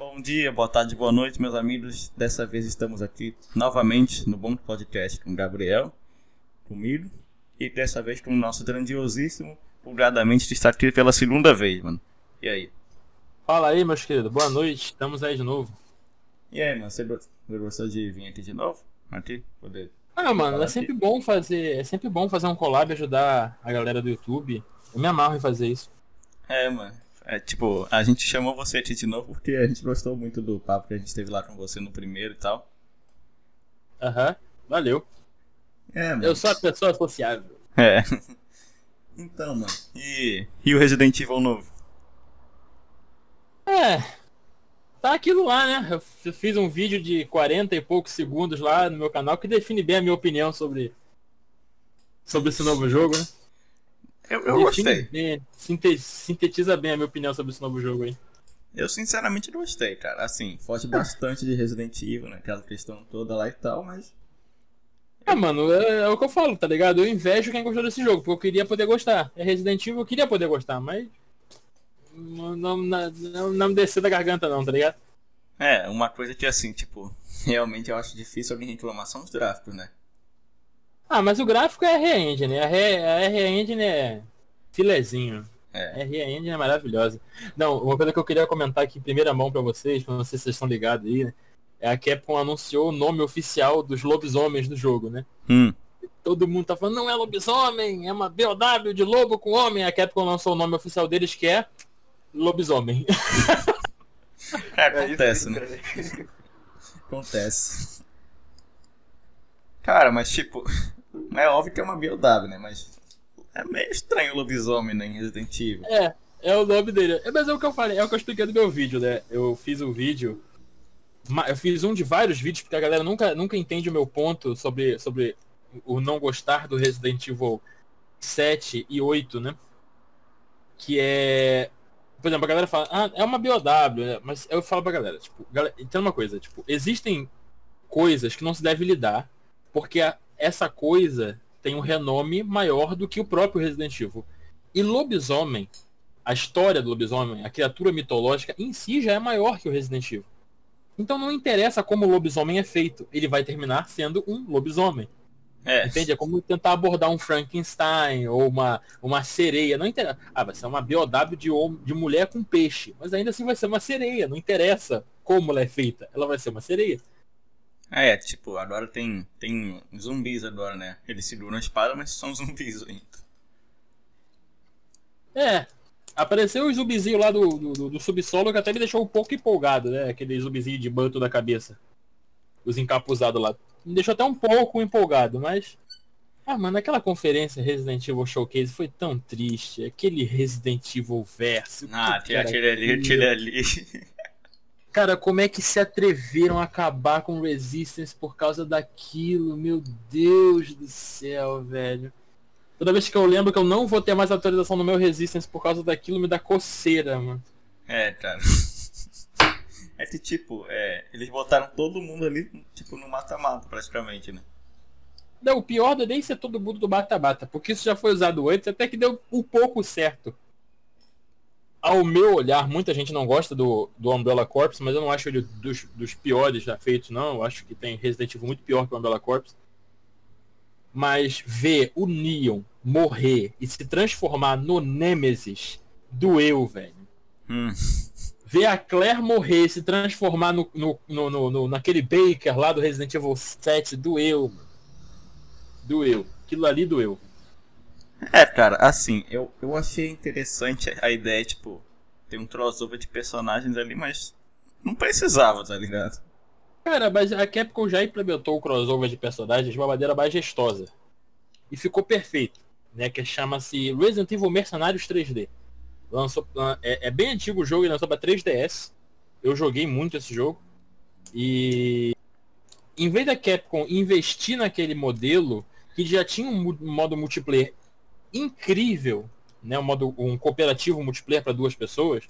Bom dia, boa tarde, boa noite, meus amigos. Dessa vez estamos aqui novamente no Bom Podcast com o Gabriel, comigo, e dessa vez com o nosso grandiosíssimo, pulgadamente está aqui pela segunda vez, mano. E aí? Fala aí, meus queridos, boa noite, estamos aí de novo. E aí, mano, você gostou de vir aqui de novo? Aqui, poder. Ah, mano, é sempre bom fazer, é sempre bom fazer um collab e ajudar a galera do YouTube. Eu me amarro em fazer isso. É, mano. É, tipo, a gente chamou você aqui de novo porque a gente gostou muito do papo que a gente teve lá com você no primeiro e tal. Aham, uhum, valeu. É, mano. Eu sou a pessoa sociável. É. Então, mano. E, e o Resident Evil novo? É. Tá aquilo lá, né? Eu fiz um vídeo de 40 e poucos segundos lá no meu canal que define bem a minha opinião sobre sobre esse novo jogo, né? Eu, eu gostei. Bem, sintetiza bem a minha opinião sobre esse novo jogo aí. Eu sinceramente gostei, cara. Assim, foge bastante de Resident Evil, né? Aquela questão toda lá e tal, mas. Ah, mano, é, é, o que eu falo, tá ligado? Eu invejo quem gostou desse jogo, porque eu queria poder gostar. É Resident Evil, eu queria poder gostar, mas. Não, não, não, não me descer da garganta, não, tá ligado? É, uma coisa que assim, tipo, realmente eu acho difícil alguém reclamar são os gráficos, né? Ah, mas o gráfico é R-Engine, a R-Engine é filezinho. É. R-Engine é maravilhosa. Não, uma coisa que eu queria comentar aqui em primeira mão para vocês, pra não sei se vocês estão ligados aí, né? É a Capcom anunciou o nome oficial dos lobisomens do jogo, né? Hum. Todo mundo tá falando, não é lobisomem, é uma BOW de lobo com homem. A Capcom lançou o nome oficial deles que é lobisomem. É, acontece, né? Acontece. Cara, mas tipo, é óbvio que é uma BOW, né? Mas é meio estranho o lobisomem né, em Resident Evil. É, é o nome dele. É, mas é o que eu falei, é o que eu expliquei no meu vídeo, né? Eu fiz um vídeo. Eu fiz um de vários vídeos, porque a galera nunca, nunca entende o meu ponto sobre, sobre o não gostar do Resident Evil 7 e 8, né? Que é. Por exemplo, a galera fala, ah, é uma BOW, né? mas eu falo pra galera, tipo, galera, tem uma coisa, tipo, existem coisas que não se deve lidar, porque a, essa coisa tem um renome maior do que o próprio Resident Evil. E lobisomem, a história do lobisomem, a criatura mitológica em si já é maior que o Resident Evil. Então não interessa como o lobisomem é feito, ele vai terminar sendo um lobisomem. É. Entende? É como tentar abordar um Frankenstein ou uma, uma sereia. Não interessa. Ah, vai ser uma BOW de, de mulher com peixe. Mas ainda assim vai ser uma sereia. Não interessa como ela é feita. Ela vai ser uma sereia. É, tipo, agora tem, tem zumbis agora, né? Eles seguram a espada, mas são zumbis ainda. É. Apareceu o zumbizinho lá do, do, do, subsolo que até me deixou um pouco empolgado, né? Aquele zumbizinho de manto da cabeça. Os encapuzados lá. Me deixou até um pouco empolgado, mas. Ah, mano, aquela conferência Resident Evil Showcase foi tão triste. Aquele Resident Evil verso. Ah, aquele ali, aquele ali. Cara, como é que se atreveram a acabar com Resistance por causa daquilo? Meu Deus do céu, velho. Toda vez que eu lembro que eu não vou ter mais atualização no meu Resistance por causa daquilo, me dá coceira, mano. É, cara. É que, tipo, é, eles botaram todo mundo ali, tipo, no mata-mata, praticamente, né? Não, o pior não é nem ser todo mundo do mata-mata, porque isso já foi usado antes, até que deu um pouco certo ao meu olhar, muita gente não gosta do, do Umbrella Corps, mas eu não acho ele dos, dos piores já feitos, não. Eu acho que tem Resident Evil muito pior que o Umbrella Corps. Mas ver o Neon morrer e se transformar no Nemesis doeu, velho. Hum. Ver a Claire morrer e se transformar no, no, no, no, naquele Baker lá do Resident Evil 7 doeu, mano. Doeu. Aquilo ali doeu. É, cara, assim, eu, eu achei interessante a ideia, tipo, ter um crossover de personagens ali, mas não precisava, tá ligado? Cara, mas a Capcom já implementou o crossover de personagens de uma maneira majestosa. E ficou perfeito, né? Que chama-se Resident Evil Mercenários 3D. Lançou, é, é, bem antigo o jogo, ele lançou pra 3DS. Eu joguei muito esse jogo. E em vez da Capcom investir naquele modelo, que já tinha um modo multiplayer incrível, né? Um modo um cooperativo multiplayer para duas pessoas,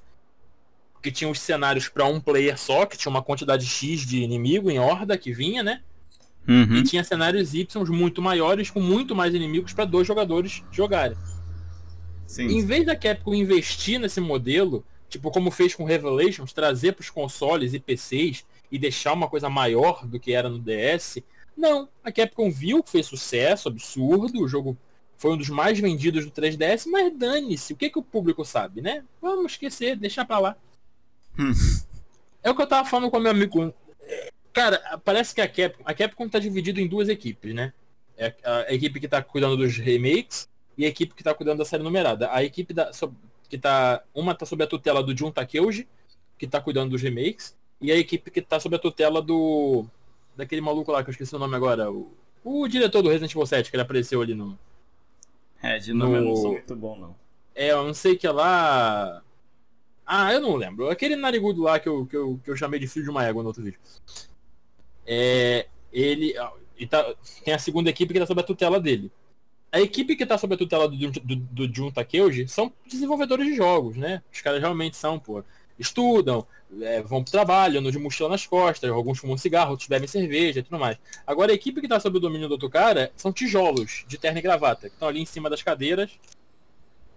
que tinha os cenários para um player só, que tinha uma quantidade X de inimigo em horda que vinha, né? Uhum. E tinha cenários Y muito maiores com muito mais inimigos para dois jogadores jogarem. Sim. Em vez da Capcom investir nesse modelo, Tipo, como fez com Revelations, trazer para os consoles e PCs e deixar uma coisa maior do que era no DS. Não, a Capcom viu que fez sucesso, absurdo, o jogo foi um dos mais vendidos do 3DS, mas dane-se, o que, que o público sabe, né? Vamos esquecer, deixar pra lá. Hum. É o que eu tava falando com meu amigo. Cara, parece que a Capcom, a Capcom tá dividida em duas equipes, né? É a, equipe que tá cuidando dos remakes e a equipe que tá cuidando da série numerada. A equipe da, que tá. Uma tá sob a tutela do Jun Takeuji, que tá cuidando dos remakes, e a equipe que tá sob a tutela do. Daquele maluco lá que eu esqueci o nome agora. O, o diretor do Resident Evil 7, que ele apareceu ali no. É, de nome no... eu não sou muito bom, não. É, eu não sei que é lá. Ah, eu não lembro. Aquele narigudo lá que eu, que eu, que eu chamei de filho de uma égua no outro vídeo. É, ele. E tá, tem a segunda equipe que tá sob a tutela dele. A equipe que tá sob a tutela do, do, do Jun Takeuji são desenvolvedores de jogos, né? Os caras realmente são, pô. Estudam, é, vão pro trabalho, andam de mochila nas costas, alguns fumam cigarro, outros bebem cerveja e tudo mais. Agora a equipe que tá sob o domínio do outro cara são tijolos de terno e gravata, que estão ali em cima das cadeiras,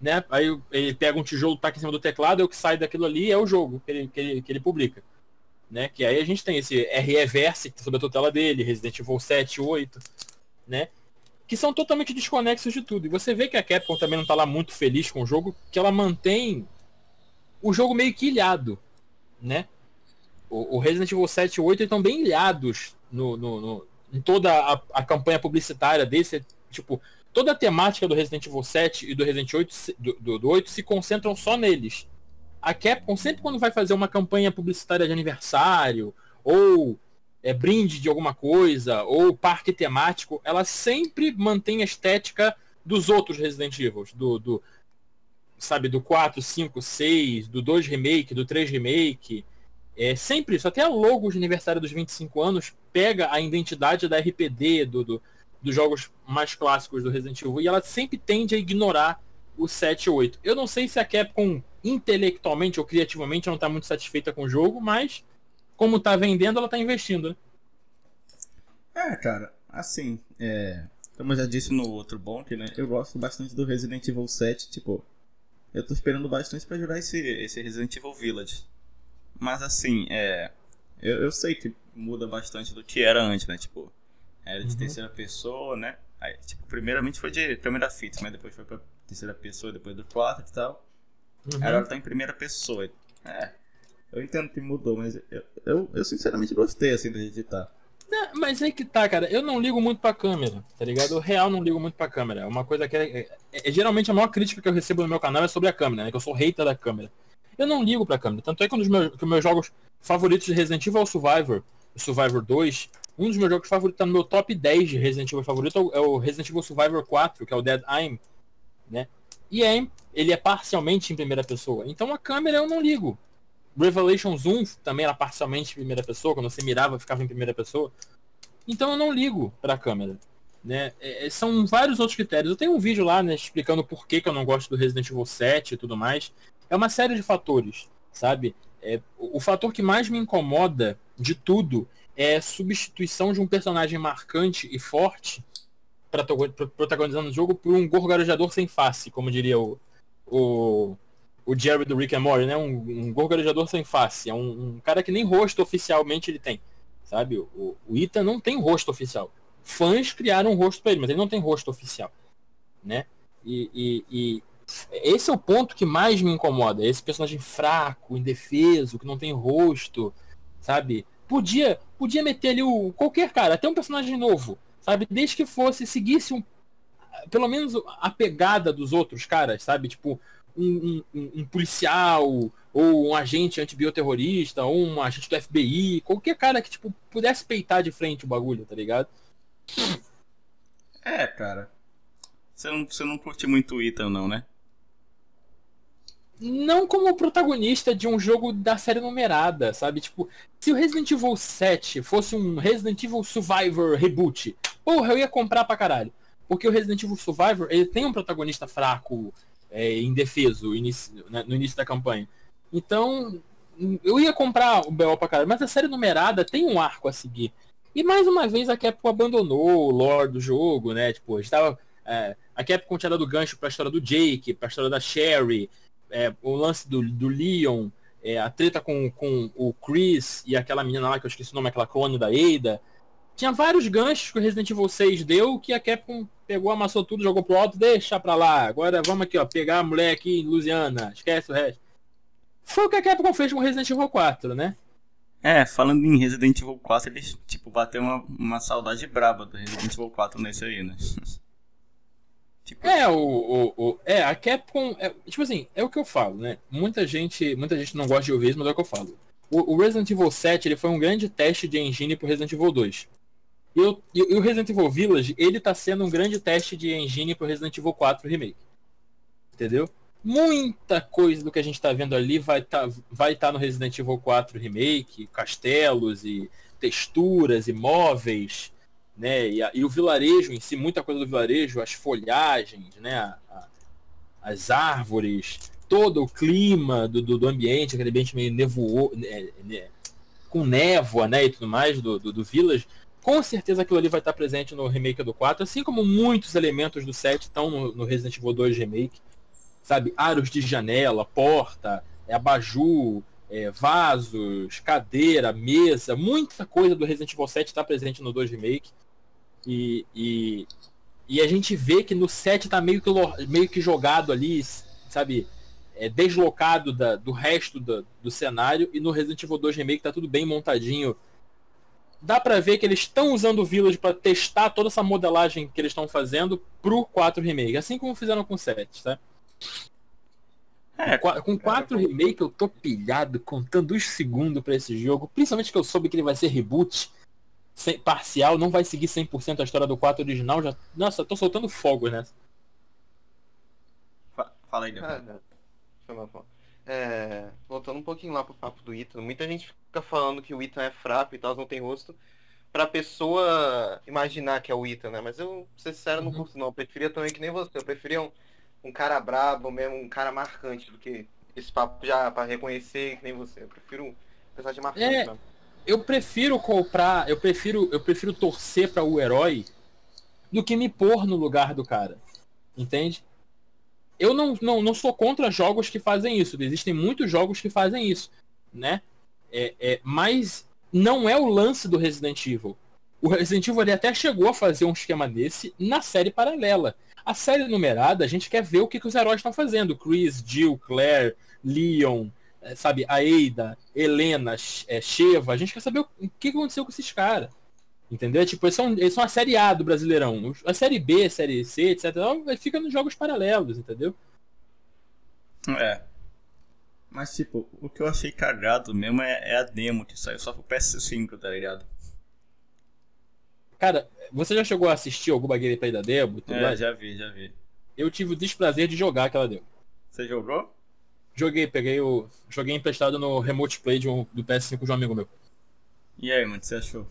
né? Aí ele pega um tijolo, taca em cima do teclado, e o que sai daquilo ali é o jogo que ele, que ele, que ele publica. Né? Que aí a gente tem esse RE Verse, que tá sob a tutela dele, Resident Evil 7, 8, né? Que são totalmente desconexos de tudo. E você vê que a Capcom também não tá lá muito feliz com o jogo, que ela mantém o jogo meio que ilhado, né? O, o Resident Evil 7 e 8 estão bem ilhados no, no, no, em toda a, a, campanha publicitária desse. Tipo, toda a temática do Resident Evil 7 e do Resident 8, do, do, do 8 se concentram só neles. A Capcom, sempre quando vai fazer uma campanha publicitária de aniversário, ou é, brinde de alguma coisa, ou parque temático, ela sempre mantém a estética dos outros Resident Evil, do, do, sabe, do 4, 5, 6, do 2 remake, do 3 remake. É sempre isso. Até a logo de aniversário dos 25 anos pega a identidade da RPD, do, do, dos jogos mais clássicos do Resident Evil, e ela sempre tende a ignorar o 7 e 8. Eu não sei se a Capcom intelectualmente ou criativamente não está muito satisfeita com o jogo, mas como está vendendo, ela está investindo, né? É, cara, assim, é, como eu já disse no outro bonk, né? Eu gosto bastante do Resident Evil 7, tipo, eu tô esperando bastante para jogar esse, esse Resident Evil Village. Mas assim, é. Eu, eu sei que muda bastante do que era antes, né? Tipo, era de uhum. terceira pessoa, né? Aí, tipo, primeiramente foi de câmera fita, mas depois foi pra terceira pessoa, depois do 4 e tal. Uhum. Agora tá em primeira pessoa. É. Eu entendo que mudou, mas eu, eu, eu sinceramente gostei assim de editar. Não, mas aí que tá, cara. Eu não ligo muito pra câmera, tá ligado? Eu real não ligo muito pra câmera. É uma coisa que é, é, é, geralmente a maior crítica que eu recebo no meu canal é sobre a câmera, né? Que eu sou hater da câmera. Eu não ligo pra câmera. Tanto é que um dos meus, que meus jogos favoritos de Resident Evil é o Survivor, o Survivor 2. Um dos meus jogos favoritos tá no meu top 10 de Resident Evil favorito é o Resident Evil Survivor 4, que é o Dead Aim, né? E é, ele é parcialmente em primeira pessoa. Então a câmera eu não ligo. Revelations 1 também era parcialmente em primeira pessoa, quando você mirava ficava em primeira pessoa. Então eu não ligo para a câmera. Né? É, é, são vários outros critérios. Eu tenho um vídeo lá né, explicando por que, que eu não gosto do Resident Evil 7 e tudo mais. É uma série de fatores, sabe? É, o, fator que mais me incomoda de tudo é substituição de um personagem marcante e forte protagonizando o jogo por um gorgarejador sem face, como diria o, o, o Jerry do Rick and Morty, né? Um, um sem face. É um, um, cara que nem rosto oficialmente ele tem, sabe? O, o Ita não tem rosto oficial. Fãs criaram um rosto para ele, mas ele não tem rosto oficial, né? E, e, e, esse é o ponto que mais me incomoda. Esse personagem fraco, indefeso, que não tem rosto, sabe? Podia, podia meter ali o qualquer cara, até um personagem novo, sabe? Desde que fosse seguisse um pelo menos a pegada dos outros caras, sabe? Tipo, um, um, um, policial, ou um agente antibioterrorista, ou um agente do FBI, qualquer cara que, tipo, pudesse peitar de frente o bagulho, tá ligado? É, cara. Você não, você não curte muito o Ethan, não, né? Não como protagonista de um jogo da série numerada, sabe? Tipo, se o Resident Evil 7 fosse um Resident Evil Survivor reboot, porra, eu ia comprar pra caralho. Porque o Resident Evil Survivor, ele tem um protagonista fraco, é, indefeso né, no início da campanha. Então, eu ia comprar o BO pra caralho, mas a série numerada tem um arco a seguir. E mais uma vez a Capcom abandonou o lore do jogo, né? Tipo, estava é, a Capcom tinha dado gancho pra história do Jake, pra história da Sherry, é, o lance do, do Leon, é, a treta com, com o Chris e aquela menina lá que eu esqueci o nome, aquela clone da Ada. Tinha vários ganchos que o Resident Evil 6 deu que a Capcom pegou, amassou tudo, jogou pro alto, deixa pra lá. Agora vamos aqui, ó, pegar a mulher aqui em Louisiana, esquece o resto. Foi o que a Capcom fez com Resident Evil 4, né? É, falando em Resident Evil 4, eles, tipo, bateu uma, uma saudade braba do Resident Evil 4 nesse aí, né? tipo... É, o, o, o, é, a Capcom, é, tipo assim, é o que eu falo, né? Muita gente, muita gente não gosta de ouvir isso, mas é o que eu falo. O, o Resident Evil 7, ele foi um grande teste de engine pro Resident Evil 2. E, o, e o Resident Evil Village, ele tá sendo um grande teste de engine pro Resident Evil 4 Remake. Entendeu? muita coisa do que a gente está vendo ali vai tá, vai tá no Resident Evil 4 Remake, castelos e texturas e móveis, né? E, a, e, o vilarejo em si, muita coisa do vilarejo, as folhagens, né? A, a, as árvores, todo o clima do, do, do ambiente, aquele ambiente meio nevoou, né, né, com névoa, né? E tudo mais do, do, do Village. Com certeza aquilo ali vai estar presente no remake do 4, assim como muitos elementos do 7 estão no, no Resident Evil 2 Remake sabe, aros de janela, porta, é, abajur, é, vasos, cadeira, mesa, muita coisa do Resident Evil 7 está presente no 2 Remake. E, e, e, a gente vê que no 7 tá meio que, meio que jogado ali, sabe, é, deslocado da, do resto do, do cenário, e no Resident Evil 2 Remake tá tudo bem montadinho. Dá pra ver que eles estão usando o Village para testar toda essa modelagem que eles estão fazendo pro 4 Remake, assim como fizeram com o 7, tá? É, com quatro remake eu tô pilhado contando os segundos para esse jogo, principalmente que eu soube que ele vai ser reboot sem, parcial, não vai seguir 100% a história do 4 original, já, nossa, tô soltando fogos nessa. Fala aí, Deus. É, voltando um pouquinho lá pro papo do Ethan, muita gente fica falando que o Ethan é fraco e tal, não tem rosto, pra pessoa imaginar que é o Ethan, né? Mas eu, ser sincero, não uhum. curto não. Eu preferia também que nem você, eu preferia um, um cara brabo mesmo, um cara marcante do que esse papo já para reconhecer que nem você. Eu prefiro um personagem marcante é, mesmo. Eu prefiro comprar, eu prefiro, eu prefiro torcer para o herói do que me pôr no lugar do cara. Entende? Eu não, não, não sou contra jogos que fazem isso. Existem muitos jogos que fazem isso, né? É, é, mas não é o lance do Resident Evil. O Resident Evil ele até chegou a fazer um esquema desse na série paralela. A série numerada, a gente quer ver o que, que os heróis estão fazendo. Chris, Jill, Claire, Leon, eh, sabe, a Ada, Helena, é, Sheva. A gente quer saber o que aconteceu com esses caras. Entendeu? Tipo, eles são, eles são a série A do Brasileirão. A série B, a série C, etc. Fica nos jogos paralelos, entendeu? É. Mas, tipo, o que eu achei cagado mesmo é, é a demo que saiu só pro PS5, tá ligado? Cara, você já chegou a assistir alguma gameplay da demo? é, mais? já vi, já vi. Eu tive o desprazer de jogar aquela demo. Você jogou? Joguei, peguei o. Joguei emprestado no Remote Play de um, do PS5 de um amigo meu. E aí, mano, o que você achou?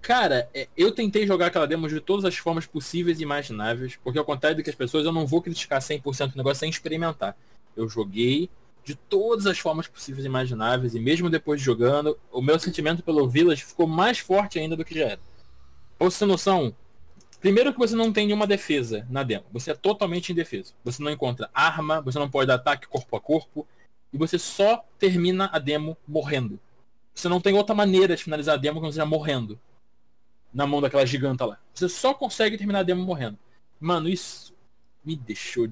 Cara, é, eu tentei jogar aquela demo de todas as formas possíveis e imagináveis, porque ao contrário do que as pessoas, eu não vou criticar 100% do negócio sem experimentar. Eu joguei de todas as formas possíveis e imagináveis, e mesmo depois de jogando, o meu sentimento pelo Village ficou mais forte ainda do que já era. Pra você ter noção, primeiro que você não tem nenhuma defesa na demo. Você é totalmente indefeso. Você não encontra arma, você não pode dar ataque corpo a corpo. E você só termina a demo morrendo. Você não tem outra maneira de finalizar a demo que não seja morrendo. Na mão daquela giganta lá. Você só consegue terminar a demo morrendo. Mano, isso me deixou.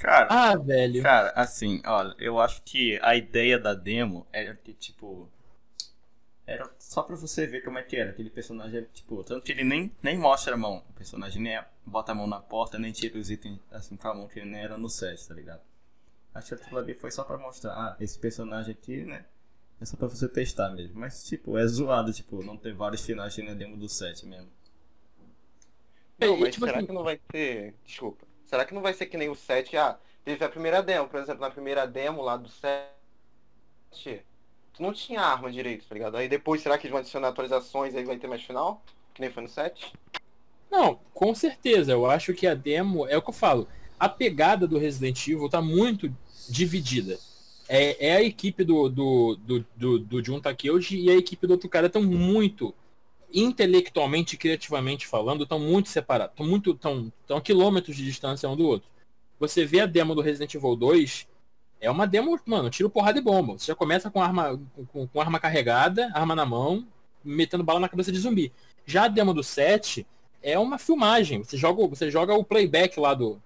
Cara. Ah, velho. Cara, assim, olha, eu acho que a ideia da demo é que, tipo, era só pra você ver como é que era. Aquele personagem, tipo, tanto que ele nem, nem mostra a mão. O personagem nem bota a mão na porta, nem tira os itens assim com a mão, que ele nem era no set, tá ligado? Acho que aquilo ali foi só pra mostrar, ah, esse personagem aqui, né? É só pra você testar mesmo. Mas, tipo, é zoado, tipo, não ter vários finais na demo do set mesmo. Não, mas tipo será assim... que não vai ser. Desculpa. Será que não vai ser que nem o 7? Ah, teve a primeira demo, por exemplo, na primeira demo lá do 7 tu não tinha arma direito, tá ligado? Aí depois, será que eles vão adicionar atualizações e aí vai ter mais final? Que nem foi no 7? Não, com certeza. Eu acho que a demo, é o que eu falo, a pegada do Resident Evil tá muito dividida. É, é a equipe do, do, do, do, do Jun Takeuchi e a equipe do outro cara estão muito, intelectualmente e criativamente falando, estão muito separados. Estão muito, tão, tão quilômetros de distância um do outro. Você vê a demo do Resident Evil 2, é uma demo, mano, tiro porrada e bomba. Você já começa com arma, com, com arma carregada, arma na mão, metendo bala na cabeça de zumbi. Já a demo do 7 é uma filmagem. Você joga, você joga o playback lá do,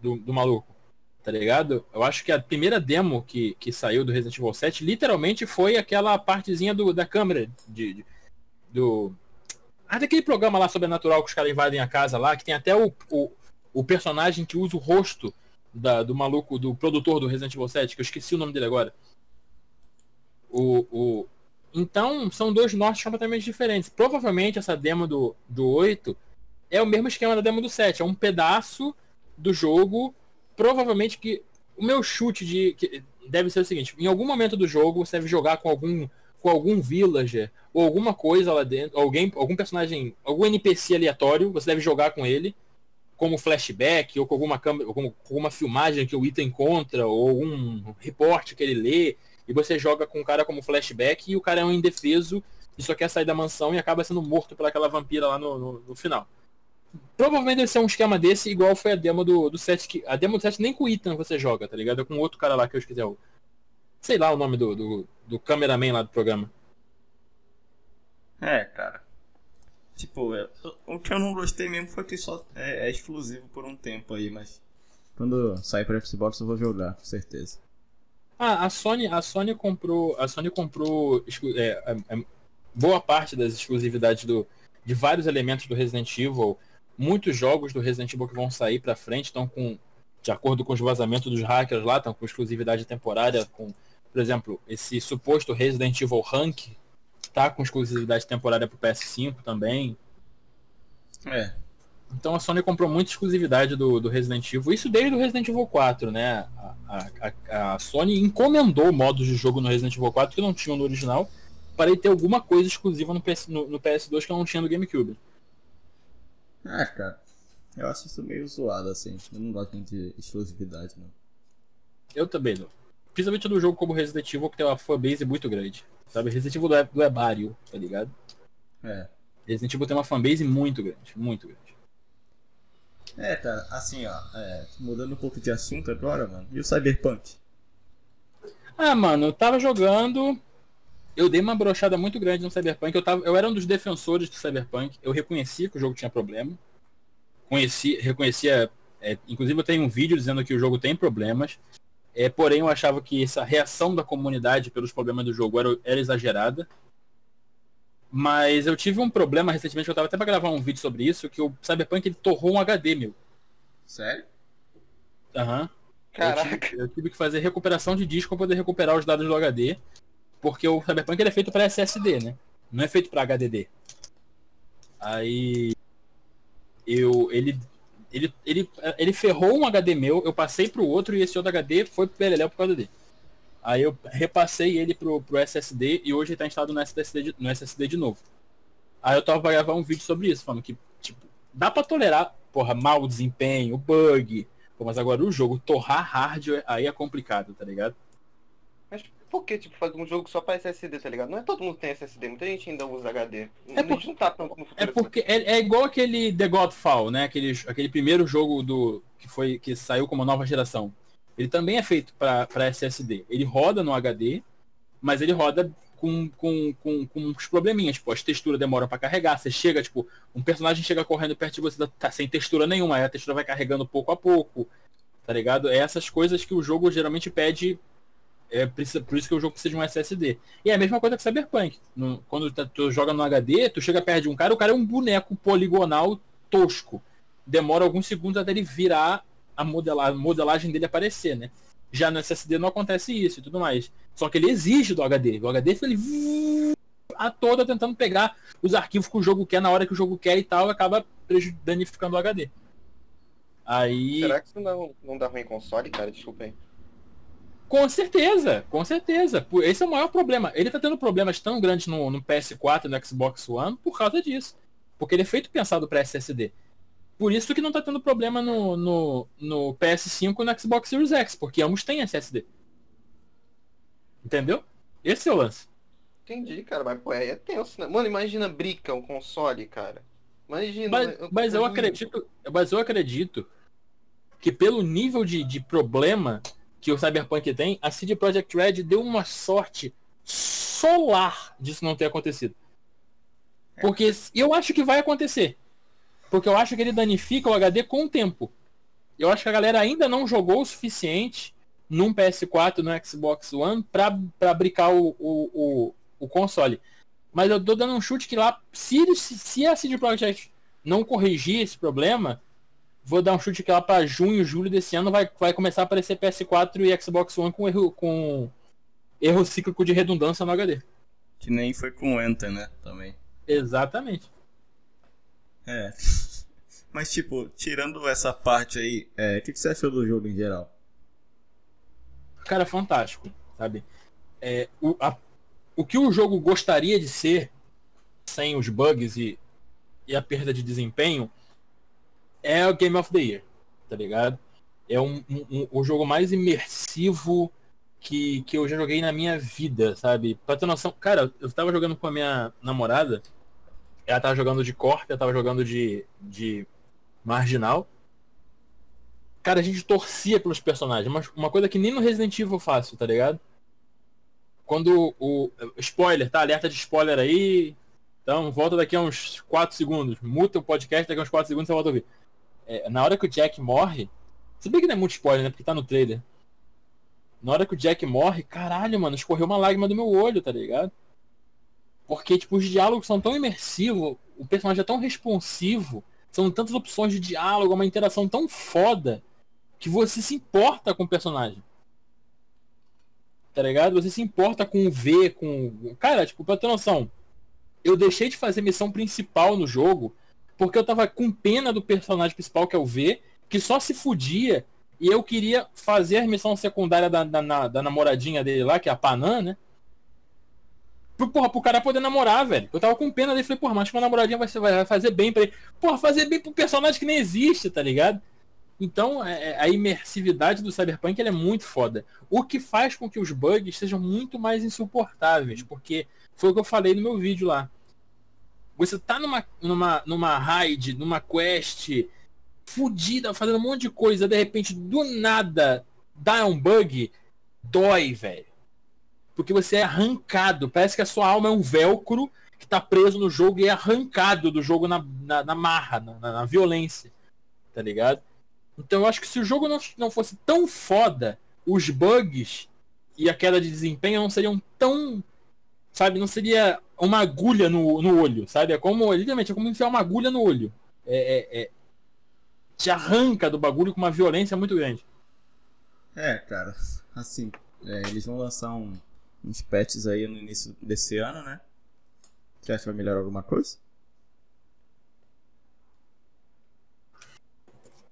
do, do, maluco. Tá ligado? Eu acho que a primeira demo que, que saiu do Resident Evil 7 literalmente foi aquela partezinha do, da câmera de, de do. Ah, daquele programa lá sobrenatural que os caras invadem a casa lá, que tem até o, o, o personagem que usa o rosto da, do maluco, do produtor do Resident Evil 7, que eu esqueci o nome dele agora. O, o... Então, são dois nortes completamente diferentes. Provavelmente essa demo do, do 8 é o mesmo esquema da demo do 7. É um pedaço do jogo. Provavelmente que. O meu chute de. Deve ser o seguinte: em algum momento do jogo você deve jogar com algum com algum villager ou alguma coisa lá dentro, alguém, algum personagem, algum NPC aleatório, você deve jogar com ele como flashback ou com alguma câmera, ou com alguma filmagem que o Ita encontra ou algum reporte que ele lê e você joga com o cara como flashback e o cara é um indefeso e só quer sair da mansão e acaba sendo morto pelaquela vampira lá no, no, no final. Provavelmente deve ser um esquema desse, igual foi a demo do, do set que. A demo do set nem com o Ethan você joga, tá ligado? É com outro cara lá que eu esqueci. O, sei lá o nome do, do, do cameraman lá do programa. É, cara. Tipo, é, o que eu não gostei mesmo foi que só é, é exclusivo por um tempo aí, mas quando sair para Xbox eu vou jogar, com certeza. Ah, a Sony, a Sony comprou, a Sony comprou é, é, é, boa parte das exclusividades do, de vários elementos do Resident Evil. Muitos jogos do Resident Evil que vão sair para frente estão com, de acordo com os vazamentos dos hackers lá, estão com exclusividade temporária, com, por exemplo, esse suposto Resident Evil Rank tá com exclusividade temporária pro PS5 também. É. Então a Sony comprou muita exclusividade do, do Resident Evil, isso desde o Resident Evil 4, né? A, a, a Sony encomendou modos de jogo no Resident Evil 4 que não tinham no original, para ele ter alguma coisa exclusiva no, PS, no, no PS2 que não tinha no GameCube. Ah, cara. Eu acho isso meio zoado, assim. Eu não gosto muito de exclusividade, não. Eu também não. Principalmente no jogo como Resident Evil, que tem uma fanbase muito grande. Sabe? Resident Evil do, do Ebário, tá ligado? É. Resident Evil tem uma fanbase muito grande, muito grande. É, cara, assim, ó, é, mudando um pouco de assunto agora, mano. E o Cyberpunk? Ah, mano, eu tava jogando. Eu dei uma brochada muito grande no Cyberpunk. Eu, tava, eu era um dos defensores do Cyberpunk. Eu reconhecia que o jogo tinha problema. Conheci, reconhecia. É, inclusive eu tenho um vídeo dizendo que o jogo tem problemas. É, porém, eu achava que essa reação da comunidade pelos problemas do jogo era, era exagerada. Mas eu tive um problema recentemente, eu tava até pra gravar um vídeo sobre isso, que o Cyberpunk ele torrou um HD, meu. Sério? Aham. Uhum. Caraca. Eu tive, eu tive, que fazer recuperação de disco pra poder recuperar os dados do HD. Porque o Cyberpunk ele é feito para SSD, né? Não é feito para HDD. Aí eu ele ele, ele, ele ferrou um HD meu, eu passei pro outro e esse outro HD foi pro Beleléu por causa dele. Aí eu repassei ele pro, pro SSD e hoje ele tá instalado no SSD, de, no SSD de novo. Aí eu tava pra gravar um vídeo sobre isso, falando que, tipo, dá pra tolerar, porra, mau desempenho, bug. Pô, mas agora o jogo torrar hardware aí é complicado, tá ligado? Por que, tipo, fazer um jogo só pra SSD, tá ligado? Não é todo mundo tem SSD, muita gente ainda usa HD. É porque, não tá tanto no É porque é, é, igual aquele The Godfall, né? Aquele, aquele primeiro jogo do que foi que saiu como nova geração. Ele também é feito para SSD. Ele roda no HD, mas ele roda com, com, com, com uns probleminhas. Tipo, as texturas demoram para carregar. Você chega, tipo, um personagem chega correndo perto de você, tá sem textura nenhuma, aí a textura vai carregando pouco a pouco. Tá ligado? É essas coisas que o jogo geralmente pede é por isso que o jogo precisa de um SSD. E é a mesma coisa que Cyberpunk. No, quando tu, tu, joga no HD, tu chega perto de um cara, o cara é um boneco poligonal tosco. Demora alguns segundos até ele virar a, a modelagem dele aparecer, né? Já no SSD não acontece isso e tudo mais. Só que ele exige do HD. O HD ele a toda tentando pegar os arquivos que o jogo quer na hora que o jogo quer e tal, acaba danificando o HD. Aí. Será que isso não, não dá ruim em console, cara? Desculpa aí. Com certeza, com certeza. Esse é o maior problema. Ele tá tendo problemas tão grandes no, no PS4 e no Xbox One por causa disso. Porque ele é feito pensado para SSD. Por isso que não tá tendo problema no, no, no PS5 e no Xbox Series X, porque ambos têm SSD. Entendeu? Esse é o lance. Entendi, cara, mas pô, é tenso, né? Mano, imagina brica um console, cara. Imagina. Mas, eu, mas eu acredito. Mas eu acredito que pelo nível de, de problema que o Cyberpunk tem, a CD Projekt Red deu uma sorte solar disso não ter acontecido. Porque eu acho que vai acontecer. Porque eu acho que ele danifica o HD com o tempo. Eu acho que a galera ainda não jogou o suficiente num PS4, no Xbox One, pra, pra brincar o, o, o, o console. Mas eu tô dando um chute que lá, se, se a CD Projekt não corrigir esse problema, vou dar um chute que lá para junho, julho desse ano vai, vai começar a aparecer PS4 e Xbox One com erro, com erro cíclico de redundância no HD. Que nem foi com o Enter, né? Também. Exatamente. É. Mas, tipo, tirando essa parte aí, é, o que, que você achou do jogo em geral? Cara, fantástico, sabe? É, o, a, o que o jogo gostaria de ser, sem os bugs e, e a perda de desempenho, é o Game of the Year, tá ligado? É um, um, um, o jogo mais imersivo que, que eu já joguei na minha vida, sabe? Pra ter noção, cara, eu tava jogando com a minha namorada, ela tava jogando de corte, eu tava jogando de, de marginal. Cara, a gente torcia pelos personagens, mas uma coisa que nem no Resident Evil eu faço, tá ligado? Quando o. Spoiler, tá? Alerta de spoiler aí. Então, volta daqui a uns 4 segundos. Muta o podcast, daqui a uns 4 segundos você volta a ouvir. É, na hora que o Jack morre. Se bem que não é muito spoiler, né? Porque tá no trailer. Na hora que o Jack morre, caralho, mano, escorreu uma lágrima do meu olho, tá ligado? Porque, tipo, os diálogos são tão imersivos, o personagem é tão responsivo, são tantas opções de diálogo, uma interação tão foda, que você se importa com o personagem. Tá ligado? Você se importa com o V, com. Cara, tipo, pra ter noção, eu deixei de fazer missão principal no jogo porque eu tava com pena do personagem principal, que é o V, que só se fudia e eu queria fazer a missão secundária da, da, da namoradinha dele lá, que é a Panã, né? Pro, porra, pro cara poder namorar, velho. Eu tava com pena dele, falei, porra, mas uma namoradinha vai, vai fazer bem pra ele. Porra, fazer bem pro personagem que nem existe, tá ligado? Então, é, é, a imersividade do Cyberpunk é muito foda. O que faz com que os bugs sejam muito mais insuportáveis, porque foi o que eu falei no meu vídeo lá. Você tá numa, numa, numa raid, numa quest, fudida, fazendo um monte de coisa, de repente, do nada, dá um bug, dói, velho. Porque você é arrancado. Parece que a sua alma é um velcro que tá preso no jogo e é arrancado do jogo na, na, na marra, na, na, violência. Tá ligado? Então eu acho que se o jogo não, não fosse tão foda, os bugs e a queda de desempenho não seriam tão. Sabe, não seria uma agulha no, no olho, sabe? É como, literalmente, é como enfiar uma agulha no olho. É, é, é, te arranca do bagulho com uma violência muito grande. É, cara, assim, é, eles vão lançar um, uns patches aí no início desse ano, né? Você acha que vai melhorar alguma coisa?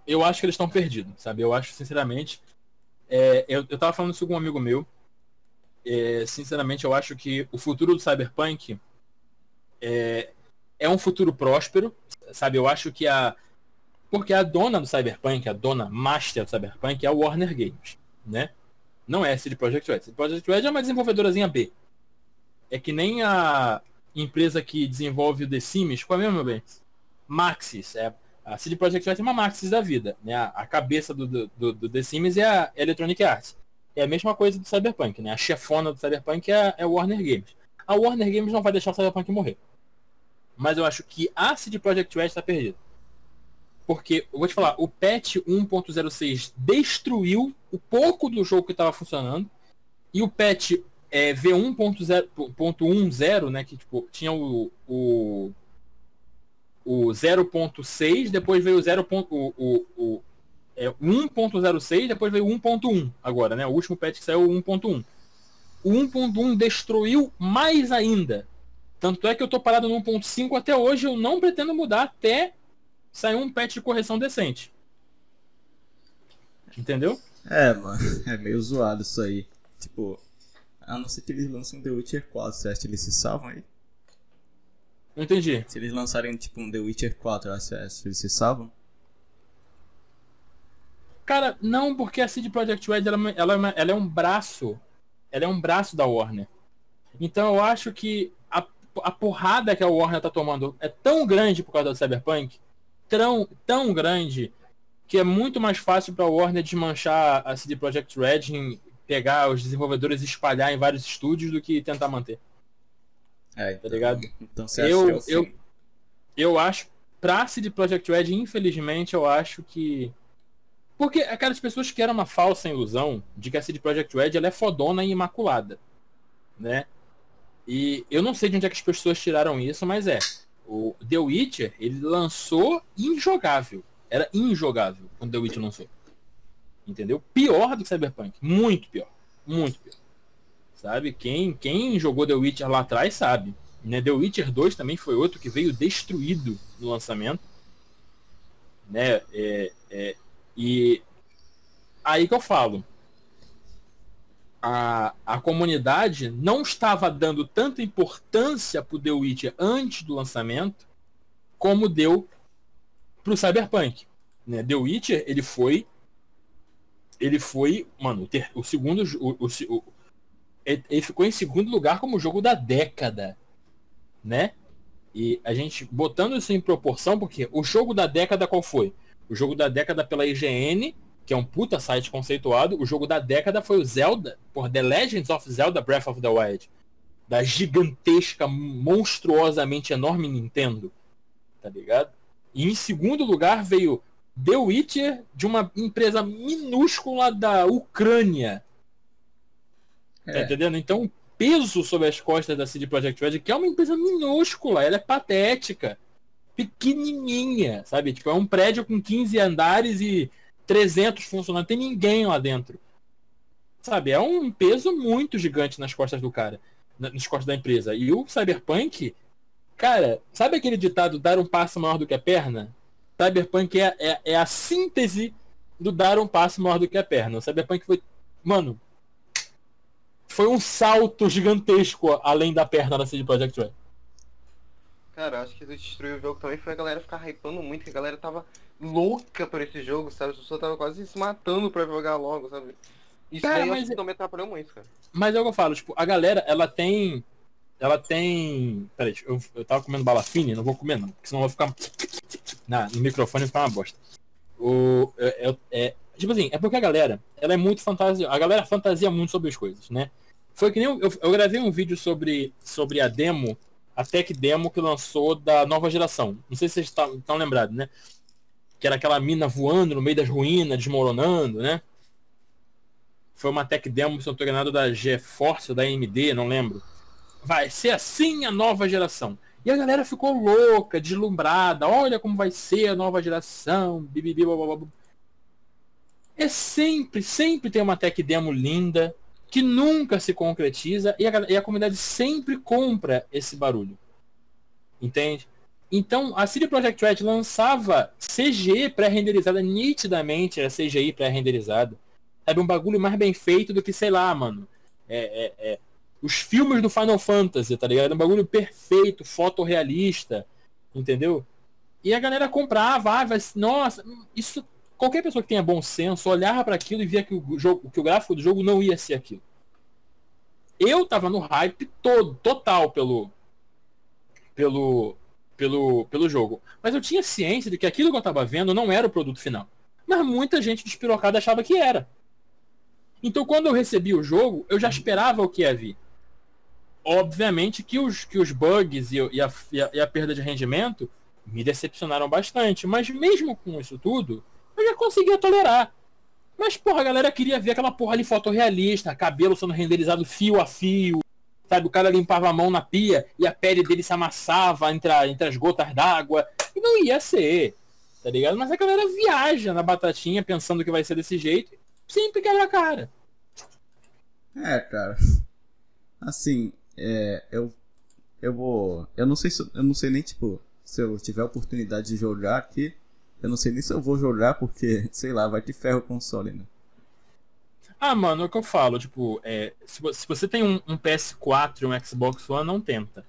Eu acho que eles estão perdidos, sabe? Eu acho, sinceramente. É, eu, eu tava falando isso com um amigo meu. É, sinceramente, eu acho que o futuro do Cyberpunk é, é um futuro próspero, sabe? Eu acho que a, porque a dona do Cyberpunk, a dona master do Cyberpunk é a Warner Games, né? Não é a CD Projekt Red. CD Projekt Red é uma desenvolvedorazinha B. É que nem a empresa que desenvolve o The Sims, qual é mesmo, meu bem? Maxis. É, a CD Projekt Red é uma Maxis da vida. Né? A, cabeça do, do, do, The Sims é a Electronic Arts. É a mesma coisa do Cyberpunk, né? A chefona do Cyberpunk é, é Warner Games. A Warner Games não vai deixar o Cyberpunk morrer. Mas eu acho que a CD Projekt Red está perdida. Porque, eu vou te falar, o patch 1.06 destruiu o pouco do jogo que estava funcionando. E o patch é, V1.10, né, que tipo, tinha o, o, o 0.6, depois veio o 0. O, o, o é, 1.06, depois veio o 1.1 agora, né? O último patch que saiu o 1.1. O 1.1 destruiu mais ainda. Tanto é que eu tô parado no 1.5 até hoje, eu não pretendo mudar até saiu um patch de correção decente. Entendeu? É, mano, é meio zoado isso aí. Tipo, a não ser que eles lancem The Witcher 4, você acha que eles se salvam aí? Não entendi. Se eles lançarem tipo um The Witcher 4, você acha que eles se salvam? Cara, não, porque a CD Projekt Red ela, ela, é ela é um braço. Ela é um braço da Warner. Então eu acho que a, a porrada que a Warner tá tomando é tão grande por causa do Cyberpunk tão, tão grande que é muito mais fácil para a Warner desmanchar a CD Projekt Red em pegar os desenvolvedores e espalhar em vários estúdios do que tentar manter. É, Tá ligado? Então você acha Eu- que é o fim? eu- Eu acho, pra CD Projekt Red, infelizmente, eu acho que. Porque aquelas pessoas que eram uma falsa ilusão de que a CD Projekt Red ela é fodona e imaculada. Né? E eu não sei de onde é que as pessoas tiraram isso, mas é. O The Witcher, ele lançou injogável. Era injogável quando The Witcher lançou. Entendeu? Pior do que Cyberpunk. Muito pior. Muito pior. Sabe? Quem, quem jogou The Witcher lá atrás sabe. Né? The Witcher 2 também foi outro que veio destruído no lançamento. Né? É, é, e aí que eu falo. A, a comunidade não estava dando tanta importância pro The Witcher antes do lançamento como deu pro Cyberpunk. Né? The Witcher, ele foi. Ele foi. Mano, o, ter- o segundo. O, o, o- ele ficou em segundo lugar como jogo da década. Né? E a gente botando isso em proporção, porque o jogo da década qual foi? O jogo da década pela IGN, que é um puta site conceituado. O jogo da década foi o Zelda, por The Legends of Zelda Breath of the Wild. Da gigantesca, monstruosamente enorme Nintendo. Tá ligado? E em segundo lugar veio The Witcher, de uma empresa minúscula da Ucrânia. Tá É. entendendo? Então, o peso sobre as costas da CD Projekt Red, que é uma empresa minúscula, ela é patética, pequenininha, sabe? Tipo, é um prédio com 15 andares e 300 funcionários, não tem ninguém lá dentro. Sabe? É um peso muito gigante nas costas do cara, na- nas costas da empresa. E o Cyberpunk, cara, sabe aquele ditado dar um passo maior do que a perna? Cyberpunk é, é, é a síntese do dar um passo maior do que a perna. O Cyberpunk foi, mano, foi um salto gigantesco além da perna da CD Projekt Red. Cara, acho que destruiu o jogo também foi a galera ficar hypando muito, que a galera tava louca por esse jogo, sabe? As pessoas tava quase se matando pra jogar logo, sabe? Isso Cara, daí eu mas acho que também atrapalhou muito, cara. Mas é o que eu falo, tipo, a galera, ela tem. Ela tem. Peraí, eu, eu tava comendo bala fine, não vou comer não, porque senão vai ficar. Na, no microfone ficar uma bosta. O, é, é- é- tipo assim, é porque a galera, ela é muito fantasia. A galera fantasia muito sobre as coisas, né? Foi que nem eu, eu, eu gravei um vídeo sobre, sobre a demo, a tech demo que lançou da nova geração. Não sei se vocês estão lembrados, né? Que era aquela mina voando no meio das ruínas, desmoronando, né? Foi uma tech demo, se não enganado, da GeForce ou da AMD, não lembro. Vai ser assim a nova geração. E a galera ficou louca, deslumbrada. Olha como vai ser a nova geração. Bibibi, blá, blá, blá. É sempre, sempre tem uma tech demo linda que nunca se concretiza e a, e a comunidade sempre compra esse barulho. Entende? Então, a CD Projekt Red lançava CG pré-renderizada nitidamente, era CGI pré-renderizada. Sabe, um bagulho mais bem feito do que, sei lá, mano. É, é, é, os filmes do Final Fantasy, tá ligado? Um bagulho perfeito, fotorrealista, entendeu? E a galera comprava, ah, vai, nossa, isso qualquer pessoa que tenha bom senso olhava para aquilo e via que o jogo, que o gráfico do jogo não ia ser aquilo. Eu tava no hype todo, total pelo pelo pelo pelo jogo, mas eu tinha ciência de que aquilo que eu tava vendo não era o produto final. Mas muita gente despirocada achava que era. Então quando eu recebi o jogo, eu já esperava o que ia vir. Obviamente que os, que os bugs e, e a, e, a, e a perda de rendimento me decepcionaram bastante. Mas mesmo com isso tudo, eu já conseguia tolerar. Mas, porra, a galera queria ver aquela porra ali fotorrealista, cabelo sendo renderizado fio a fio. Sabe, o cara limpava a mão na pia e a pele dele se amassava entre, a- entre as gotas d'água. E não ia ser, tá ligado? Mas a galera viaja na batatinha pensando que vai ser desse jeito. Sempre quebra a cara. É, cara. Assim, é, eu eu vou, eu não sei se eu não sei nem tipo, se eu tiver a oportunidade de jogar aqui, eu não sei nem se eu vou jogar porque, sei lá, vai te ferro o console, né? Ah, mano, é o que eu falo, tipo, é, se, se você tem um, um PS4 e um Xbox One, não tenta.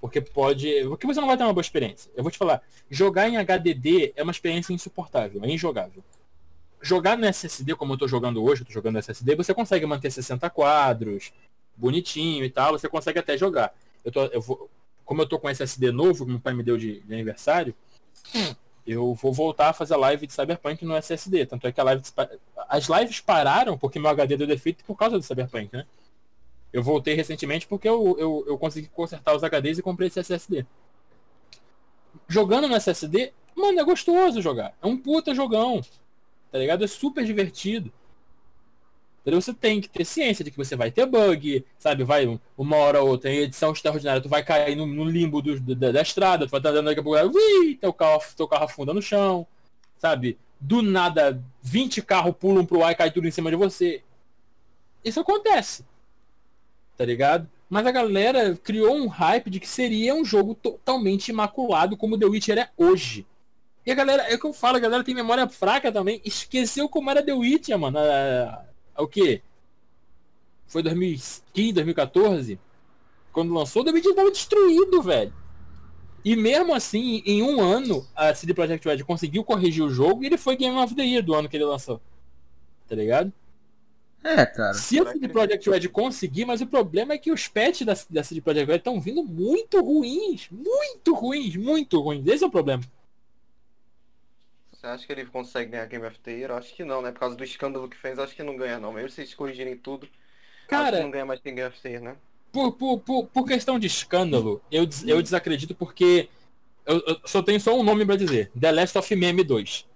Porque pode. Porque você não vai ter uma boa experiência. Eu vou te falar, jogar em HDD é uma experiência insuportável, é injogável. Jogar no SSD, como eu tô jogando hoje, eu tô jogando no SSD, você consegue manter 60 quadros, bonitinho e tal, você consegue até jogar. Eu tô, eu vou, como eu tô com SSD novo, que meu pai me deu de, de aniversário, eu vou voltar a fazer live de Cyberpunk no SSD. Tanto é que a live as lives pararam porque meu HD deu defeito por causa do Cyberpunk, né? Eu voltei recentemente porque eu, eu, eu consegui consertar os HDs e comprei esse SSD. Jogando no SSD, mano, é gostoso jogar. É um puta jogão. Tá ligado? É super divertido. Entendeu? Você tem que ter ciência de que você vai ter bug, sabe? Vai uma hora ou outra em edição extraordinária, tu vai cair no, no limbo do, da, da, estrada, tu vai estar andando daqui a pouco, ui, teu carro, teu carro afunda no chão, sabe? Do nada, 20 carros pulam pro ar e cai tudo em cima de você. Isso acontece. Tá ligado? Mas a galera criou um hype de que seria um jogo totalmente imaculado como The Witcher é hoje. E a galera, é o que eu falo, a galera tem memória fraca também. Esqueceu como era The Witcher, mano. O que? Foi 2015, 2014? Quando lançou, The Witcher tava destruído, velho. E mesmo assim, em um ano, a CD Projekt Red conseguiu corrigir o jogo e ele foi Game of the Year do ano que ele lançou. Tá ligado? É, cara. Se a CD Projekt Red conseguir, mas o problema é que os patches da, da CD Projekt Red estão vindo muito ruins. Muito ruins, muito ruins. Esse é o problema. Você acha que ele consegue ganhar Game of the Year? Acho que não, né? Por causa do escândalo que fez, acho que não ganha não. Mesmo se eles corrigirem tudo, Cara, acho que não ganha mais Game of the Year, né? Por, por, por, por questão de escândalo, eu, eu desacredito porque eu, eu, só tenho só um nome para dizer. The Last of Meme 2.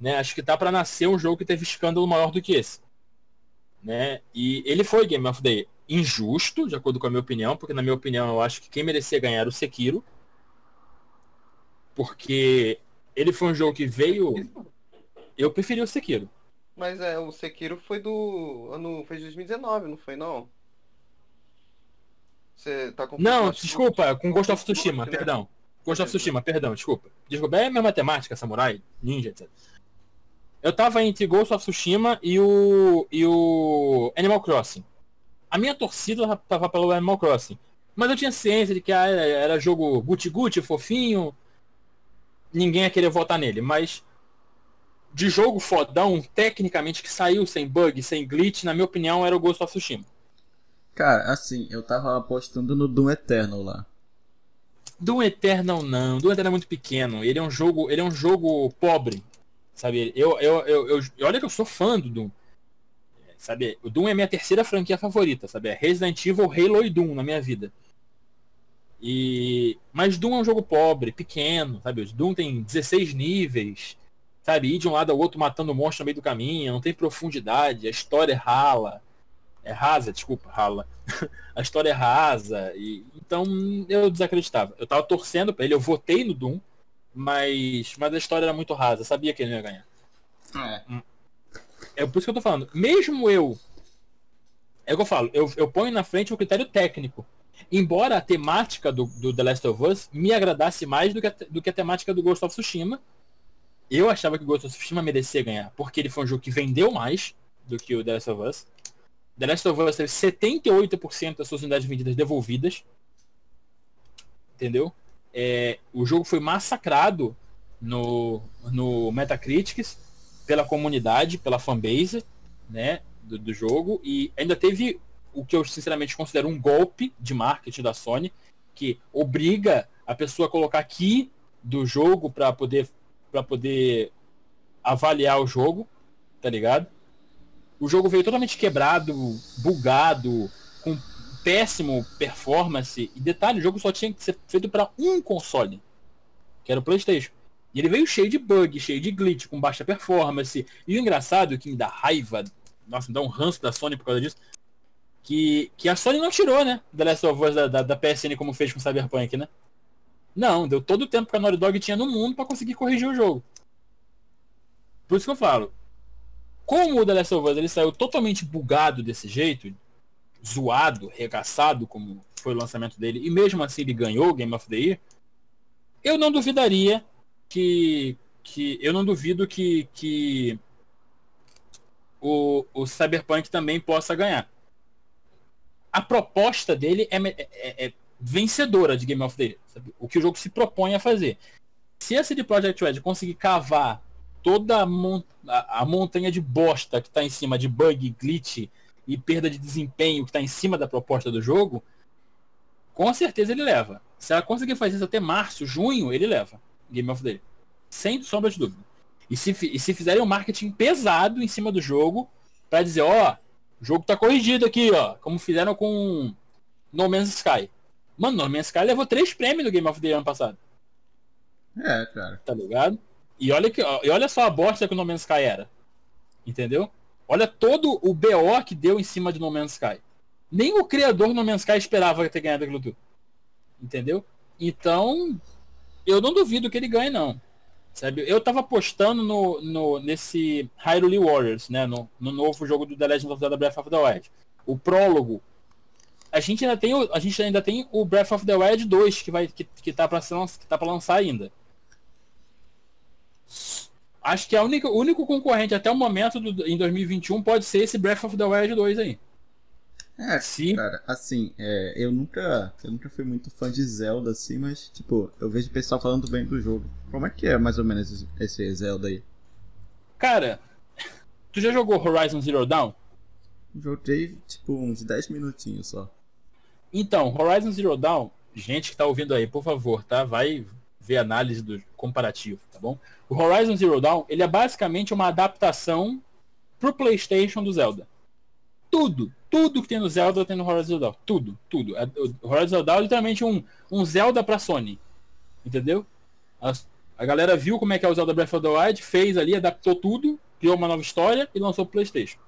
Né? Acho que tá para nascer um jogo que teve escândalo maior do que esse. Né? E ele foi Game of the Year. Injusto, de acordo com a minha opinião, porque na minha opinião eu acho que quem merecia ganhar era o Sekiro. Porque ele foi um jogo que veio. Eu preferi o Sekiro. Mas é, o Sekiro foi do. ano. foi de 2019, não foi não? Você tá com. Não, desculpa, com Ghost of Tsushima, né? perdão. Ghost of Tsushima, perdão, desculpa. Desculpa, é a minha matemática, samurai, ninja, etc. Eu tava entre Ghost of Tsushima e o. e o Animal Crossing. A minha torcida tava pelo Animal Crossing. Mas eu tinha ciência de que ah, era jogo guti-guti, fofinho, ninguém ia querer votar nele, mas de jogo fodão, tecnicamente, que saiu sem bug, sem glitch, na minha opinião, era o Ghost of Tsushima. Cara, assim, eu tava apostando no Doom Eternal lá. Doom Eternal não, Doom Eternal é muito pequeno, ele é um jogo, ele é um jogo pobre, sabe? Eu, eu, eu, eu olha que eu sou fã do Doom. Sabe, o Doom é minha terceira franquia favorita, sabe? É Resident Evil, Halo e Doom na minha vida. E mas Doom é um jogo pobre, pequeno, sabe? Doom tem 16 níveis, sabe? Ir de um lado ao outro matando um monstro no meio do caminho, não tem profundidade, a história é rala. É rasa, desculpa, rala. a história é rasa. E, então eu desacreditava. Eu tava torcendo para ele, eu votei no Doom, mas, mas a história era muito rasa, eu sabia que ele não ia ganhar. É. Hum. é por isso que eu tô falando. Mesmo eu. É o que eu falo, eu, eu ponho na frente o critério técnico. Embora a temática do, do, The Last of Us me agradasse mais do que, a, do que a temática do Ghost of Tsushima, eu achava que o Ghost of Tsushima merecia ganhar, porque ele foi um jogo que vendeu mais do que o The Last of Us. The Last of Us teve 78% das suas unidades vendidas devolvidas. Entendeu? É, o jogo foi massacrado no, no Metacritics pela comunidade, pela fanbase né, do, do jogo. E ainda teve o que eu sinceramente considero um golpe de marketing da Sony, que obriga a pessoa a colocar aqui do jogo para poder para poder avaliar o jogo, tá ligado? O jogo veio totalmente quebrado, bugado, com péssimo performance. E detalhe, o jogo só tinha que ser feito para um console, que era o PlayStation. E ele veio cheio de bug, cheio de glitch, com baixa performance. E o engraçado, que me dá raiva, nossa, me dá um ranço da Sony por causa disso, que, que a Sony não tirou, né? The Last of Us da, da, da PSN como fez com Cyberpunk, né? Não, deu todo o tempo que a Naughty Dog tinha no mundo para conseguir corrigir o jogo. Por isso que eu falo. Como o The Last of Us ele saiu totalmente bugado desse jeito, zoado, regaçado, como foi o lançamento dele, e mesmo assim ele ganhou o Game of the Year, eu não duvidaria que. que eu não duvido que, que o, o Cyberpunk também possa ganhar a proposta dele é, é, é, vencedora de Game of the Year. Sabe? O que o jogo se propõe a fazer. Se a CD Projekt Red conseguir cavar toda a, mon a, a montanha de bosta que está em cima de bug, glitch e perda de desempenho que está em cima da proposta do jogo, com certeza ele leva. Se ela conseguir fazer isso até março, junho, ele leva. Game of the Year. Sem sombra de dúvida. E se, e se fizerem um marketing pesado em cima do jogo, para dizer, ó, o jogo tá corrigido aqui, ó, como fizeram com No Man's Sky. Mano, No Man's Sky levou três prêmios no Game of the Year ano passado. É, cara. Tá ligado? E olha, que, e olha só a bosta que o No Man's Sky era. Entendeu? Olha todo o BO que deu em cima de No Man's Sky. Nem o criador do No Man's Sky esperava ter ganhado aquilo tudo. Entendeu? Então, eu não duvido que ele ganhe, não. Sabe? Eu tava apostando no, no, nesse Hyrule Warriors, né? No, no novo jogo do The Legend of Zelda Breath of the Wild. O prólogo. A gente ainda tem o, a gente ainda tem o Breath of the Wild 2 que vai que, que tá para que tá para lançar ainda. Acho que a única, o único concorrente até o momento do, em 2021 pode ser esse Breath of the Wild 2 aí. É, Sim. cara, assim, é, eu nunca eu nunca fui muito fã de Zelda, assim, mas, tipo, eu vejo o pessoal falando bem do jogo. Como é que é, mais ou menos, esse Zelda aí? Cara, tu já jogou Horizon Zero Dawn? Joguei, tipo, uns 10 minutinhos só. Então, Horizon Zero Dawn, gente que tá ouvindo aí, por favor, tá? Vai ver análise do comparativo, tá bom? O Horizon Zero Dawn, ele é basicamente uma adaptação pro PlayStation do Zelda. Tudo, tudo que tem no Zelda tem no Horizon Dawn. Tudo, tudo. É, o Horizon Dawn é literalmente um, um Zelda pra Sony. Entendeu? A, a galera viu como é que é o Zelda Breath of the Wild, fez ali, adaptou tudo, criou uma nova história e lançou pro Playstation.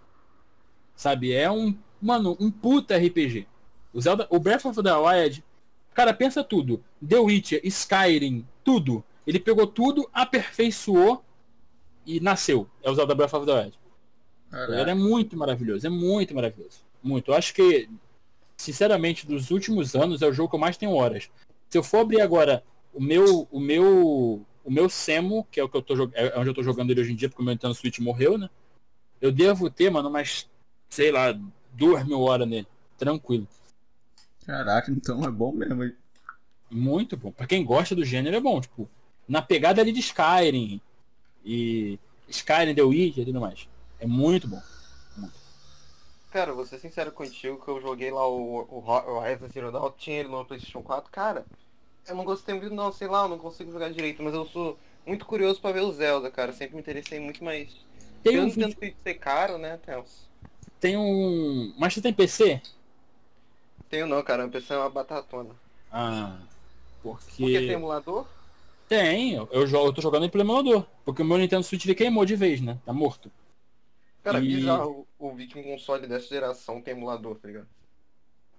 Sabe? É um, mano, um puta RPG. O Zelda, o Breath of the Wild, cara, pensa tudo. The Witcher, Skyrim, tudo. Ele pegou tudo, aperfeiçoou e nasceu. É o Zelda Breath of the Wild. É muito maravilhoso, é muito maravilhoso. Muito. Eu acho que, sinceramente, dos últimos anos é o jogo que eu mais tenho horas. Se eu for abrir agora o meu, o meu, o meu Semo, que é o que eu tô é onde eu tô jogando ele hoje em dia, porque o meu Nintendo Switch morreu, né? Eu devo ter, mano, mais, sei lá, duas mil horas nele. Tranquilo. Caraca, então é bom mesmo. Hein? Muito bom. Pra quem gosta do gênero é bom, tipo, na pegada ali de Skyrim e Skyrim, The Witcher e tudo mais. É muito bom. Cara, vou ser sincero contigo que eu joguei lá o, o, o Horizon Zero Dawn, tinha ele no Playstation 4, cara, eu não gostei muito não, sei lá, eu não consigo jogar direito, mas eu sou muito curioso pra ver o Zelda, cara, sempre me interessei muito mais. Tem um vídeo... de ser caro, né, Tels? Tem um... Mas você tem PC? Tenho não, cara, o PC é uma batatona. Ah, porque... Porque tem emulador? Tem, eu, jogo, eu tô jogando pelo emulador, porque o meu Nintendo Switch ele queimou de vez, né, tá morto. Cara, e... bizarro ouvir que um console dessa geração tem emulador, tá ligado?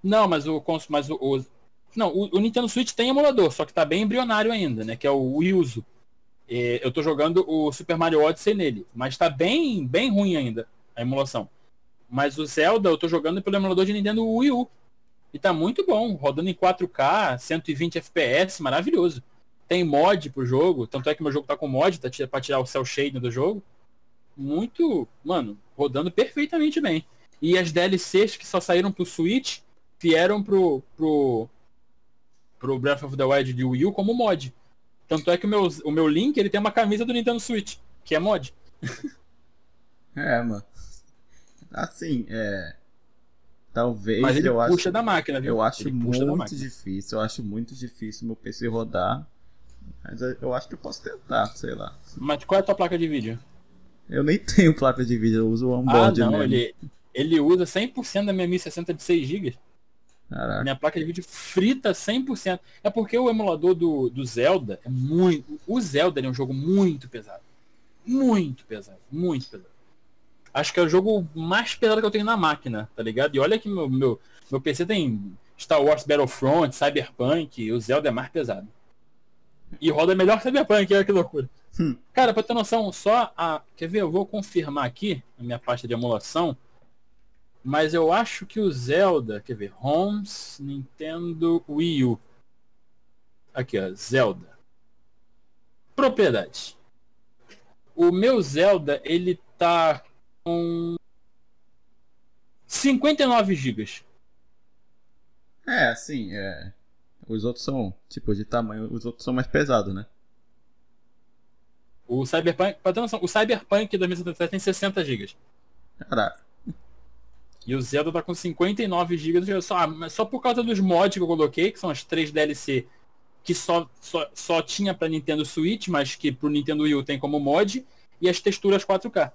Não, mas o mas o, o não, o, o, Nintendo Switch tem emulador, só que tá bem embrionário ainda, né? Que é o Wii Uso. E eu tô jogando o Super Mario Odyssey nele, mas tá bem, bem ruim ainda a emulação. Mas o Zelda eu tô jogando pelo emulador de Nintendo Wii U. E tá muito bom, rodando em 4K, 120 FPS, maravilhoso. Tem mod pro jogo, tanto é que meu jogo tá com mod, tá pra tirar o cel shading do jogo muito, mano, rodando perfeitamente bem. E as DLCs que só saíram pro Switch vieram pro, pro, pro Breath of the Wild de Wii U como mod. Tanto é que o meu, o meu Link ele tem uma camisa do Nintendo Switch, que é mod. é, mano. Assim, é. Talvez Mas ele eu puxa acho, da máquina, viu? Eu acho muito difícil, eu acho muito difícil meu PC rodar. Mas eu acho que eu posso tentar, sei lá. Mas qual é a tua placa de vídeo? Eu nem tenho placa de vídeo, eu uso o onboard ah, não, mesmo. Ele, ele usa 100% da minha 1060 de 6 GB. Caraca. Minha placa de vídeo frita 100%. É porque o emulador do, do Zelda é muito... O Zelda é um jogo muito pesado. Muito pesado. Muito pesado. Acho que é o jogo mais pesado que eu tenho na máquina, tá ligado? E olha que meu, meu, meu PC tem Star Wars Battlefront, Cyberpunk, o Zelda é mais pesado. E roda melhor que Cyberpunk, olha que loucura. Hum. Cara, pra ter noção, só a. Quer ver? Eu vou confirmar aqui a minha pasta de emulação. Mas eu acho que o Zelda. Quer ver? Homes, Nintendo Wii U. Aqui, ó. Zelda. Propriedades. O meu Zelda, ele tá com 59 GB. É, assim, é. Os outros são, tipo, de tamanho, os outros são mais pesados, né? O Cyberpunk, pra ter noção, o Cyberpunk 2077 tem 60 GB. Caraca. E o Zelda tá com 59 GB só, só por causa dos mods que eu coloquei, que são as três DLC que só, só, só tinha para Nintendo Switch, mas que pro Nintendo Wii U tem como mod, e as texturas 4K.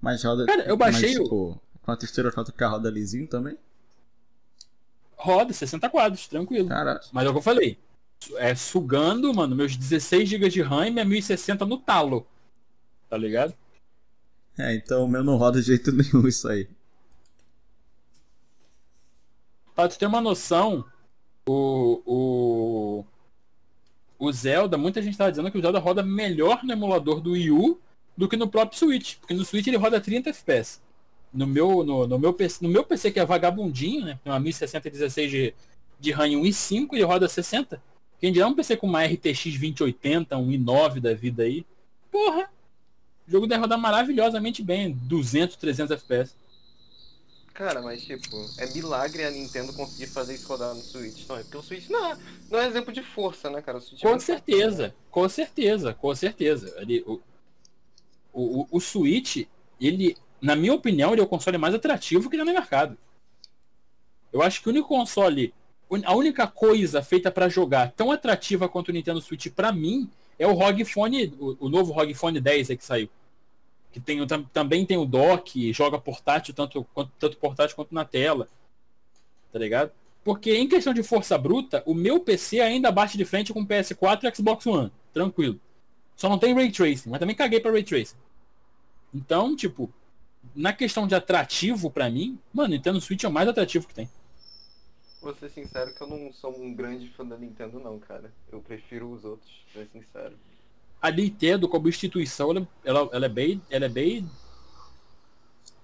Mas roda. Cara, eu baixei mas, o- tipo, com a textura 4K roda lisinho também? Roda 60 quadros, tranquilo. Cara, Mas é o que eu falei. É sugando, mano, meus 16 GB de RAM e minha 1060 no talo. Tá ligado? é, então o meu não roda de jeito nenhum isso aí. Pra tu ter uma noção, o, o, o Zelda, muita gente tava dizendo que o Zelda roda melhor no emulador do Wii U do que no próprio Switch. Porque no Switch ele roda 30 FPS. No meu, no, no meu, PC, no meu PC, que é vagabundinho, né? Tem uma 1060 e 16 de, de RAM e um i5, ele roda 60. Quem dirá um PC com uma RTX 2080, um i9 da vida aí. Porra! O jogo deve rodar maravilhosamente bem, 200, 300 FPS. Cara, mas tipo, é milagre a Nintendo conseguir fazer isso rodar no Switch. Não, é porque o Switch não é, não é exemplo de força, né, cara? É Com muito certeza, com certeza, com certeza. Ele, o, o- o Switch, ele, na minha opinião, ele é o console mais atrativo que já no mercado. Eu acho que o único console, a única coisa feita pra jogar tão atrativa quanto o Nintendo Switch pra mim é o ROG Phone, o, o novo ROG Phone 10 aí que saiu. Que tem, tam- também tem o dock, joga portátil, tanto, quanto, tanto portátil quanto na tela. Tá ligado? Porque em questão de força bruta, o meu PC ainda bate de frente com o PS4 e Xbox One. Tranquilo. Só não tem Ray Tracing, mas também caguei pra Ray Tracing. Então, tipo, na questão de atrativo pra mim, mano, Nintendo Switch é o mais atrativo que tem. Vou ser sincero que eu não sou um grande fã da Nintendo não, cara. Eu prefiro os outros, pra ser sincero. A Nintendo, como instituição, ela, ela, ela é bem. Ela é bem.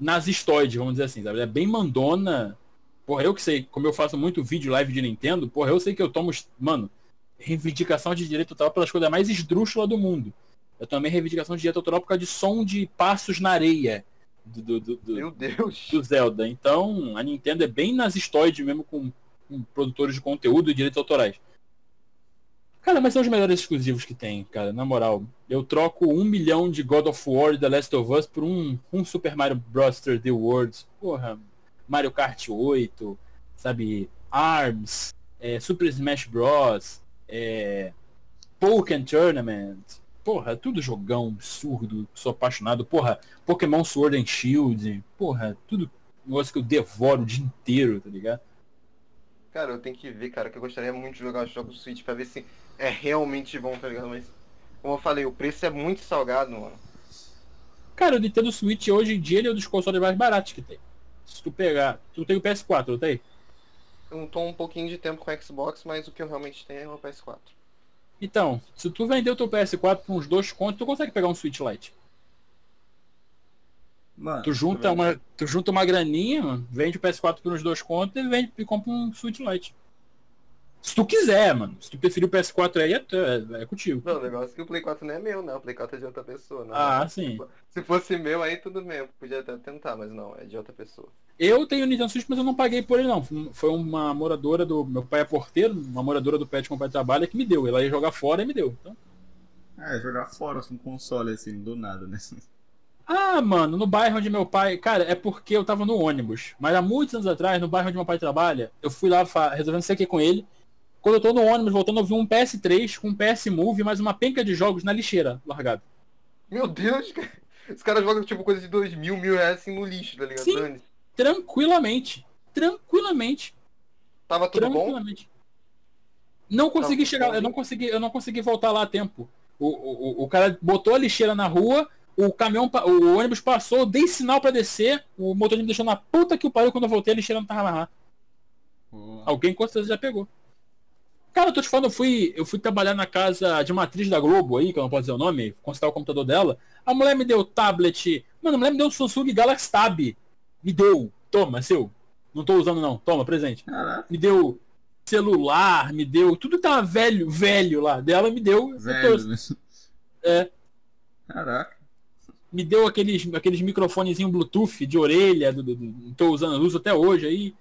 nazistoide, vamos dizer assim, sabe? Ela é bem mandona. Porra, eu que sei, como eu faço muito vídeo live de Nintendo, porra, eu sei que eu tomo, mano, reivindicação de direito autoral pelas coisas mais esdrúxulas do mundo. Eu tomei reivindicação de direito autoral por causa de som de passos na areia do, do, do- Meu Deus! do Zelda. Então, a Nintendo é bem nazistoide mesmo com, com produtores de conteúdo e direitos autorais. Cara, mas são os melhores exclusivos que tem, cara, na moral. Eu troco um milhão de God of War e The Last of Us por um, um Super Mario Bros. 3D Worlds. Porra, Mario Kart 8, sabe? ARMS, é, Super Smash Bros. É, Pokémon Tournament. Porra, tudo jogão absurdo. Sou apaixonado. Porra, Pokémon Sword and Shield. Porra, tudo negócio que eu devoro o dia inteiro, tá ligado? Cara, eu tenho que ver, cara, que eu gostaria muito de jogar os jogos do Switch pra ver se é realmente bom, tá ligado? Mas, como eu falei, o preço é muito salgado, mano. Cara, o Nintendo Switch hoje em dia ele é um dos consoles mais baratos que tem. Se tu pegar. Tu tem o PS4, não tem? Eu não tô um pouquinho de tempo com o Xbox, mas o que eu realmente tenho é o PS4. Então, se tu vender o teu PS4 por uns dois contos, tu consegue pegar um Switch Lite. Mano, Tu junta uma, tu junta uma graninha, mano, vende o PS4 por uns dois contos e, vende, e compra um Switch Lite. Se tu quiser, mano. Se tu preferir o PS4 aí, é, é, é contigo. Não, o negócio é que o Play 4 não é meu, né? O Play 4 é de outra pessoa, né? Ah, sim. Se fosse meu, aí tudo bem, eu podia até tentar, mas não, é de outra pessoa. Eu tenho o Nintendo Switch, mas eu não paguei por ele não. Foi uma moradora do. Meu pai é porteiro, uma moradora do pet com o pai trabalha que me deu. Ela ia jogar fora e me deu. Então, É, jogar fora um console assim, do nada, né? Ah, mano, no bairro onde meu pai. Cara, é porque eu tava no ônibus. Mas há muitos anos atrás, no bairro onde meu pai trabalha, eu fui lá fa- resolvendo sei que com ele. Quando eu tô no ônibus voltando, eu vi um PS3 com um PS Move mais uma penca de jogos na lixeira, largado. Meu Deus, cara. Os caras jogam tipo coisa de dois mil, mil reais assim no lixo, tá ligado? Sim. Tranquilamente. Tranquilamente. Tava tudo bom? tranquilamente. Não consegui tudo chegar, bom. eu não consegui, eu não consegui voltar lá a tempo. O, o, o- o cara botou a lixeira na rua, o caminhão, o ônibus passou, eu dei sinal pra descer, o motorista me deixou na puta que o pariu quando eu voltei, a lixeira não tava lá. Alguém com certeza já pegou. Cara, eu tô te falando, eu fui, eu fui trabalhar na casa de uma atriz da Globo aí, que eu não posso dizer o nome, consultar o computador dela. A mulher me deu tablet. Mano, a mulher me deu um Samsung Galaxy Tab. Me deu. Toma, seu. Não tô usando não. Toma, presente. Caraca, Me deu celular, me deu. Tudo que tava velho, velho lá. Dela me deu. eu velho, né? É. Caraca. me deu aqueles, aqueles microfonezinho Bluetooth de orelha. Do, do, do- não tô usando, uso até hoje aí.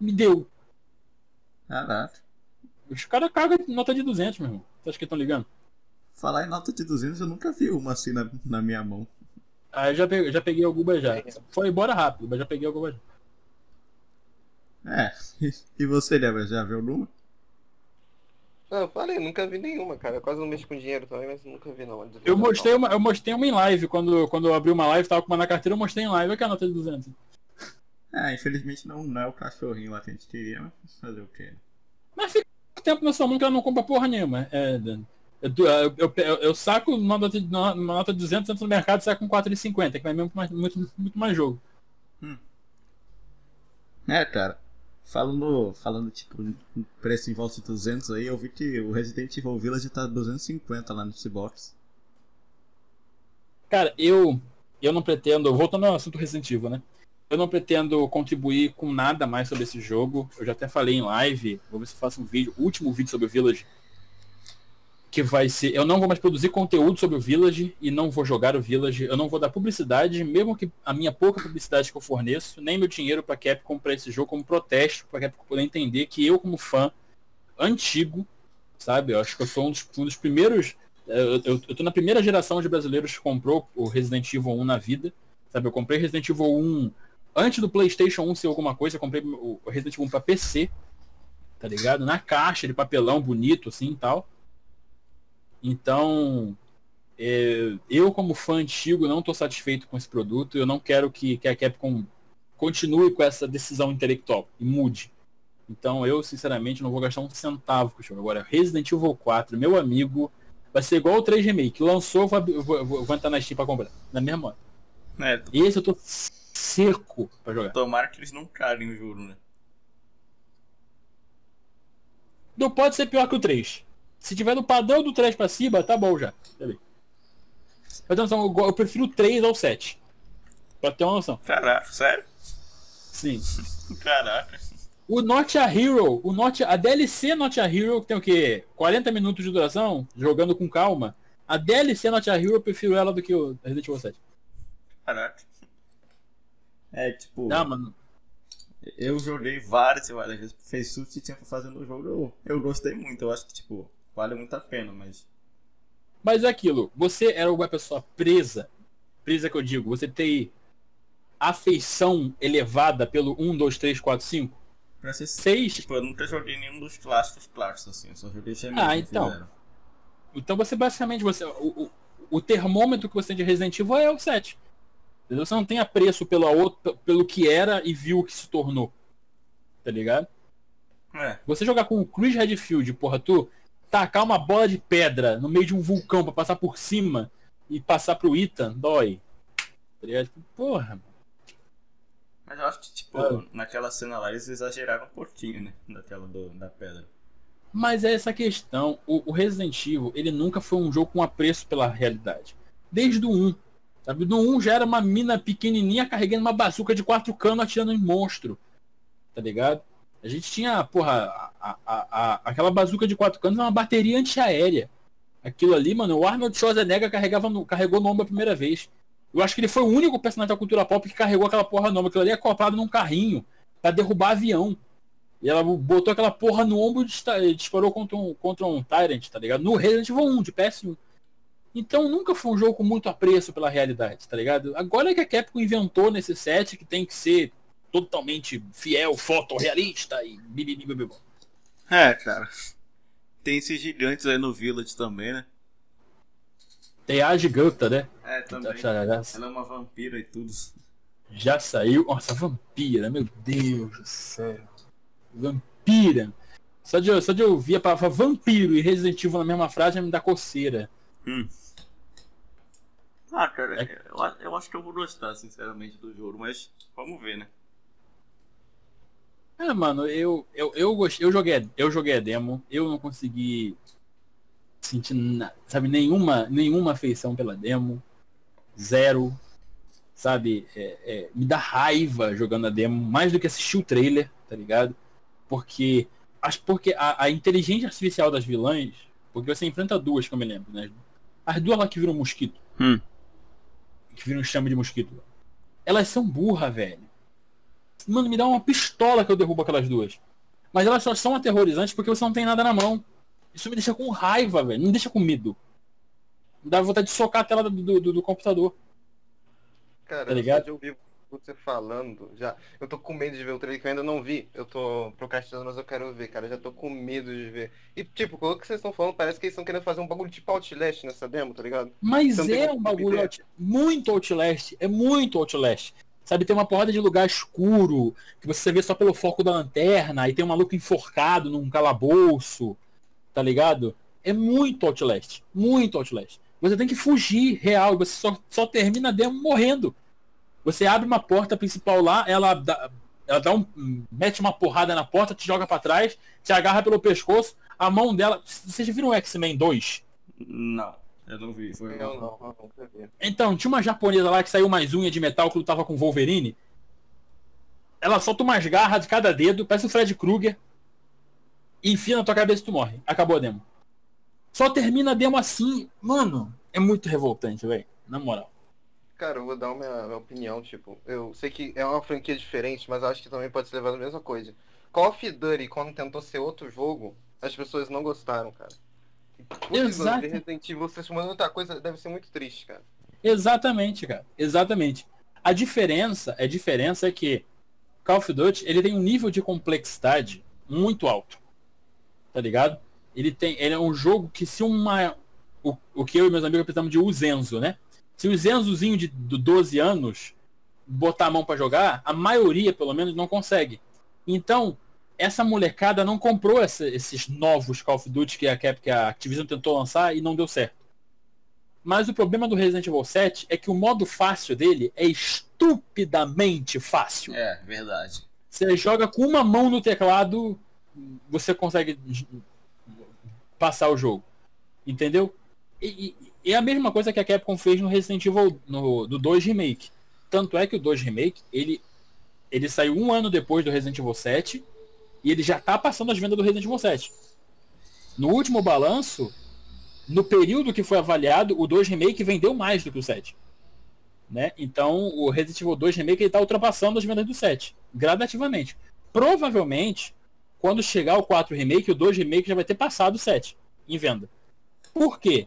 Me deu. Caraca. Os caras cagam nota de 200, meu irmão. Você acha que estão ligando? Falar em nota de 200, eu nunca vi uma assim na, na minha mão. Aí eu já peguei, já peguei alguma já. Foi embora rápido, mas já peguei alguma já. É. E você, Débora, já viu o número? Não, eu falei, nunca vi nenhuma, cara. Eu quase não mexo com dinheiro também, mas nunca vi não. Eu mostrei não. uma, eu mostrei uma em live, quando, quando eu abri uma live, tava com uma na carteira, eu mostrei em live, olha que a nota de 200. Ah, infelizmente não, não é o cachorrinho lá que a gente queria, mas fazer o quê? Mas fica tempo na sua mão que ela não compra porra nenhuma. É, eu, eu, eu, eu- eu saco uma nota, de, uma nota de 200 entra no mercado e saco com 4,50, que vai mesmo mais, muito, muito mais jogo. É, cara. Falando, falando tipo, em preço em volta de 200 aí, eu vi que o Resident Evil Village tá 250 lá no Xbox. Cara, eu, eu não pretendo, voltando ao assunto Resident Evil, né? Eu não pretendo contribuir com nada mais sobre esse jogo. Eu já até falei em live, vou ver se eu faço um vídeo, o último vídeo sobre o Village. Que vai ser. Eu não vou mais produzir conteúdo sobre o Village e não vou jogar o Village. Eu não vou dar publicidade, mesmo que a minha pouca publicidade que eu forneço, nem meu dinheiro pra Capcom pra esse jogo como protesto, pra Capcom poder entender que eu, como fã antigo, sabe? Eu acho que eu sou um dos, um dos primeiros. Eu, eu, eu tô na primeira geração de brasileiros que comprou o Resident Evil 1 na vida. Sabe? Eu comprei Resident Evil 1 antes do PlayStation 1 ser alguma coisa. Eu comprei o Resident Evil 1 pra PC. Tá ligado? Na caixa de papelão bonito assim e tal. Então, é, eu como fã antigo não tô satisfeito com esse produto. Eu não quero que, que a Capcom continue com essa decisão intelectual e mude. Então eu, sinceramente, não vou gastar um centavo com o jogo. Agora, Resident Evil 4, meu amigo, vai ser igual o 3 Remake. Lançou, eu vou, vou, vou, vou entrar na Steam pra comprar. Na mesma hora. É, Esse eu tô seco pra jogar. tomara que eles não calem o juro, né? Não pode ser pior que o 3. Se tiver no padrão do 3 pra cima, tá bom já. Ter noção, eu, eu prefiro o 3 ao 7. Pra ter uma noção. Caraca, sério? Sim. Caraca. O Not a Hero, o Not, a DLC Not a Hero, que tem o quê? 40 minutos de duração, jogando com calma. A DLC Not a Hero, eu prefiro ela do que o Resident Evil 7. Caraca. É, tipo, Não, mano. eu joguei várias e várias vezes. Fez tudo que tinha pra fazer no jogo. Eu, eu gostei muito. Eu acho que, tipo, vale muito a pena, mas. Mas é aquilo, você era uma pessoa presa, presa que eu digo, você tem afeição elevada pelo 1, 2, 3, 4, 5, Pra ser 6. Tipo, eu nunca joguei nenhum dos clássicos clássicos, assim. Eu só joguei Xamil. Ah, então. Então você basicamente, você, o, o, o termômetro que você tem de Resident Evil é o 7. Entendeu? Você não tem apreço pela outra, pelo que era e viu o que se tornou. Tá ligado? É. Você jogar com o Chris Redfield, porra, tu tacar uma bola de pedra no meio de um vulcão pra passar por cima e passar pro Ethan, dói. Tá? Tipo, Porra. Mas eu acho que, tipo, Ah. naquela cena lá eles exageraram um pouquinho, né? Daquela do, da pedra. Mas é essa questão. O, o Resident Evil, ele nunca foi um jogo com apreço pela realidade. Desde o 1. Sabe? No 1 já era uma mina pequenininha carregando uma bazuca de quatro canos atirando em monstro. Tá ligado? A gente tinha, porra, a, a, a- aquela bazuca de quatro canos é uma bateria antiaérea. Aquilo ali, mano, o Arnold Schwarzenegger carregava no, carregou no ombro a primeira vez. Eu acho que ele foi o único personagem da cultura pop que carregou aquela porra no ombro. Aquilo ali é acoplado num carrinho pra derrubar avião. E ela botou aquela porra no ombro e disparou contra um, contra um Tyrant, tá ligado? No Resident Evil 1, de PS1. Então nunca foi um jogo com muito apreço pela realidade, tá ligado? Agora que a Capcom inventou nesse set que tem que ser totalmente fiel, fotorrealista e bibibibibi. É, cara. Tem esses gigantes aí no Village também, né? Tem a giganta, né? É, também. Já, já- Ela é uma vampira e tudo. já saiu. Nossa, vampira, meu Deus do céu. Vampira. Só de, eu- só de eu ouvir a palavra vampiro e Resident Evil na mesma frase me dá coceira. Hum. Ah, cara, eu, a- eu acho que eu vou gostar, sinceramente, do jogo, mas vamos ver, né? É, mano, eu, eu, eu, gostei, eu, joguei, eu joguei a demo, eu não consegui sentir, sabe, nenhuma, nenhuma afeição pela demo. Zero. Sabe, é, é, me dá raiva jogando a demo, mais do que assistir o trailer, tá ligado? Porque, acho porque a, a inteligência artificial das vilãs, porque você enfrenta duas que eu me lembro, né? As duas lá que viram mosquito. Hum. Que viram chama de mosquito. Elas são burra, velho. Mano, me dá uma pistola que eu derrubo aquelas duas. Mas elas só são aterrorizantes porque você não tem nada na mão. Isso me deixa com raiva, velho. Não me deixa com medo. Me dá vontade de socar a tela do, do, do computador. Cara, Tá ligado? de ouvir você falando, já. Eu tô com medo de ver o trailer que eu ainda não vi. Eu tô procrastinando, mas eu quero ver, cara. Eu já tô com medo de ver. E, tipo, o que vocês estão falando, parece que eles estão querendo fazer um bagulho tipo Outlast nessa demo, tá ligado? Mas Então é um bagulho out- muito Outlast. É muito Outlast. Sabe, tem uma porrada de lugar escuro, que você vê só pelo foco da lanterna, aí tem um maluco enforcado num calabouço, tá ligado? É muito Outlast. Muito Outlast. Você tem que fugir real, e você só, só termina demo morrendo. Você abre uma porta principal lá, ela dá, ela dá um. mete uma porrada na porta, te joga pra trás, te agarra pelo pescoço, a mão dela. Vocês viram o X-Men 2? Não, eu não vi. Foi Eu não, eu nunca vi. Então, tinha uma japonesa lá que saiu mais unha de metal que lutava com o Wolverine. Ela solta umas garras de cada dedo, parece o Fred Krueger. E enfia na tua cabeça e tu morre. Acabou a demo. Só termina a demo assim. Mano, é muito revoltante, velho. Na moral. Cara, eu vou dar uma minha opinião, tipo, eu sei que é uma franquia diferente, mas eu acho que também pode ser levado a mesma coisa. Call of Duty, quando tentou ser outro jogo, as pessoas não gostaram, cara. Putz, Exato. Resident Evil chamando outra coisa deve ser muito triste, cara. Exatamente, cara. Exatamente. A diferença, a diferença é que Call of Duty, ele tem um nível de complexidade muito alto. Tá ligado? Ele tem, ele é um jogo que se uma o, o que eu e meus amigos precisamos de Uzenzo, né? Se o Zenzozinho de, de 12 anos botar a mão pra jogar, a maioria, pelo menos, não consegue. Então, essa molecada não comprou essa- esses novos Call of Duty que a, Cap- que a Activision tentou lançar e não deu certo. Mas o problema do Resident Evil 7 é que o modo fácil dele é estupidamente fácil. É, verdade. Você joga com uma mão no teclado, você consegue passar o jogo. Entendeu? E, e- e é a mesma coisa que a Capcom fez no Resident Evil no, do 2 Remake. Tanto é que o 2 Remake, ele, ele saiu um ano depois do Resident Evil 7 e ele já tá passando as vendas do Resident Evil 7. No último balanço, no período que foi avaliado, o 2 Remake vendeu mais do que o 7. Né? Então o Resident Evil 2 Remake ele tá ultrapassando as vendas do 7, gradativamente. Provavelmente, quando chegar o 4 Remake, o 2 Remake já vai ter passado o 7 em venda. Por quê?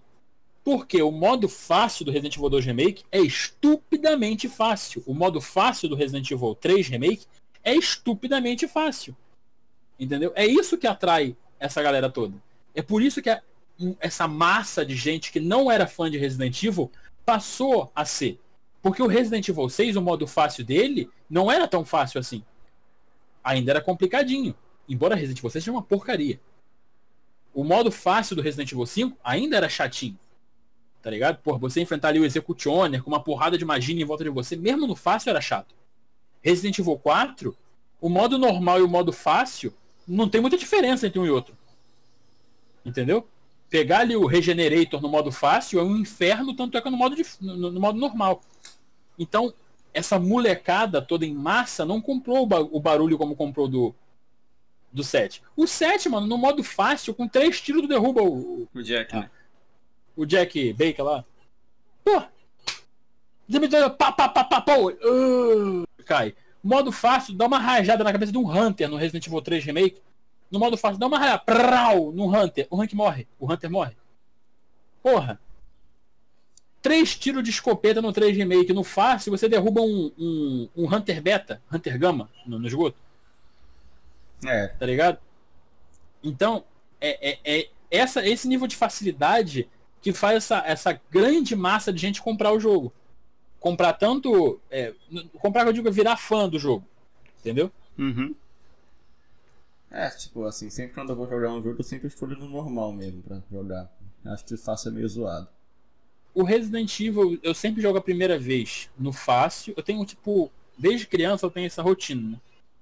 Porque o modo fácil do Resident Evil 2 Remake é estupidamente fácil. O modo fácil do Resident Evil 3 Remake é estupidamente fácil. Entendeu? É isso que atrai essa galera toda. É por isso que a- essa massa de gente que não era fã de Resident Evil passou a ser. Porque o Resident Evil 6, o modo fácil dele, não era tão fácil assim. Ainda era complicadinho. Embora Resident Evil 6 seja uma porcaria. O modo fácil do Resident Evil 5 ainda era chatinho. Tá ligado? Por você enfrentar ali o Executioner com uma porrada de magia em volta de você, mesmo no fácil era chato. Resident Evil 4, o modo normal e o modo fácil não tem muita diferença entre um e outro. Entendeu? Pegar ali o Regenerator no modo fácil é um inferno, tanto é que é no modo, dif- no, no modo normal. Então, essa molecada toda em massa não comprou o, ba- o barulho como comprou do, do 7. O 7, mano, no modo fácil, com três tiros, tu derruba o, O Jack, né? o Jack Baker lá. Pô! Pá, pá, pá, pá, pô! Uh, cai. Modo fácil, dá uma rajada na cabeça de um Hunter no Resident Evil 3 Remake. No modo fácil, dá uma rajada prau, no Hunter. O Hunter morre. O Hunter morre. Porra. Três tiros de escopeta no 3 Remake. No fácil, você derruba um, um, um Hunter Beta, Hunter Gama, no, no esgoto É, tá ligado? Então, é, é, é essa, esse nível de facilidade que faz essa, essa grande massa de gente comprar o jogo. Comprar tanto. é, comprar, que eu digo, é virar fã do jogo. Entendeu? Uhum. É, tipo assim, sempre quando eu vou jogar um jogo, eu sempre escolho no normal mesmo pra jogar. Acho que faço é meio zoado. O Resident Evil, eu sempre jogo a primeira vez no fácil. Eu tenho, tipo, desde criança eu tenho essa rotina. né?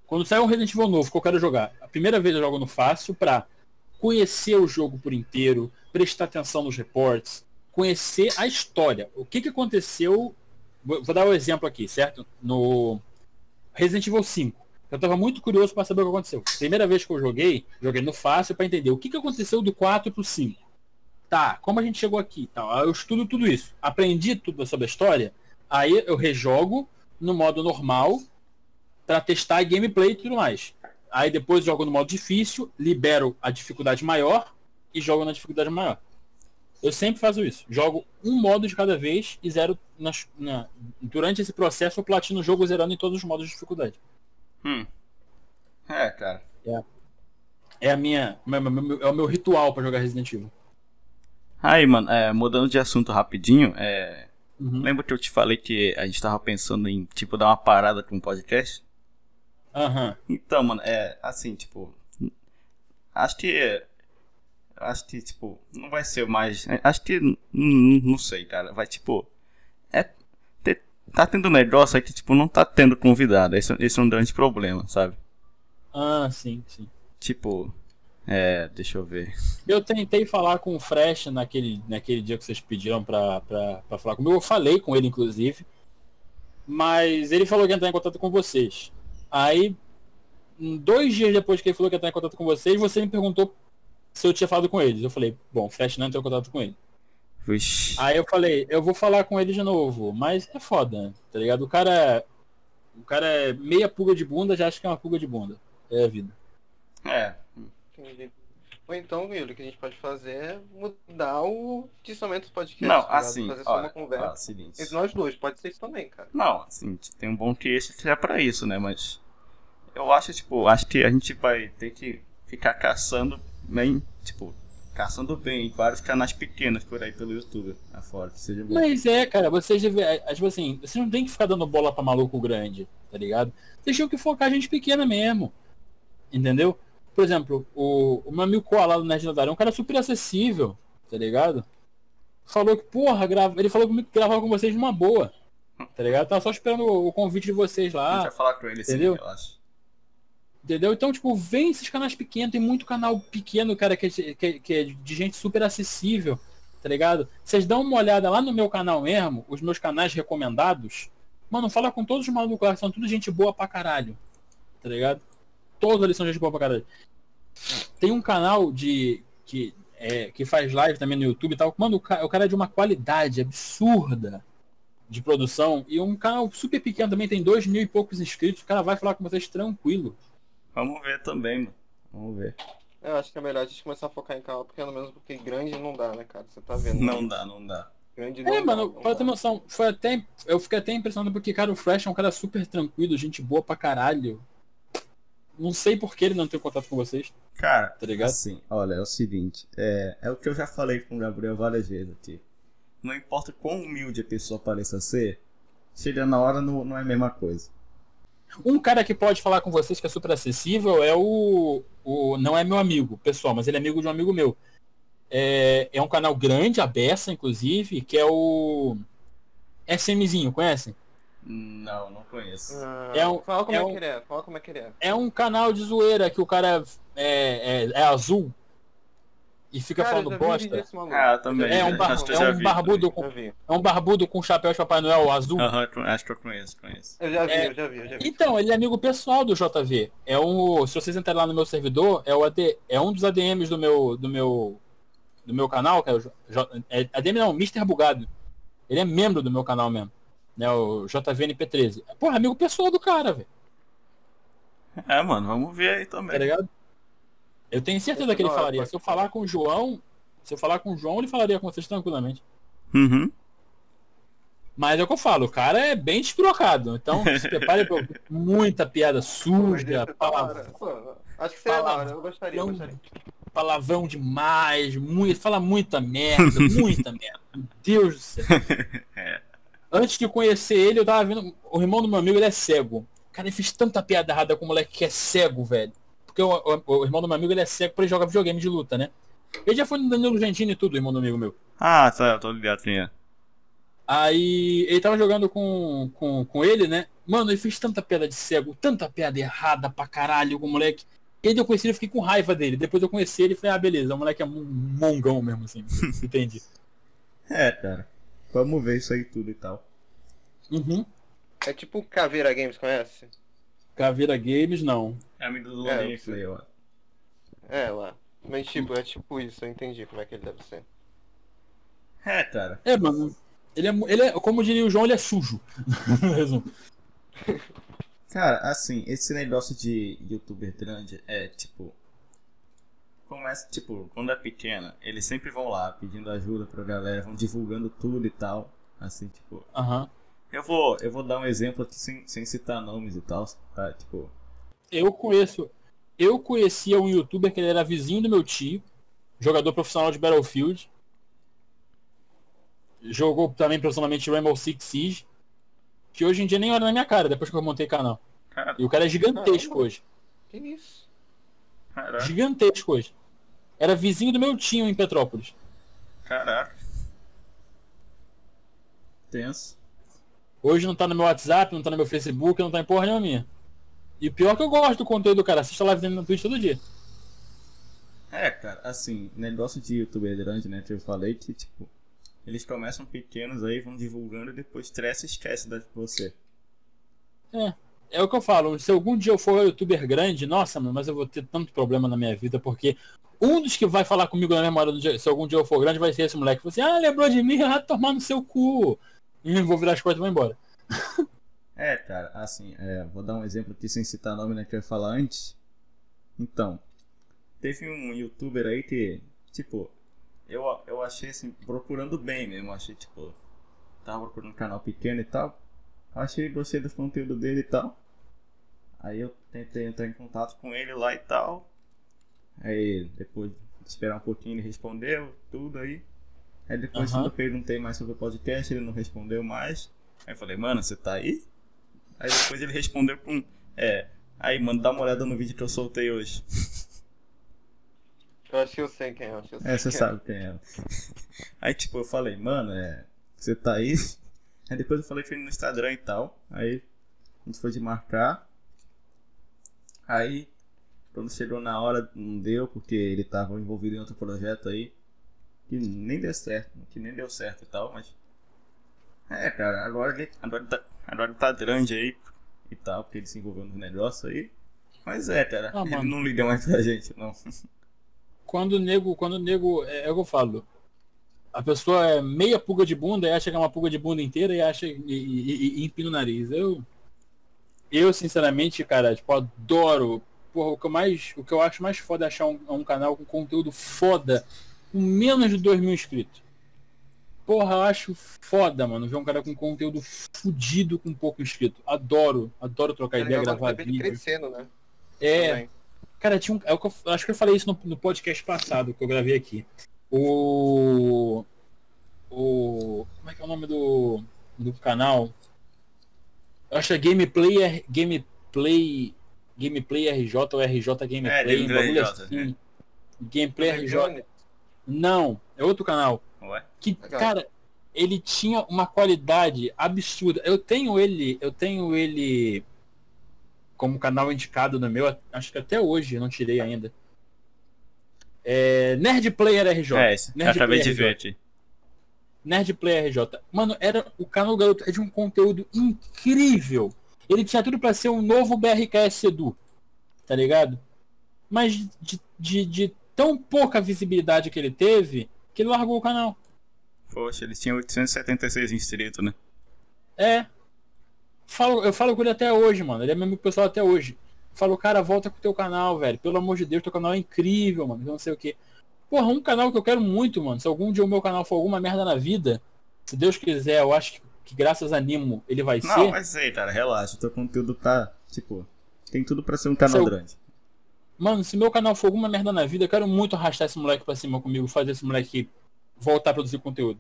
Quando sai um Resident Evil novo que eu quero jogar, a primeira vez eu jogo no fácil pra conhecer o jogo por inteiro, prestar atenção nos reportes, conhecer a história. O que, que aconteceu. Vou vou dar um exemplo aqui, certo? No Resident Evil 5. Eu tava muito curioso para saber o que aconteceu. Primeira vez que eu joguei, joguei no fácil para entender o que, que aconteceu do 4 pro 5. Tá, como a gente chegou aqui tal. Aí Eu estudo tudo isso. Aprendi tudo sobre a história. Aí eu rejogo no modo normal para testar a gameplay e tudo mais. Aí depois jogo no modo difícil, libero a dificuldade maior e jogo na dificuldade maior. Eu sempre faço isso. Jogo um modo de cada vez e zero nas, na, durante esse processo eu platino o jogo zerando em todos os modos de dificuldade. Hum. É, cara. É a minha. É o meu ritual pra jogar Resident Evil. Aí, mano, é, mudando de assunto rapidinho, é, Uhum. lembra que eu te falei que a gente tava pensando em, tipo, dar uma parada com o podcast? Aham. Então, mano, é assim, tipo. Acho que. Acho que, tipo, não vai ser mais. Acho que. Não sei, cara. Vai, tipo. É. te- tá tendo um negócio aí que, tipo, não tá tendo convidado. Esse, esse é um grande problema, sabe? Ah, sim, sim. Tipo. É. Deixa eu ver. Eu tentei falar com o Fresh naquele, naquele dia que vocês pediram pra, pra, pra falar comigo. Eu falei com ele, inclusive. Mas ele falou que ia entrar em contato com vocês. Aí, dois dias depois que ele falou que ia entrar em contato com vocês, você me perguntou se eu tinha falado com eles. Eu falei, bom, o Fresh não entrou em contato com ele. Vixe. Aí eu falei, eu vou falar com ele de novo. Mas é foda, tá ligado? O cara. O cara é meia pulga de bunda, já acha que é uma pulga de bunda. É a vida. É. Entendi. Ou então, Yuri, o que a gente pode fazer é mudar o distanciamento do podcast. Não, tá assim. Fazer só Olha, uma conversa. ó, seguinte. Entre nós dois, pode ser isso também, cara. Não, assim, tem um bom que esse que é pra isso, né? Mas eu acho, tipo, acho que a gente vai ter que ficar caçando bem, tipo, caçando bem em vários canais pequenos por aí pelo YouTube afora, que seja bom. Mas é, cara, vocês devem. é, Tipo assim, vocês não tem que ficar dando bola pra maluco grande, tá ligado? Vocês tinham que focar a gente pequena mesmo. Entendeu? Por exemplo, o, o meu amigo Koala lá do Nerd Lendário é um cara super acessível, tá ligado? Falou que, porra, grava... ele falou comigo que gravava com vocês numa boa. Tá ligado? Tava só esperando o, o convite de vocês a gente lá. vai falar com ele sim, entendeu? relaxa. Entendeu? Então, tipo, vem esses canais pequenos, tem muito canal pequeno, cara, que é, que, que é de gente super acessível, tá ligado? Vocês dão uma olhada lá no meu canal mesmo, os meus canais recomendados. Mano, fala com todos os malucos lá, são tudo gente boa pra caralho. Tá ligado? Todos eles são gente boa pra caralho. Tem um canal de. que, é, que faz live também no YouTube e tal. Mano, o ca- o cara é de uma qualidade absurda de produção. E um canal super pequeno também, tem dois mil e poucos inscritos. O cara vai falar com vocês tranquilo. Vamos ver também, mano. Vamos ver. Eu acho que é melhor a gente começar a focar em canal pequeno mesmo, porque grande não dá, né, cara? Você tá vendo. Não dá, não dá. Grande não É, dá, mano, não pra dá. ter noção, foi até. Eu fiquei até impressionado porque, cara, o Flash é um cara super tranquilo, gente boa pra caralho. Não sei por que ele não tem contato com vocês, Cara, tá ligado? assim, olha, é o seguinte, é, é o que eu já falei com o Gabriel várias vezes aqui. Não importa quão humilde a pessoa pareça ser, chega na hora não, não é a mesma coisa. Um cara que pode falar com vocês que é super acessível é o. o não é meu amigo, pessoal, mas ele é amigo de um amigo meu. É, é um canal grande, a Bessa, inclusive, que é o. SMzinho, conhecem? Não, não conheço. Ah, É um- fala como é é, um- que ele é, fala como é que ele é. É um canal de zoeira que o cara é, é, é azul e fica Cara, falando bosta. Ah, também. É um, bar- acho que eu é um vi barbudo com, é um barbudo com chapéu de Papai Noel azul. Aham, acho que eu conheço, conheço. Eu já vi, É, eu já vi, eu já vi. Então, ele é amigo pessoal do JV. É um, se vocês entrarem lá no meu servidor, é o AD, é um dos ADMs do meu do meu do meu canal, que é o J, é, ADM não, Mr. Bugado. Ele é membro do meu canal mesmo, né, o JVNP13. Porra, amigo pessoal do cara, velho. É, mano, vamos ver aí Tá também. ligado? Eu tenho certeza que ele falaria. Se eu falar com o João, se eu falar com o João, ele falaria com vocês tranquilamente. Uhum. Mas é o que eu falo, o cara é bem despirocado. Então se prepare pra muita piada suja, é. Pô, Acho que seria hora, eu gostaria, eu Palavrão. gostaria. palavrão demais, muito, fala muita merda, muita merda. Meu Deus do céu. É. Antes de conhecer ele, eu tava vendo. O irmão do meu amigo, ele é cego. Cara, ele fez tanta piada errada com o moleque que é cego, velho. Porque o, o- o irmão do meu amigo, ele é cego pra ele jogar videogame de luta, né? Ele já foi no Danilo Gentini e tudo, irmão do amigo meu. Ah, tá, eu tô ligado, quem é. Aí ele tava jogando com, com, com ele, né? Mano, ele fez tanta piada de cego, tanta piada errada pra caralho com o moleque. E aí eu conheci ele, eu fiquei com raiva dele. Depois eu conheci ele e falei, ah, beleza, o moleque é um mongão mesmo, assim. Entendi. É, cara. Vamos ver isso aí tudo e tal. Uhum. É tipo Caveira Games, conhece? Caveira Games, não. É amigo do É, Londrina eu sei. Play, ó. É, lá. Mas tipo, é tipo isso, eu entendi como é que ele deve ser. É, cara. É, mano. Ele é, ele é, como diria o João, ele é sujo. Resumo. Cara, assim, esse negócio de youtuber grande é tipo. começa, tipo, quando é pequena, eles sempre vão lá pedindo ajuda pra galera, vão divulgando tudo e tal. Assim, tipo. Aham. Eu vou, eu vou dar um exemplo aqui sem, sem citar nomes e tal. Tá? Tipo. Eu conheço. Eu conhecia um youtuber que ele era vizinho do meu tio, jogador profissional de Battlefield. Jogou também profissionalmente Rainbow Six Siege. Que hoje em dia nem olha na minha cara, depois que eu montei canal. E o cara é gigantesco Caramba. hoje. Que isso? caraca, Gigantesco hoje. Era vizinho do meu tio em Petrópolis. caraca. Tenso. Hoje não tá no meu WhatsApp, não tá no meu Facebook, não tá em porra nenhuma minha. E o pior é que eu gosto do conteúdo do cara. Assista live dele no Twitch todo dia. É, cara, assim, negócio de youtuber grande, né? que Eu falei que, tipo, eles começam pequenos aí, vão divulgando e depois cresce e esquece de você. É. É o que eu falo. Se algum dia eu for youtuber grande, nossa, mano, mas eu vou ter tanto problema na minha vida, porque um dos que vai falar comigo na dia- se algum dia eu for grande, vai ser esse moleque. Você, ah, lembrou de mim? Ah, tomar no seu cu. E vou virar as costas e vou embora. É, cara, assim, é, vou dar um exemplo aqui sem citar nome, né, que eu ia falar antes. Então, teve um youtuber aí que, tipo, eu, eu achei assim, procurando bem mesmo, achei, tipo, tava procurando um canal pequeno e tal. Achei, gostei do conteúdo dele e tal. Aí eu tentei entrar em contato com ele lá e tal. Aí depois de esperar um pouquinho ele respondeu, tudo aí. Aí depois quando eu perguntei mais sobre o podcast, ele não respondeu mais. Aí eu falei, mano, você tá aí? Aí depois ele respondeu com. É. Aí, mano, dá uma olhada no vídeo que eu soltei hoje. Eu acho que eu sei quem é. eu Acho que eu sei É, você quem sabe quem é. Aí, tipo, eu falei, mano, é. Você tá aí? Aí depois eu falei que foi no Instagram e tal. Aí a gente foi de marcar. Aí, quando chegou na hora, não deu, porque ele tava envolvido em outro projeto aí. Que nem deu certo, que nem deu certo e tal, mas. É, cara, agora ele, agora tá, agora tá grande aí e tal, porque ele se envolveu nos negócios aí. Mas é, cara, Ah, ele não liga mais pra gente, não. Quando o nego, quando o nego, é, é o que eu falo. A pessoa é meia pulga de bunda e acha que é uma pulga de bunda inteira e acha e, e, e- e empina o nariz. Eu, eu sinceramente, cara, tipo, adoro. Porra, o que eu mais, o que eu acho mais foda é achar um, um canal com conteúdo foda, com menos de 2 mil inscritos. Porra, eu acho foda, mano, ver um cara com conteúdo fudido com pouco inscrito. Adoro, adoro trocar É ideia, legal gravar vídeo. crescendo, né? É, Também. Cara, tinha um. é o que eu- acho que eu falei isso no, no podcast passado que eu gravei aqui. O. O. Como é que é o nome do. do canal? Eu acho que é Gameplay. Gameplay. Gameplay RJ ou RJ Gameplay. É, um bagulho RJ, assim. Gameplay RJ. Não, é outro canal. Ué? Que, Legal. cara, ele tinha uma qualidade absurda. Eu tenho ele, eu tenho ele como canal indicado no meu, acho que até hoje, eu não tirei ainda. É, Nerd Player RJ. É, esse. Nerd Acabei de Player ver RJ. aqui. Nerd Player RJ. Mano, era o canal do garoto é de um conteúdo incrível. Ele tinha tudo pra ser um novo BRKS Edu. Tá ligado? Mas de, de, de tão pouca visibilidade que ele teve, que ele largou o canal. Poxa, ele tinha 876 inscritos, né? É. Falo, eu falo com ele até hoje, mano. Ele é meu amigo pessoal até hoje. Falo, cara, volta com o teu canal, velho. Pelo amor de Deus, teu canal é incrível, mano. Eu não sei o que. Porra, um canal que eu quero muito, mano. Se algum dia o meu canal for alguma merda na vida, se Deus quiser, eu acho que, que graças a Nimo ele vai Não, ser. mas aí, cara, relaxa. O teu conteúdo tá, tipo, tem tudo pra ser um canal Seu- grande. Mano, se meu canal for alguma merda na vida, eu quero muito arrastar esse moleque pra cima comigo, fazer esse moleque voltar a produzir conteúdo.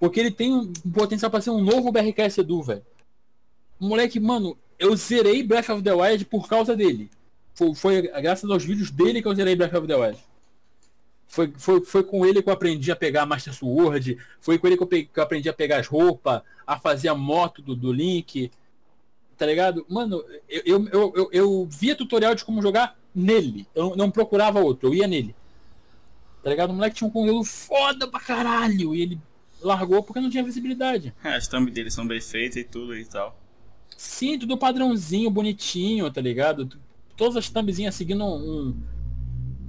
Porque ele tem um potencial pra ser um novo BRKS Edu, velho. Moleque, mano, eu zerei Breath of the Wild por causa dele. Foi, foi graças aos vídeos dele que eu zerei Breath of the Wild. Foi, foi, foi com ele que eu aprendi a pegar Master Sword, foi com ele que eu, pe- que eu aprendi a pegar as roupas, a fazer a moto do, do Link, tá ligado? Mano, eu, eu, eu, eu, eu via tutorial de como jogar nele. Eu não procurava outro, eu ia nele. Tá ligado? O moleque tinha um conteúdo foda pra caralho. E ele largou porque não tinha visibilidade. É, as thumb deles são bem feitas e tudo e tal. Sim, tudo padrãozinho, bonitinho, tá ligado? Todas as thumbzinhas seguindo um,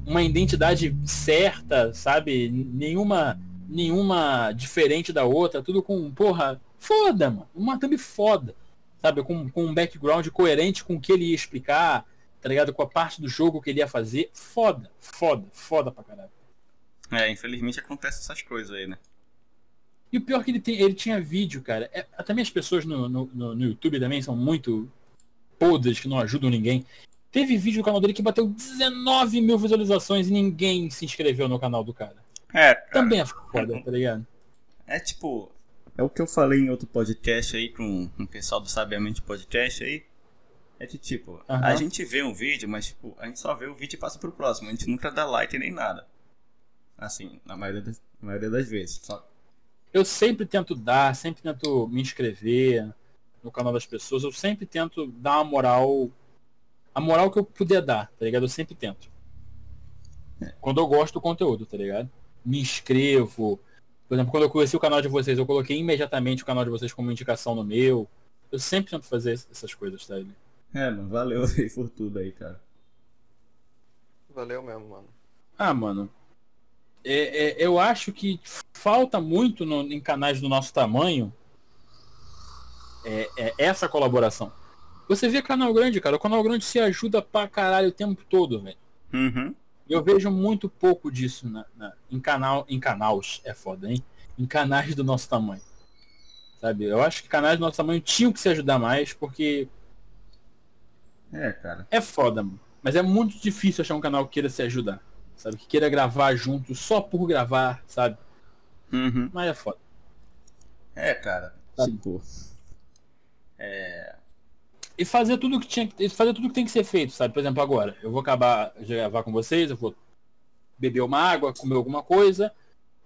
uma identidade certa, sabe? Nenhuma nenhuma diferente da outra, tudo com, porra, foda, mano. Uma thumb foda, sabe? Com, com um background coerente com o que ele ia explicar, tá ligado? Com a parte do jogo que ele ia fazer. Foda, foda, foda pra caralho. É, infelizmente acontece essas coisas aí, né? E o pior é que ele, tem, ele tinha vídeo, cara. É, também as pessoas no, no, no, no YouTube também são muito podres, que não ajudam ninguém. Teve vídeo no canal dele que bateu 19 mil visualizações e ninguém se inscreveu no canal do cara. É, cara. Também é foda, tá ligado? É tipo, é o que eu falei em outro podcast aí com o pessoal do Sabiamente Podcast aí. É que tipo, a Aham. gente vê um vídeo, mas tipo, a gente só vê o vídeo e passa pro próximo. A gente nunca dá like nem nada. Assim, na maioria das, na maioria das vezes. Só... Eu sempre tento dar, sempre tento me inscrever no canal das pessoas. Eu sempre tento dar uma moral. A moral que eu puder dar, tá ligado? Eu sempre tento. Quando eu gosto do conteúdo, tá ligado? Me inscrevo. Por exemplo, quando eu conheci o canal de vocês, eu coloquei imediatamente o canal de vocês como indicação no meu. Eu sempre tento fazer essas coisas, tá ligado? É, mano, valeu aí por tudo aí, cara. Valeu mesmo, mano. Ah, mano. É, é, eu acho que falta muito no- em canais do nosso tamanho é, é essa colaboração. Você vê canal grande, cara. O canal grande se ajuda pra caralho o tempo todo, velho. Uhum. Eu vejo muito pouco disso na, na- em canal, em canais, é foda, hein? Em canais do nosso tamanho. Sabe? Eu acho que canais do nosso tamanho tinham que se ajudar mais, porque É, cara. é foda, mano. Mas é muito difícil achar um canal que queira se ajudar. Sabe? Que queira gravar junto só por gravar, sabe? Uhum. Mas é foda. É, cara. Sabe? Tipo, E fazer tudo que tinha que fazer tudo que tem que ser feito, sabe? Por exemplo, agora, eu vou acabar de gravar com vocês, eu vou beber uma água, comer alguma coisa,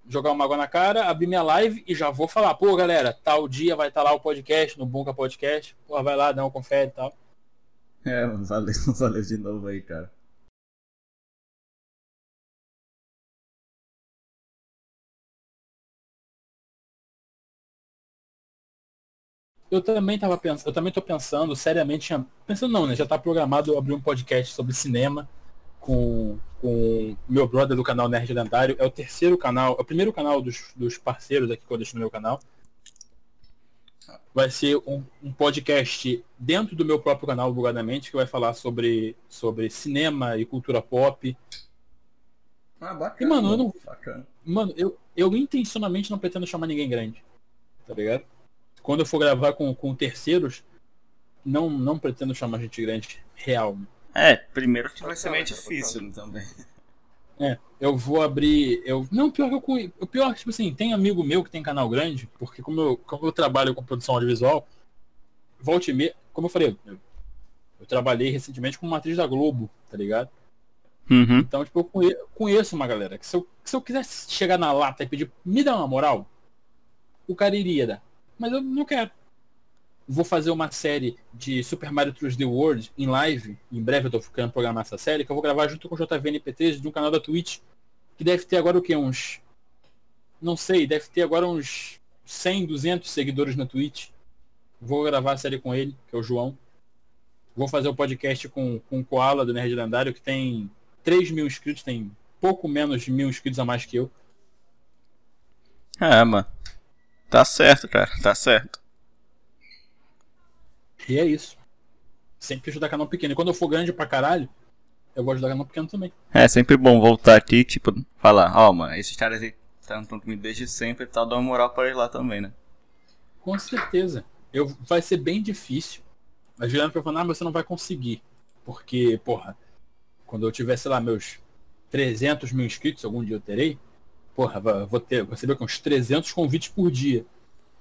jogar uma água na cara, abrir minha live e já vou falar, pô, galera, tal dia vai estar lá o podcast, no Bunka Podcast, pô, vai lá, dá um confere e tal. é, valeu, valeu de novo aí, cara. Eu também tava pensando, eu também tô pensando seriamente, pensando não, né? Já tá programado eu abrir um podcast sobre cinema com com meu brother do canal Nerd Lendário. É o terceiro canal, é o primeiro canal dos, dos parceiros aqui que eu deixo no meu canal. Vai ser um, um podcast dentro do meu próprio canal, bugadamente, que vai falar sobre, sobre cinema e cultura pop. Ah, bacana. E, mano, eu não- Bacana. Mano, eu, eu intencionalmente não pretendo chamar ninguém grande. Tá ligado? Quando eu for gravar com, com terceiros, não, não pretendo chamar gente grande real. É, primeiro que vai ser meio difícil também. É, eu vou abrir. Eu, não, pior que eu O pior, tipo assim, tem amigo meu que tem canal grande, porque como eu, como eu trabalho com produção audiovisual, volte e meia, como eu falei, eu, eu trabalhei recentemente com uma atriz da Globo, tá ligado? Uhum. Então, tipo, eu conhe- conheço uma galera que se eu, se eu quisesse chegar na lata e pedir, me dá uma moral, o cara iria dar. Mas eu não quero. Vou fazer uma série de Super Mario 3D World em live. Em breve eu tô querendo programar essa série, que eu vou gravar junto com o JVNP3 de um canal da Twitch. Que deve ter agora o quê? Uns. Não sei, deve ter agora uns 100, 200 seguidores na Twitch. Vou gravar a série com ele, que é o João. Vou fazer o podcast com, com o Koala do Nerd Lendário, que tem 3 mil inscritos, tem pouco menos de mil inscritos a mais que eu. É, mano. Tá certo, cara. Tá certo. E é isso. Sempre ajudar canal pequeno. E quando eu for grande pra caralho, eu vou ajudar canal pequeno também. É sempre bom voltar aqui, tipo, falar, ó, mano, esses caras aí estão comigo desde sempre e tal, dá uma moral pra eles lá também, né? Com certeza. Eu, vai ser bem difícil. Mas Juliano foi falando, ah, mas você não vai conseguir. Porque, porra, quando eu tiver, sei lá, meus 300 mil inscritos, algum dia eu terei, porra, vou ter, vou receber com uns 300 convites por dia.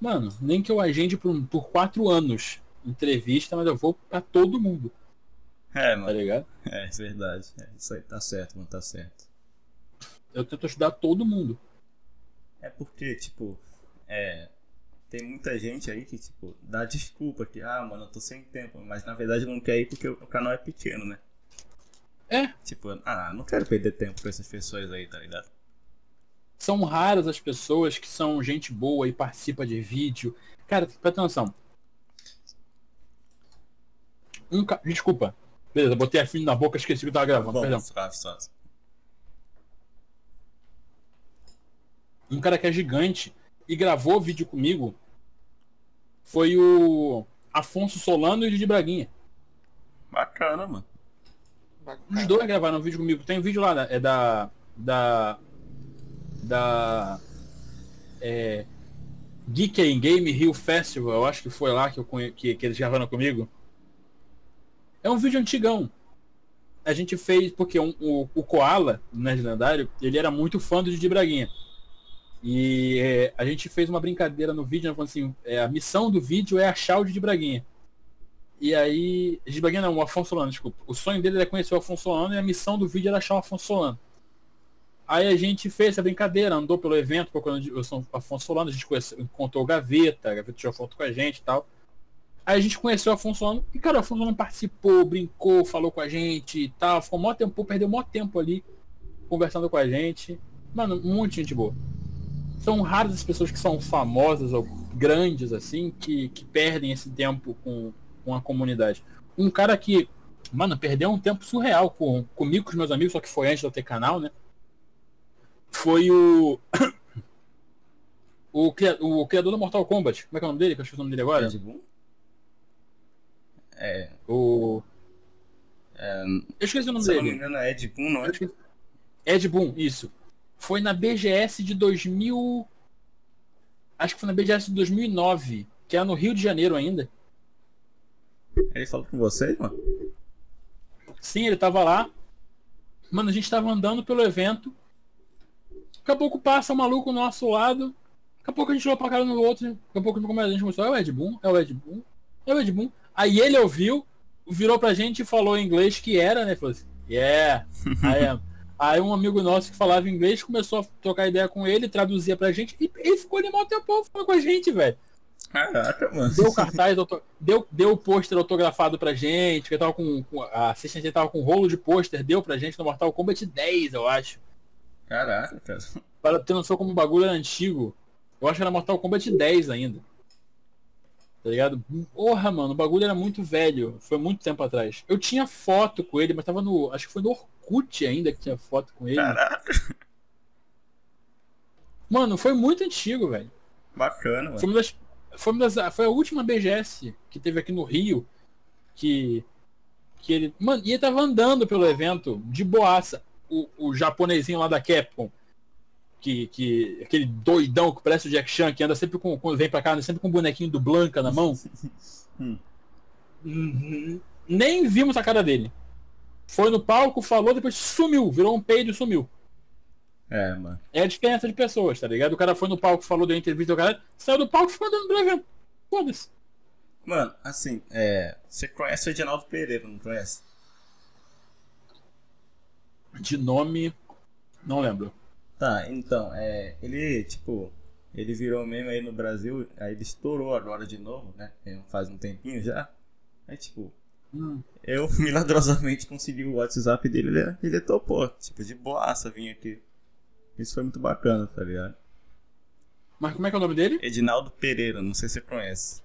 Mano, nem que eu agende por, por quatro anos entrevista, mas eu vou pra todo mundo, É, tá mano. ligado? É, verdade. É, isso aí tá certo, mano, tá certo. Eu tento ajudar todo mundo. É porque, tipo, é. Tem muita gente aí que, tipo, dá desculpa que, ah, mano, eu tô sem tempo, mas na verdade não quer ir porque o canal é pequeno, né? É, Tipo, ah, não quero perder tempo com essas pessoas aí, tá ligado? são raras as pessoas que são gente boa e participa de vídeo. Cara, pra ter noção. Um ca... Desculpa. Beleza, botei a fim na boca, esqueci que eu tava gravando, perdão. suave, suave. Um cara que é gigante e gravou vídeo comigo foi o Afonso Solano e o Didi Braguinha. Bacana, mano. Bacana. Os dois gravaram um vídeo comigo. Tem um vídeo lá, é da. Da. Da. É. Geek in Game Rio Festival, eu acho que foi lá que, eu, que, que eles gravaram comigo. É um vídeo antigão. A gente fez, porque um- o, o Koala, o Nerd Lendário, ele era muito fã do Didi Braguinha. E é, a gente fez uma brincadeira no vídeo, né, falando assim, é, a missão do vídeo é achar o Didi Braguinha. E aí, Didi Braguinha não, o Afonso Solano, desculpa. O sonho dele era conhecer o Afonso Solano e a missão do vídeo era achar o Afonso Solano. Aí a gente fez essa brincadeira, andou pelo evento procurando o Afonso Solano, a gente conheceu, encontrou o Gaveta, a Gaveta tirou foto com a gente e tal. Aí a gente conheceu o Afonso Solano e, cara, o Afonso Solano participou, brincou, falou com a gente e tal. Ficou mó tempo, perdeu mó tempo ali conversando com a gente. Mano, um monte de gente boa. São raras as pessoas que são famosas ou grandes, assim, que, que perdem esse tempo com, com a comunidade. Um cara que, mano, perdeu um tempo surreal com, comigo, com os meus amigos, só que foi antes de eu ter canal, né? Foi o. O, cria- o criador do Mortal Kombat. Como é que é o nome dele? Que eu esqueci o nome dele agora. É, O. é, Eu esqueci o nome se eu não me dele. engano é Ed Boon, não é? Ed Boon, isso. Foi na BGS de 2000. Acho que foi na BGS de 2009, que era no Rio de Janeiro ainda. Ele falou com vocês, mano? Sim, ele tava lá. Mano, a gente tava andando pelo evento. Daqui a pouco passa um maluco ao nosso lado. Daqui a pouco a gente olhou pra cara no outro. Daqui a pouco a gente mostrou, é o Ed Boon, é o Ed Boon, é o Ed Boon. Aí ele ouviu, virou pra gente e falou em inglês que era, né? Falou assim, yeah, I am. Aí um amigo nosso que falava inglês começou a trocar ideia com ele, traduzia pra gente e ele ficou ali mal tempo falando com a gente, velho. Caraca, mano. Deu cartaz, deu, deu o pôster autografado pra gente, que tava com, com- a assistente tava com um rolo de pôster, deu pra gente no Mortal Kombat 10, eu acho. Caraca, cara. Para ter noção como o bagulho era antigo. Eu acho que era Mortal Kombat 10 ainda. Tá ligado? Porra, mano, o bagulho era muito velho. Foi muito tempo atrás. Eu tinha foto com ele, mas tava no. Acho que foi no Orkut ainda que tinha foto com ele. Caraca. Mano, foi muito antigo, velho. Bacana, Foi mano. uma das. Foi, uma das, foi a última BGS que teve aqui no Rio. Que. Que ele. Mano, e ele tava andando pelo evento de boaça. O, o japonesinho lá da Capcom. Que, que. Aquele doidão que parece o Jack Chan, que anda sempre com. Quando vem pra cá, anda sempre com um bonequinho do Blanca na mão. Hum. Uhum. Nem vimos a cara dele. Foi no palco, falou, depois sumiu, virou um peido e sumiu. É, mano. É a diferença de pessoas, tá ligado? O cara foi no palco, falou, deu entrevista, o cara saiu do palco e ficou andando pelo evento. Foda-se. Mano, assim, é. Você conhece o Edinaldo Pereira, não conhece? De nome, não lembro. Tá, então, é. Ele, tipo. Ele virou meme aí no Brasil, aí ele estourou agora de novo, né? É, Faz um tempinho já. Aí, tipo, Hum. eu milagrosamente consegui o WhatsApp dele, ele, ele topou. Tipo, de boaça vir aqui. Isso foi muito bacana, tá ligado? Mas como é que é o nome dele? Edinaldo Pereira, não sei se você conhece.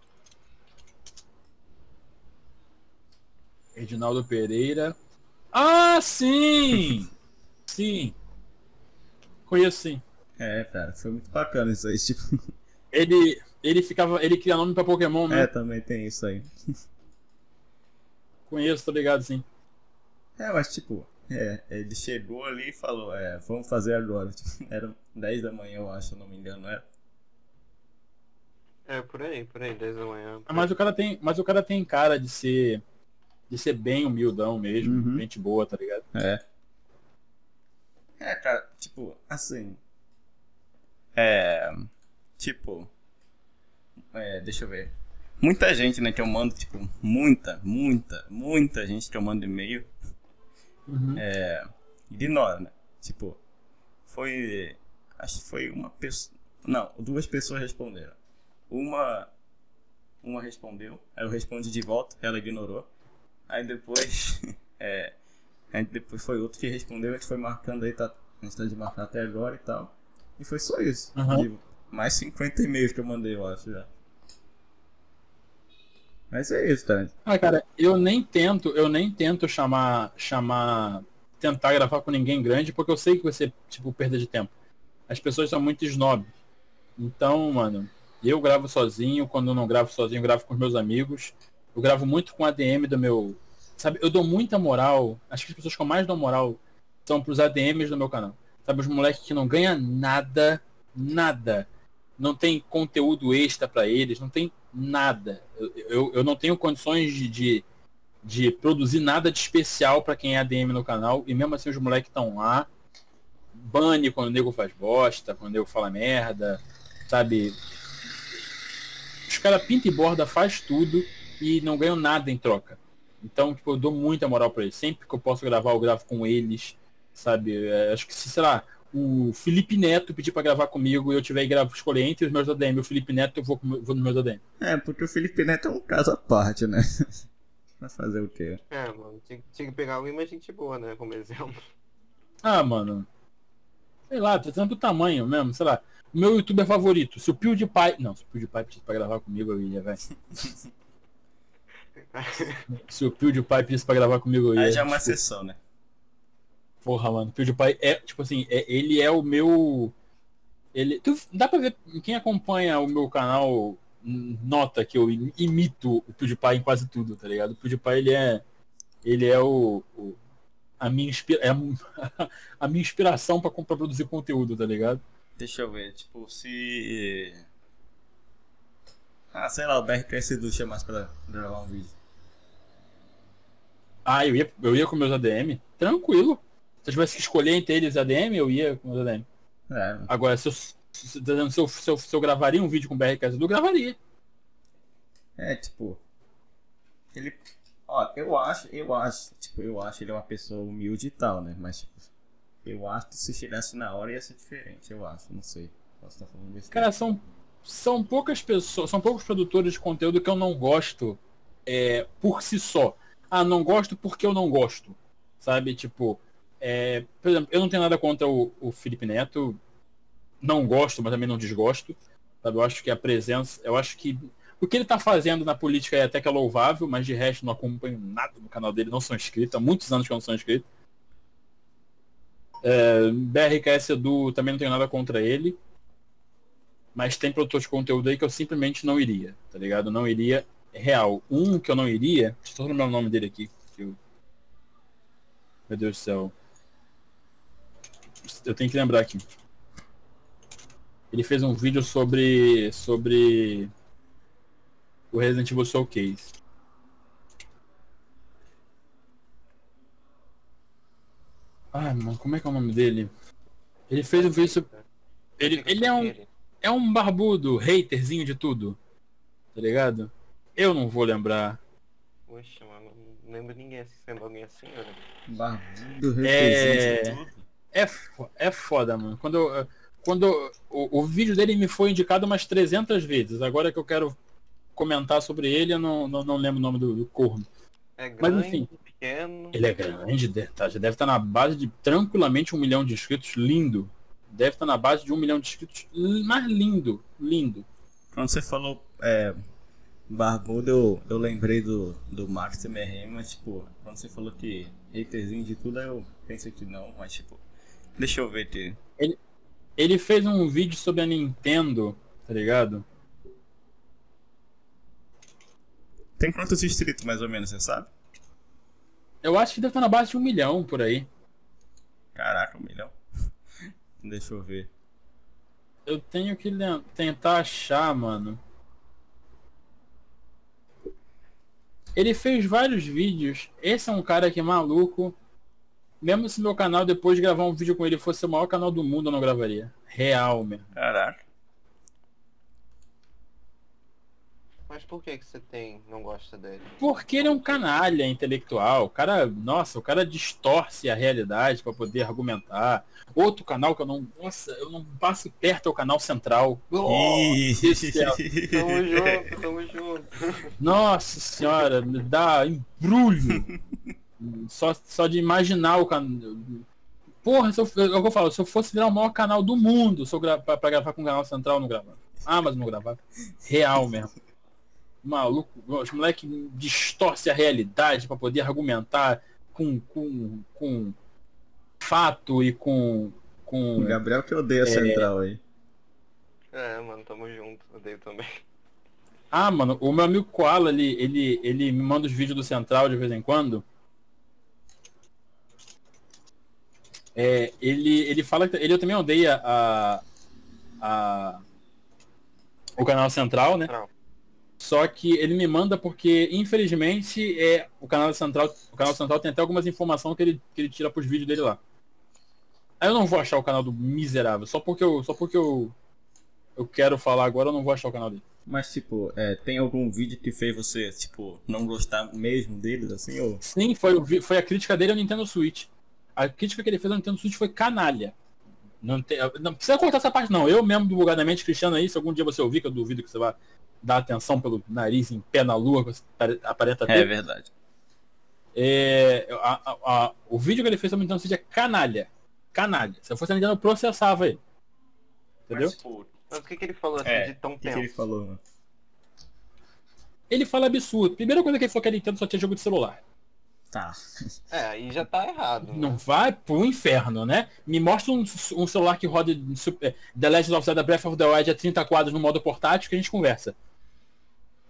Edinaldo Pereira. Ah, sim! sim. Conheço sim. É, cara, foi muito bacana isso aí, tipo. Ele, ele ficava. Ele cria nome pra Pokémon, né? É, também tem isso aí. Conheço, tô ligado sim. É, mas tipo, é, ele chegou ali e falou, é, vamos fazer agora. Tipo, era 10 da manhã, eu acho, se eu não me engano, era. É, por aí, por aí, 10 da manhã. Ah, Mas o cara tem. Mas o cara tem cara de ser. De ser bem humildão mesmo. Uhum. Gente boa, tá ligado? É. É, cara, tipo, assim. É. Tipo. É, deixa eu ver. Muita gente, né, que eu mando, tipo, muita, muita, muita gente que eu mando e-mail Uhum. é, ignora, né? Tipo, foi. Acho que foi uma pessoa. Não, duas pessoas responderam. Uma. Uma respondeu, aí eu respondi de volta, ela ignorou. Aí depois. é, aí depois foi outro que respondeu, a gente foi marcando aí, tá, a gente tá de marcar até agora e tal. E foi só isso. De mais 50 e-mails que eu mandei, eu acho já. Mas é isso, tá? Ah, cara, eu nem tento, eu nem tento chamar, chamar, tentar gravar com ninguém grande, porque eu sei que vai ser, tipo, perda de tempo. As pessoas são muito snob. Então, mano, eu gravo sozinho, quando eu não gravo sozinho, eu gravo com os meus amigos. Eu gravo muito com a DM do meu sabe, eu dou muita moral. Acho que as pessoas que eu mais dou moral são pros ADMs do meu canal. Sabe, os moleques que não ganham nada, nada. Não tem conteúdo extra para eles, não tem nada. Eu, eu, eu não tenho condições de, de, de produzir nada de especial para quem é ADM no canal. E mesmo assim os moleques estão lá. Bane quando o nego faz bosta, quando o nego fala merda, sabe? Os caras pinta e borda, faz tudo e não ganham nada em troca. Então, tipo, eu dou muita moral para eles. Sempre que eu posso gravar, eu gravo com eles, sabe? É, acho que, se, sei lá, o Felipe Neto pedir para gravar comigo e eu tiver gravo escolher entre os meus ADM o Felipe Neto, eu vou, vou nos meus ADM. É, porque o Felipe Neto é um caso à parte, né? Vai fazer o quê? É, mano, tinha, tinha que pegar alguém mais gente boa, né, como exemplo. Ah, mano. Sei lá, tá dizendo do tamanho mesmo, sei lá. O meu youtuber favorito, se o PewDiePie... Não, se o PewDiePie pedisse pra gravar comigo, eu ia, velho. se o PewDiePie pedisse pra gravar comigo, eu ia. Aí já é uma Tipo, exceção, né? Porra, mano, o PewDiePie é, tipo assim, é, ele é o meu. Ele. Tu, dá pra ver, quem acompanha o meu canal nota que eu im- imito o PewDiePie em quase tudo, tá ligado? O PewDiePie ele é. Ele é o. o- a, minha inspira, é a- a minha inspiração pra, pra produzir conteúdo, tá ligado? Deixa eu ver, tipo, se. Ah, sei lá, o BRTS Edu chamasse pra gravar um vídeo. Ah, eu ia, eu ia com meus ADM, tranquilo. Se eu tivesse que escolher entre eles ADM, eu ia com meus ADM. É, Agora, se eu, se, se- eu, se eu, se eu gravaria um vídeo com o BRKS, eu gravaria. é tipo. Ele. Ó, eu acho, eu acho, tipo, eu acho ele uma pessoa humilde e tal, né? Mas, tipo, eu acho que se chegasse na hora ia ser diferente, eu acho, não sei. Posso estar falando besteira. Cara, são, são poucas pessoas, são poucos produtores de conteúdo que eu não gosto é, por si só. Ah, não gosto porque eu não gosto. Sabe? Tipo, é, por exemplo, eu não tenho nada contra o, o Felipe Neto. Não gosto, mas também não desgosto. Sabe? Eu acho que a presença. Eu acho que o que ele tá fazendo na política é até que é louvável, mas de resto não acompanho nada no canal dele, não sou inscrito. Há muitos anos que eu não sou inscrito. É, BRKS Edu também não tenho nada contra ele. Mas tem produtor de conteúdo aí que eu simplesmente não iria, tá ligado? Não iria real. Um que eu não iria, só lembrar o nome dele aqui. Eu... Meu Deus do céu. Eu tenho que lembrar aqui. Ele fez um vídeo sobre. sobre. O Resident Evil Showcase. Ai, mano, como é que é o nome dele? Ele fez um vídeo sobre. Ele, ele é um é um barbudo, haterzinho de tudo. Tá ligado? Eu não vou lembrar. Poxa, mano, não lembro ninguém sendo alguém assim, velho. Barbudo, É. representa tudo. É, é foda, mano. Quando, eu- quando o, o vídeo dele me foi indicado umas 300 vezes. Agora que eu quero comentar sobre ele, eu não, não, não lembro o nome do, do corno. É Mas, grande, enfim. pequeno. Ele é grande, de- tá, já deve estar na base de tranquilamente um milhão de inscritos. Lindo. Deve estar na base de um milhão de inscritos. Mas lindo, lindo. Quando você falou é, barbudo, eu, eu lembrei do, do Max MRM, mas tipo, quando você falou que haterzinho de tudo, aí eu pensei que não, mas tipo, deixa eu ver aqui. Ele fez um vídeo sobre a Nintendo, tá ligado? Tem quantos inscritos mais ou menos, você sabe? Eu acho que deve estar na base de um milhão por aí. Caraca, um milhão. Deixa eu ver. Eu tenho que tentar achar, mano. Ele fez vários vídeos. Esse é um cara que é maluco. Mesmo se meu canal, depois de gravar um vídeo com ele, fosse o maior canal do mundo, eu não gravaria. Real mesmo. Caraca. Mas por que que você tem, não gosta dele? Porque ele é um canalha intelectual. O cara, nossa, o cara distorce a realidade pra poder argumentar. Outro canal que eu não. Nossa, eu não passo perto é o canal central. Oh. Tamo junto, tamo junto. Nossa senhora, me dá embrulho. só, só de imaginar o canal. Porra, se eu, é que eu falo, se eu fosse virar o maior canal do mundo, se eu gra pra, pra gravar com o canal central, eu não gravava. Ah, mas não gravava. Real mesmo. Maluco, os moleques distorce a realidade pra poder argumentar com, com, com fato e com. com O Gabriel que odeia a central aí. É, mano, tamo junto. Odeio também. Ah, mano, o meu amigo Koala, ele, ele, ele me manda os vídeos do Central de vez em quando. É, ele, ele fala que ele também odeia a, a o canal central, né? Central. Só que ele me manda porque, infelizmente, é o canal central, o canal central tem até algumas informações que ele, que ele tira pros vídeos dele lá. Aí eu não vou achar o canal do miserável, só porque eu, só porque eu, eu quero falar agora, eu não vou achar o canal dele. Mas, tipo, é, tem algum vídeo que fez você, tipo, não gostar mesmo deles, assim, ou... Sim, foi, foi a crítica dele ao Nintendo Switch. A crítica que ele fez ao Nintendo Switch foi canalha. Não, tem, não precisa cortar essa parte, não. Eu mesmo, bugadamente, Cristiano aí, se algum dia você ouvir, que eu duvido que você vai dar atenção pelo nariz em pé na lua, que você pare- aparenta ter. É verdade. É, a- a- a- o vídeo que ele fez sobre o Nintendo Switch é canalha. Canalha. Se eu fosse a Nintendo, eu processava ele. Entendeu? Mas, Mas o que, que ele falou assim É, de tão o que, que ele falou, mano? Ele fala absurdo. Primeira coisa que ele falou que a Nintendo só tinha jogo de celular. Tá. É, aí já tá errado. Não Né? vai pro inferno, né? Me mostra um, um celular que roda Super- The Legend of Zelda Breath of the Wild a 30 quadros no modo portátil que a gente conversa.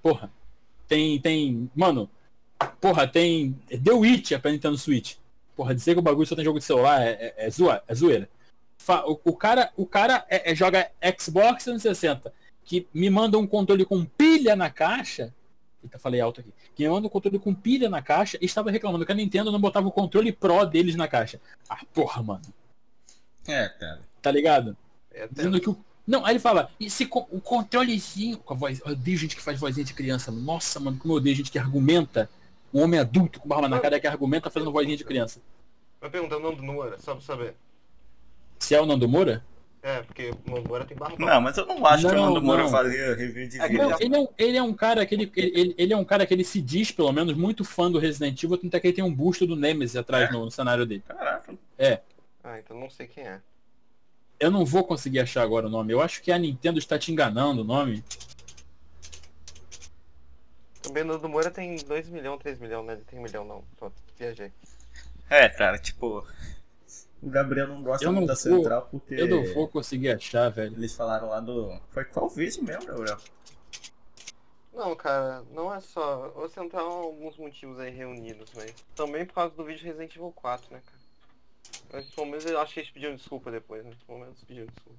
Porra. Tem, tem, mano, porra, tem The Witcher pra Nintendo Switch. Porra, dizer que o bagulho só tem jogo de celular é, é, é, zoa- é zoeira. Fa- o, o cara, o cara é- é- joga Xbox 360, que me manda um controle com pilha na caixa. Eita, falei alto aqui. Que me manda um controle com pilha na caixa e estava reclamando que a Nintendo não botava o controle Pro deles na caixa. Ah, porra, mano. É, cara. Tá ligado? É Dizendo que o. Não, aí ele fala, esse co- o controlezinho. Com a voz. Eu odeio gente que faz vozinha de criança. Nossa, mano, como eu odeio gente que argumenta. Um homem adulto com barba na cara que argumenta fazendo vozinha de criança. Vai perguntar o nome do Moura, só pra saber. Se é o Nando Moura? É, porque o Moura tem barba. Não, mas eu não acho que o Não, Nando Moura não. fazia review de É, vídeo. Não, ele é, um, ele é um cara que ele, ele, ele é um cara que ele se diz, pelo menos, muito fã do Resident Evil, tanto é que ele tem um busto do Nemesis atrás É? no, no cenário dele. Caraca. Ah, então não sei quem é. Eu não vou conseguir achar agora o nome. Eu acho que a Nintendo está te enganando o nome. Também o do Moura tem 2 milhões, 3 milhões, né? Ele tem 1 milhão não. Pronto, viajei. É, cara, tipo... O Gabriel não gosta Eu não muito da vou- Central porque... Eu não vou conseguir achar, velho. Eles falaram lá do... Foi qual vídeo mesmo, Gabriel? Não, cara, não é só. O Central alguns motivos aí reunidos, mas também por causa do vídeo Resident Evil 4, né, cara? Mas pelo menos eu acho que eles pediram desculpa depois, né? Pelo menos pediram desculpa.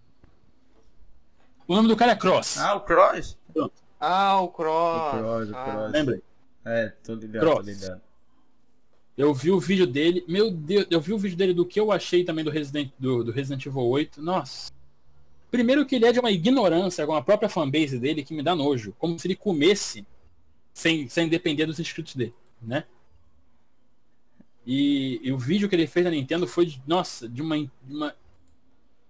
O nome do cara é Cross. Ah, o Cross? Ah, o Cross! O Cross, o Ah, Cross. Lembra? É, tô ligado, Cross. tô ligado. Eu vi o vídeo dele. Meu Deus, eu vi o vídeo dele do que eu achei também do Resident, do, do Resident Evil 8. Nossa. Primeiro que ele é de uma ignorância com a própria fanbase dele que me dá nojo. Como se ele comesse sem, sem depender dos inscritos dele, né? E, e o vídeo que ele fez na Nintendo foi, de, nossa, de uma, de uma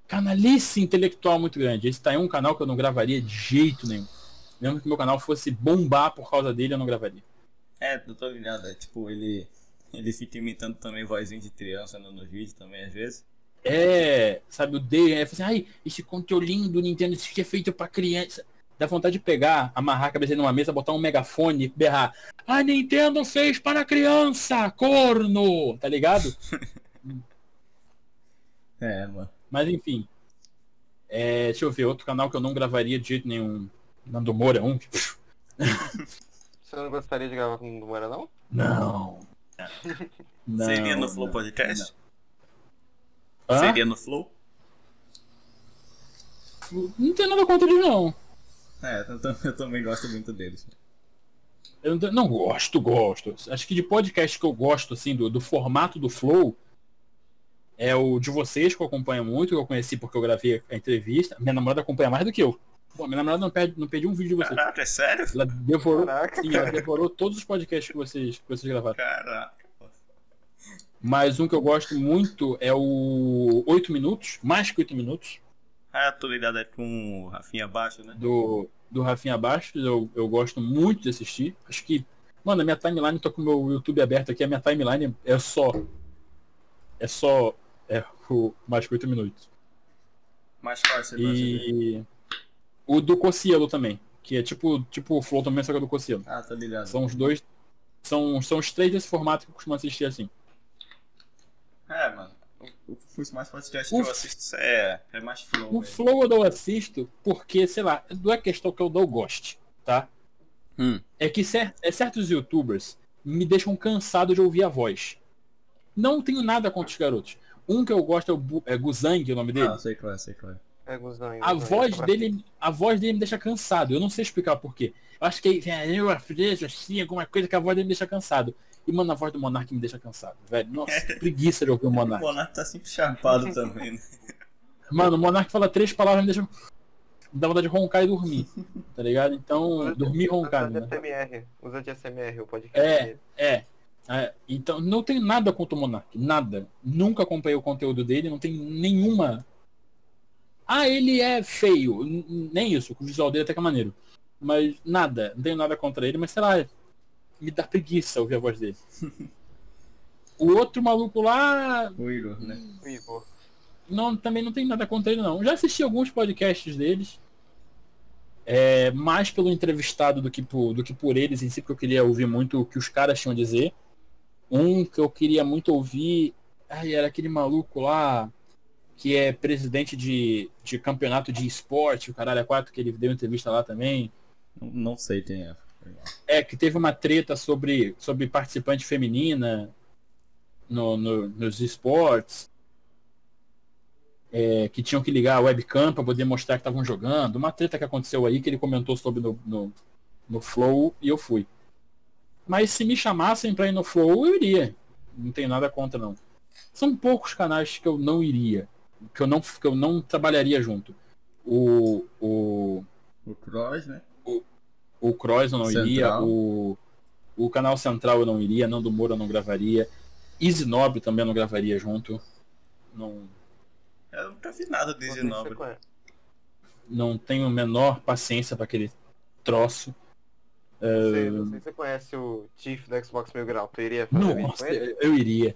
canalice intelectual muito grande. Esse tá aí um canal que eu não gravaria de jeito nenhum. Mesmo que meu canal fosse bombar por causa dele, eu não gravaria. É, eu tô ligado. É, tipo, ele... Ele fica imitando também vozinha de criança no, no vídeo também, às vezes. É, sabe, o D, é assim, ai, esse controlinho do Nintendo Switch é feito pra criança. Dá vontade de pegar, amarrar a cabeça numa mesa, botar um megafone e berrar. A Nintendo fez para criança, corno! Tá ligado? É, mano. Mas enfim. É, deixa eu ver, outro canal que eu não gravaria de jeito nenhum. Nando Moura é um. Você não gostaria de gravar com o do Moura, não? Não. Não, Seria no Flow não, Podcast? não. Seria no Flow? Não tem nada contra ele, não. É, eu, eu também gosto muito deles. Eu não, tenho- não gosto, gosto. Acho que de podcast que eu gosto, assim, do, do formato do Flow, é o de vocês, que eu acompanho muito, que eu conheci porque eu gravei a entrevista. Minha namorada acompanha mais do que eu. Pô, minha namorada não perde, não perde um vídeo de vocês. Caraca, é sério? Ela devorou, Caraca, sim, ela devorou todos os podcasts que vocês, que vocês gravaram. Caraca. Mas um que eu gosto muito é o 8 Minutos, mais que 8 Minutos, Ah, tô ligado é com o Rafinha abaixo, né? do, do Rafinha Bastos. Eu, eu gosto muito de assistir. Acho que, mano, a minha timeline, tô com o meu YouTube aberto aqui, a minha timeline é só. É só. É o mais que 8 minutos. Gosta dele? E. O do Cocielo também. Que é tipo, tipo o Flow também, só que é do Cocielo. Ah, tô ligado. São os dois. São, são os três desse formato que eu costumo assistir assim. É, mano. O, o Fui mais podcast O que eu assisto é, é mais flow, O velho. Flow eu não assisto porque, sei lá, não é questão que eu não goste, tá? Hum. É que cer é, certos youtubers me deixam cansado de ouvir a voz. Não tenho nada contra os garotos. Um que eu gosto é o Bu- é Guzang, o nome dele. Ah, sei qual é, sei qual é. É, Guzão, A Guzão, voz Guzão. dele, a voz dele me deixa cansado. Eu não sei explicar por quê. Eu acho que é eu preso assim, alguma coisa que a voz dele me deixa cansado. E mano, a voz do Monark me deixa cansado, velho. Nossa, que preguiça de ouvir o O Monark. Monark tá sempre chapado também, né? Mano, o Monark fala três palavras e me deixa me dá vontade de roncar e dormir. Tá ligado? Então, dormir e roncar, Usa né? de SMR. Usa de SMR o podcast É. É. É, então não tenho nada contra o Monark, nada. Nunca acompanhei o conteúdo dele, não tem nenhuma. Ah, ele é feio, nem isso, o visual dele até que é maneiro. Mas nada, não tenho nada contra ele, mas sei lá, me dá preguiça ouvir a voz dele. o outro maluco lá, O Igor, né? O Igor. não, também não tem nada contra ele não. Já assisti alguns podcasts deles. É, mais pelo entrevistado do que, por, do que por eles em si, porque eu queria ouvir muito o que os caras tinham a dizer. Um que eu queria muito ouvir. Ai, era aquele maluco lá que é presidente de, de campeonato de esporte, o caralho é quatro, que ele deu entrevista lá também. Não, sei quem é. É, que teve uma treta sobre, sobre participante feminina no, no- nos esportes. É, que tinham que ligar a webcam para poder mostrar que estavam jogando. Uma treta que aconteceu aí que ele comentou sobre no, no, no Flow e eu fui. Mas se me chamassem para ir no Flow, eu iria. Não tenho nada contra, não. São poucos canais que eu não iria. Que eu não, que eu não trabalharia junto. O, o, O Cross, né? o Cross eu não iria, Central. o, o canal Central eu não iria, Nando Moura eu não gravaria, Easy Nobre também eu não gravaria junto. Não, Eu nunca vi nada se Easy Nobre. não tenho a menor paciência para aquele troço. Não sei, não sei se você conhece o Chief do Xbox Mil Grau. Tu iria fazer Nossa, com ele? eu, eu iria.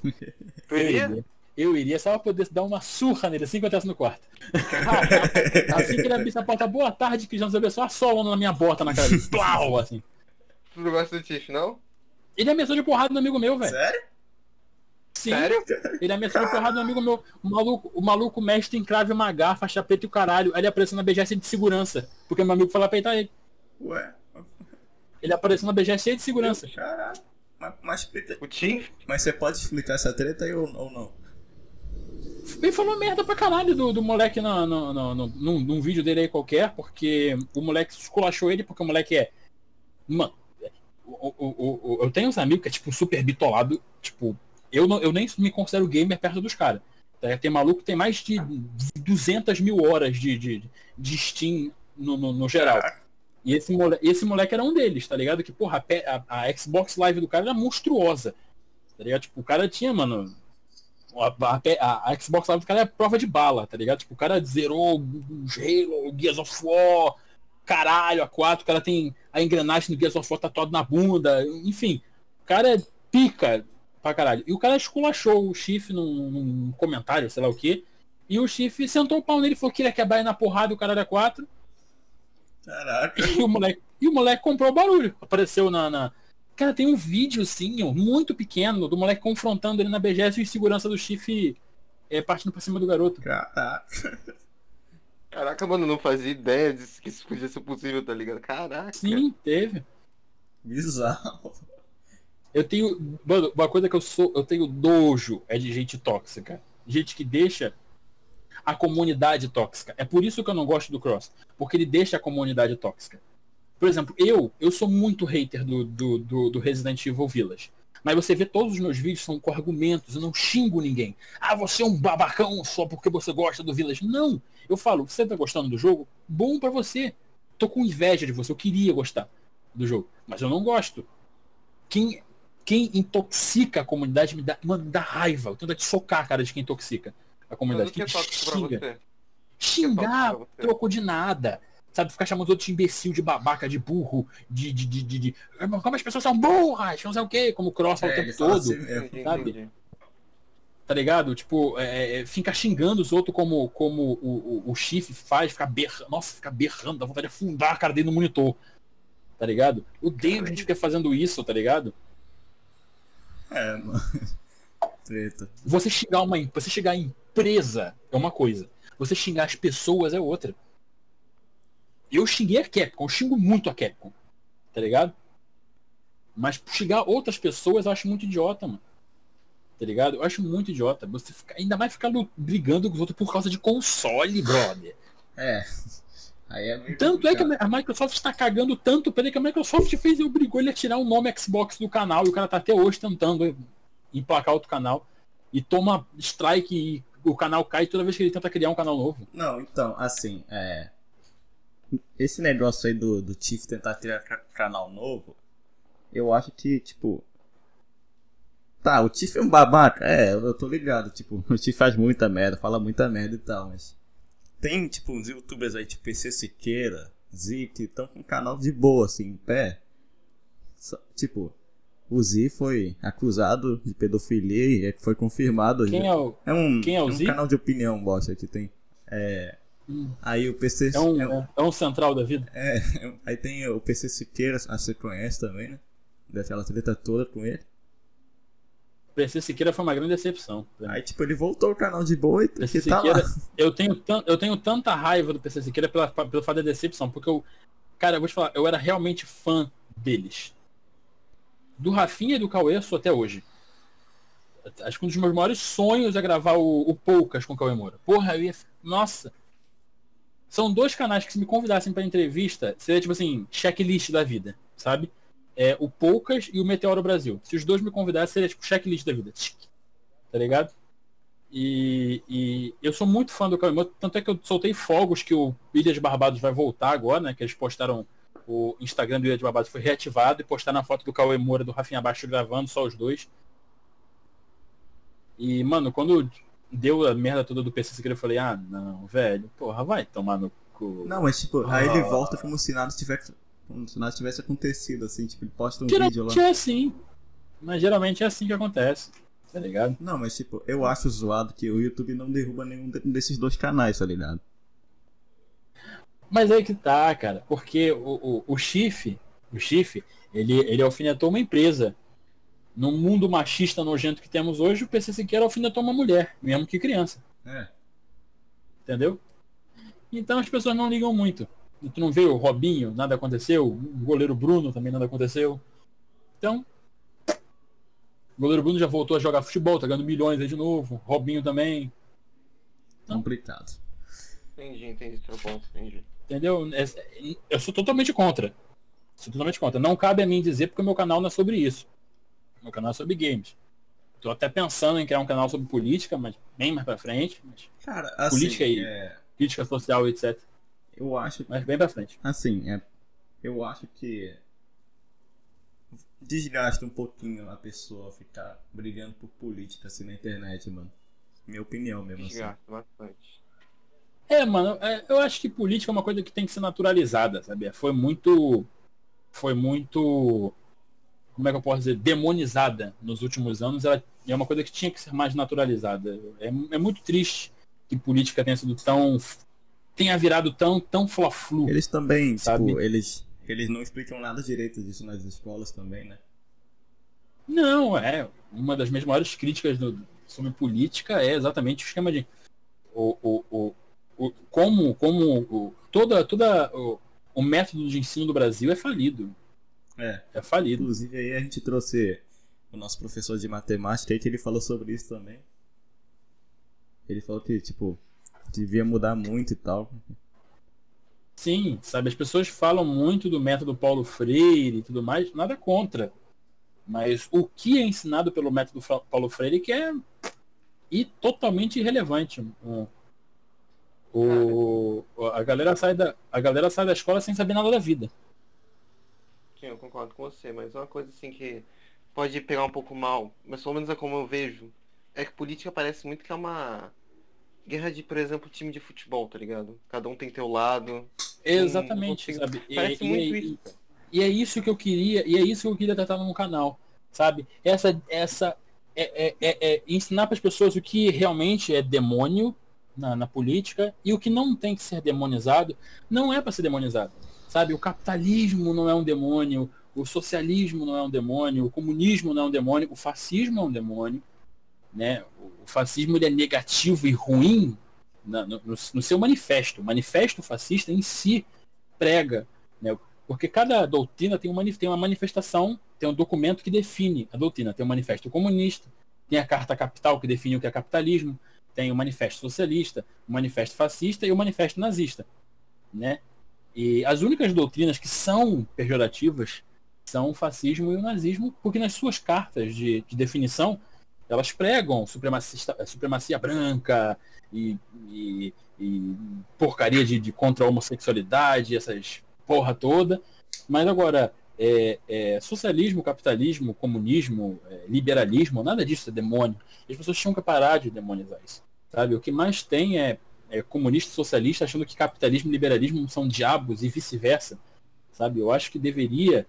Tu Eu iria? Eu iria só pra poder dar uma surra nele assim que eu entrasse no quarto. assim que ele abrisse a porta, boa tarde, que já nos abençoe, a solando na minha bota na cara. Plau, assim. Tu não gosta do Chief, não? Ele ameaçou de porrada no amigo meu, velho. Sério? Sim. Sério? Ele ameaçou de porrada no amigo meu. O maluco, o maluco mestre em crave uma garfa, faixa preta e o caralho. Aí ele apareceu na BGS de segurança. Porque meu amigo foi lá peitar ele. Ué. Ele apareceu na BGS de segurança. Caralho. Mas, mas, O Chief? mas você pode explicar essa treta aí ou, ou não? Ele falou merda pra caralho do, do moleque no, no, no, no- num, num vídeo dele aí qualquer, porque o moleque esculachou ele, porque o moleque é. Mano, o, o, o- eu tenho uns amigos que é tipo super bitolado, tipo, eu, não, eu nem me considero gamer perto dos caras. Tá? Tem maluco que tem mais de 200 mil horas de, de, de Steam no, no, no geral. E esse moleque, esse moleque era um deles, tá ligado? Que, porra, a- a Xbox Live do cara era monstruosa. Tá ligado? Tipo, o cara tinha, mano. A, a a- a Xbox Live do cara é prova de bala, tá ligado? Tipo, o cara zerou os Halo, Gears of War, caralho, a 4, o cara tem a engrenagem do Gears of War tatuado na bunda, enfim. O cara é pica pra caralho. E o cara esculachou o Chief num, num comentário, sei lá o quê. E o Chief sentou o pau nele e falou que ele ia quebrar na porrada o cara era 4. Caraca. E o moleque, e o moleque comprou o barulho. Apareceu na, na- Cara, tem um videozinho muito pequeno do moleque confrontando ele na BGS e os segurança do chifre é, partindo pra cima do garoto. Caraca. Caraca, mano, não fazia ideia disso, que isso podia ser possível, tá ligado? Caraca. Sim, teve. Bizarro. Eu tenho. Mano, uma coisa que eu sou. Eu tenho nojo é de gente tóxica. Gente que deixa a comunidade tóxica. É por isso que eu não gosto do Cross. Porque ele deixa a comunidade tóxica. Por exemplo, eu, eu sou muito hater do, do, do, do Resident Evil Village. Mas você vê todos os meus vídeos são com argumentos, eu não xingo ninguém. Ah, você é um babacão só porque você gosta do Village. Não. Eu falo, você tá gostando do jogo? Bom pra você. Tô com inveja de você, eu queria gostar do jogo. Mas eu não gosto. Quem, quem intoxica a comunidade me dá, mano, me dá raiva. Eu tento de socar a cara de quem intoxica a comunidade. Quem xinga. Xingar troco de nada. Sabe, ficar chamando os outros de imbecil, de babaca, de burro, de. de, de, de, de- Como as pessoas são burras, não sei o quê, como o cross o É, ele tempo todo. assim sabe? entendi. Tá ligado? Tipo, é, é, fica xingando os outros como, como o, o, o Chief faz, ficar berrando. Nossa, ficar berrando, dá vontade de afundar a cara dele no monitor. Tá ligado? Odeio a gente ficar fazendo isso, tá ligado? É, mano. Treta. Você xingar uma você xingar a empresa é uma coisa. Você xingar as pessoas é outra. Eu xinguei a Capcom, eu xingo muito a Capcom. Tá ligado? Mas xingar outras pessoas eu acho muito idiota, mano. Tá ligado? Eu acho muito idiota. Você fica, ainda mais ficar brigando com os outros por causa de console, brother. É. Aí é Tanto é que complicado. a Microsoft está cagando tanto pra ele que a Microsoft fez e obrigou ele a tirar o nome Xbox do canal e o cara tá até hoje tentando emplacar outro canal e toma strike e o canal cai toda vez que ele tenta criar um canal novo. Não, então, assim, é. Esse negócio aí do, do Tiff tentar criar ca- canal novo, eu acho que, tipo. Tá, o Tiff é um babaca, é, eu tô ligado, tipo, o Tiff faz muita merda, fala muita merda e tal, mas. Tem, tipo, uns youtubers aí, tipo PC Siqueira, Z, que estão com um canal de boa, assim, em pé. Só- tipo, o Z foi acusado de pedofilia e foi confirmado. Quem é o. É um, Quem é o um Z? canal de opinião, bosta, que tem. É. Hum. Aí o PC. É um, é um- é um central da vida. é, é aí tem o PC Siqueira, ah, você conhece também, né? Daquela treta toda com ele. PC Siqueira foi uma grande decepção. mim. Aí, tipo, ele voltou ao canal de boa e PC tá Siqueira, lá. eu tenho, tan- eu tenho tanta raiva do PC Siqueira pela, pelo fato da decepção, porque eu, cara, eu vou te falar, eu era realmente fã deles. Do Rafinha e do Cauê, sou até hoje. Acho que um dos meus maiores sonhos é gravar o, o Poucas com o Cauê Moura. Porra, eu ia. Nossa! São dois canais que se me convidassem pra entrevista, seria tipo assim, checklist da vida, sabe? É, o Poucas e o Meteoro Brasil. Se os dois me convidassem, seria tipo checklist da vida. Tá ligado? E, e eu sou muito fã do Moura, tanto é que eu soltei fogos que o Ilha de Barbados vai voltar agora, né? Que eles postaram o Instagram do Ilha de Barbados foi reativado e postaram a foto do Cauê Moura do Rafinha Baixo gravando, só os dois. E, mano, quando deu a merda toda do PC Siqueira, eu falei, ah, não, velho, porra, vai tomar no cu. Não, mas tipo, aí ele Ah. volta como se nada tivesse. Como se nada tivesse acontecido, assim, tipo, ele posta um vídeo lá. Geralmente é assim. Mas geralmente é assim que acontece. Tá ligado? Não, mas tipo, eu acho zoado que o YouTube não derruba nenhum de- desses dois canais, tá ligado? Mas aí que tá, cara. Porque o, o, o Chif, o Chif, ele, ele alfinetou uma empresa. No mundo machista nojento que temos hoje, o PC Siqueira alfinetou uma mulher, mesmo que criança. É. Entendeu? Então as pessoas não ligam muito. Tu não vê o Robinho, nada aconteceu. O goleiro Bruno também nada aconteceu. Então, o goleiro Bruno já voltou a jogar futebol, tá ganhando milhões aí de novo. Robinho também. Não. Complicado. Entendi, entendi seu ponto, entendi. Entendeu? É- Eu sou totalmente contra. Sou totalmente contra. Não cabe a mim dizer porque o meu canal não é sobre isso. Meu canal é sobre games. Tô até pensando em criar um canal sobre política, mas bem mais pra frente. Mas Cara, assim. Política aí. é, política social, etc. eu acho Mas bem pra frente. Assim, é, eu acho que desgasta um pouquinho a pessoa ficar brigando por política assim na internet, mano. Minha opinião mesmo assim. Desgasta bastante. É, mano, é, eu acho que política é uma coisa que tem que ser naturalizada, sabe? Foi muito. Foi muito. Como é que eu posso dizer? Demonizada nos últimos anos. Ela é uma coisa que tinha que ser mais naturalizada. É, é muito triste que política tenha sido tão. tenha virado tão, tão fla-flu. Eles também, Sabe? tipo, eles, eles não explicam nada direito disso nas escolas também, né? Não, é. Uma das minhas maiores críticas do- sobre política é exatamente o esquema de. O, o, o, o- como como o, toda, toda o, o método de ensino do Brasil é falido. É. É falido. Inclusive aí a gente trouxe o nosso professor de matemática aí que ele falou sobre isso também. Ele falou que, tipo, devia mudar muito e tal. Sim, sabe, as pessoas falam muito do método Paulo Freire e tudo mais, nada contra. Mas o que é ensinado pelo método Paulo Freire que é e totalmente irrelevante. O, o- a, galera sai da, a galera sai da escola sem saber nada da vida. Sim, eu concordo com você, mas uma coisa assim que pode pegar um pouco mal, mas pelo menos é como eu vejo, é que política parece muito que é uma guerra de, por exemplo, time de futebol, tá ligado? Cada um tem teu lado. Exatamente, Hum, sabe? E, Parece e- muito e- isso. cara. E é isso que eu queria, e é isso que eu queria tratar no canal, sabe? Essa, essa é, é- é- é ensinar para as pessoas o que realmente é demônio na, na política e o que não tem que ser demonizado não é para ser demonizado, sabe? O capitalismo não é um demônio, o socialismo não é um demônio, o comunismo não é um demônio, o fascismo é um demônio, né? O, fascismo é negativo e ruim no, no- no seu manifesto. O manifesto fascista em si prega né, porque cada doutrina tem, um mani- tem uma manifestação, tem um documento que define a doutrina. Tem o manifesto comunista, Tem a Carta Capital, que define o que é capitalismo. Tem o Manifesto Socialista, o Manifesto Fascista e o Manifesto Nazista. Né? E as únicas doutrinas que são pejorativas são o fascismo e o nazismo, porque nas suas cartas de, de definição elas pregam supremacia branca e, e, e porcaria de, de, contra a homossexualidade, essas porra toda. Mas agora, é, é, socialismo, capitalismo, comunismo, é, liberalismo, nada disso é demônio. As pessoas tinham que parar de demonizar isso. Sabe? O que mais tem é, é comunista e socialista achando que capitalismo e liberalismo são diabos e vice-versa. Sabe? Eu acho que deveria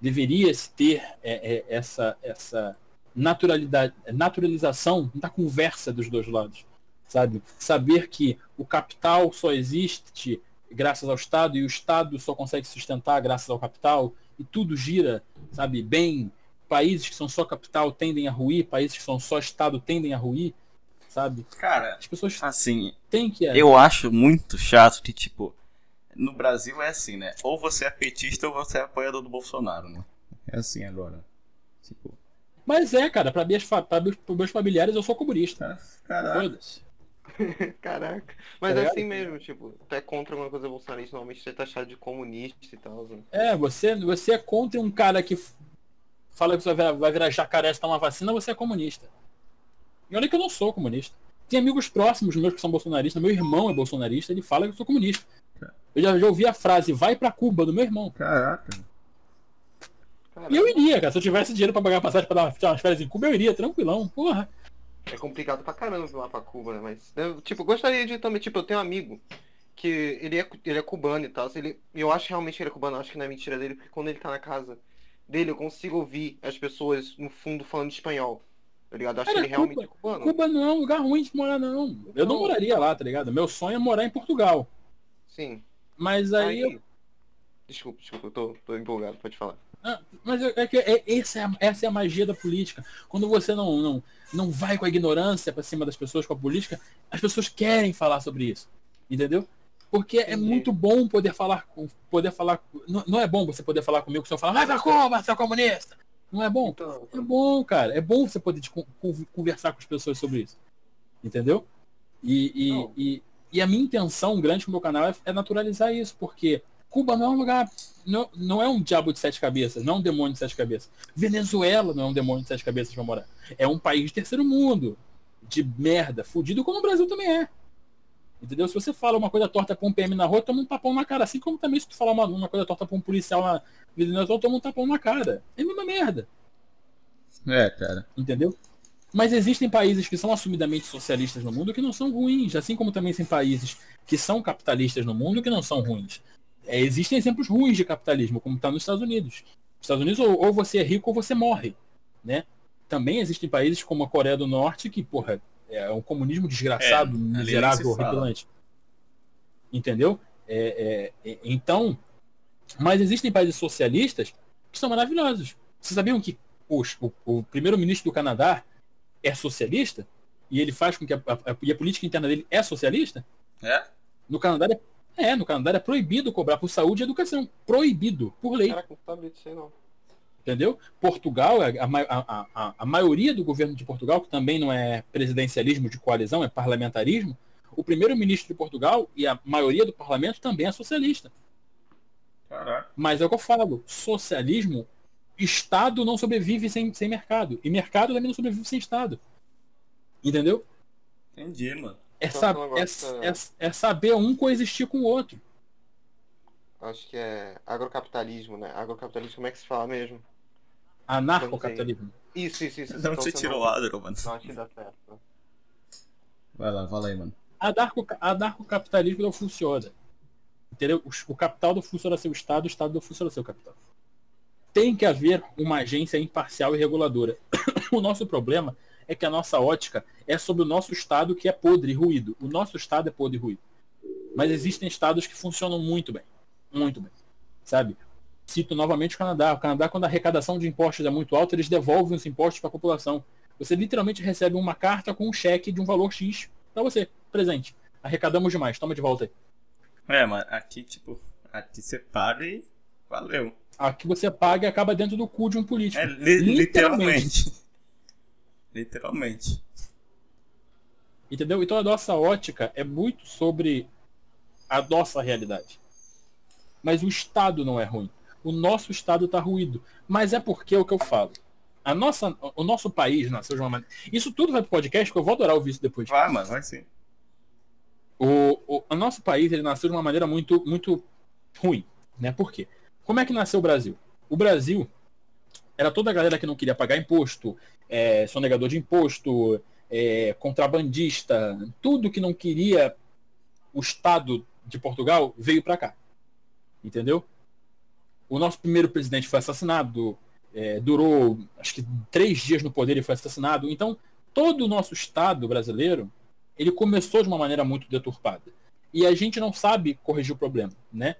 deveria se ter é, é, essa essa naturalidade, naturalização da conversa dos dois lados, sabe? Saber que o capital só existe graças ao Estado e o Estado só consegue sustentar graças ao capital e tudo gira, sabe, bem. Países que são só capital tendem a ruir, países que são só Estado tendem a ruir, sabe? Cara, as pessoas assim, têm que é. Eu acho muito chato que tipo no Brasil é assim, né? Ou você é petista ou você é apoiador do Bolsonaro, né? É assim agora. Tipo, mas é, cara, pra, minhas, pra meus, meus familiares eu sou comunista. Caraca. Caraca. Mas é assim mesmo, tipo, até contra alguma coisa bolsonarista, normalmente você tá achado de comunista e tal. Né? É, você, você é contra um cara que fala que você vai, vai virar jacaré se tomar vacina, você é comunista. E olha que eu não sou comunista. Tem amigos próximos meus que são bolsonaristas, meu irmão é bolsonarista, ele fala que eu sou comunista. Eu já, já ouvi a frase, vai pra Cuba, do meu irmão. Caraca. Caramba. E eu iria, cara. Se eu tivesse dinheiro pra pagar passagem pra dar umas férias em Cuba, eu iria, tranquilão, porra. É complicado pra caramba ir lá pra Cuba, né? Mas, eu, tipo, gostaria de também, tipo, eu tenho um amigo que ele é, ele é cubano e tal. Ele, eu acho realmente que ele é cubano, acho que não é mentira dele, porque quando ele tá na casa dele, eu consigo ouvir as pessoas no fundo falando espanhol. Tá ligado? Eu acho Cara, que ele Cuba, realmente é cubano. Cuba não é um lugar ruim de morar, não. Eu não, moraria lá, tá ligado? Meu sonho é morar em Portugal. Sim. Mas aí. aí... Eu... Desculpa, desculpa, eu tô, tô empolgado, pode falar. Ah, mas é, é que é, essa, é a, essa é a magia da política. Quando você não, não, não vai com a ignorância para cima das pessoas com a política, as pessoas querem falar sobre isso. Entendeu? Porque é muito bom poder falar com. Poder falar. Não, não é bom você poder falar comigo se eu falar, vai pra Cuba, seu comunista! Não é bom? Então, é bom, cara. É bom você poder conversar com as pessoas sobre isso. Entendeu? E, e, e, e, a minha intenção grande com o meu canal é, é naturalizar isso, porque Cuba não é um lugar. Não, não é um diabo de sete cabeças, não é um demônio de sete cabeças. Venezuela não é um demônio de sete cabeças pra morar. É um país de terceiro mundo. De merda, fudido, como o Brasil também é. Entendeu? Se você fala uma coisa torta pra um PM na rua, toma um tapão na cara. Assim como também se tu falar uma, uma coisa torta pra um policial na Venezuela, toma um tapão na cara. É a mesma merda. É, cara. Entendeu? Mas existem países que são assumidamente socialistas no mundo que não são ruins, assim como também tem países que são capitalistas no mundo que não são ruins. É, existem exemplos ruins de capitalismo, como está nos Estados Unidos. Nos Estados Unidos, ou, ou, você é rico ou você morre. Né? Também existem países como a Coreia do Norte, que, porra, é um comunismo desgraçado, é, miserável, horripilante. Entendeu? É, é, é, então, mas existem países socialistas que são maravilhosos. Vocês sabiam que os, o, o primeiro-ministro do Canadá é socialista? E ele faz com que a, a, a, a política interna dele é socialista? É? No Canadá é é, no Canadá é proibido cobrar por saúde e educação. Proibido, por lei. Caraca, não sabia disso aí não. Entendeu? Portugal, a, a, a, a, maioria do governo de Portugal, que também não é presidencialismo de coalizão, é parlamentarismo, o primeiro-ministro de Portugal e a maioria do parlamento também é socialista. Caraca. Mas é o que eu falo, socialismo, Estado não sobrevive sem, sem mercado. E mercado também não sobrevive sem Estado. Entendeu? Entendi, mano. É, sab é, é, é, saber um coexistir com o outro. Acho que é agrocapitalismo, né? Agrocapitalismo, como é que se fala mesmo? Anarcocapitalismo. Isso, isso, isso. Não você tirou o agro, mano. Não, acho que dá certo. Vai lá, fala aí, mano. Anarcocapitalismo não funciona. Entendeu? O, o capital não funciona sem o Estado, o Estado não funciona sem o capital. Tem que haver uma agência imparcial e reguladora. o nosso problema é que a nossa ótica é sobre o nosso estado que é podre e ruído. O nosso estado é podre e ruído. Mas existem estados que funcionam muito bem. Muito bem. Sabe? Cito novamente o Canadá. O Canadá, quando a arrecadação de impostos é muito alta, eles devolvem os impostos para a população. Você literalmente recebe uma carta com um cheque de um valor X para você, presente. Arrecadamos demais, toma de volta aí. É, mas aqui, tipo, aqui você paga e valeu. Aqui você paga e acaba dentro do cu de um político. É, li literalmente. literalmente. Literalmente. Entendeu? Então a nossa ótica é muito sobre a nossa realidade. Mas o Estado não é ruim. O nosso Estado está ruído. Mas é porque é o que eu falo. A nossa, o nosso país nasceu de uma maneira. Isso tudo vai pro podcast, que eu vou adorar ouvir isso depois. Vai, mano, vai sim. O, o, o nosso país ele nasceu de uma maneira muito, muito ruim. Né? Por quê? Como é que nasceu o Brasil? O Brasil era toda a galera que não queria pagar imposto, é, sonegador de imposto, é, contrabandista, tudo que não queria o Estado de Portugal veio para cá. Entendeu? O nosso primeiro presidente foi assassinado, é, durou acho que três dias no poder e foi assassinado. Então, todo o nosso Estado brasileiro, ele começou de uma maneira muito deturpada. E a gente não sabe corrigir o problema, né?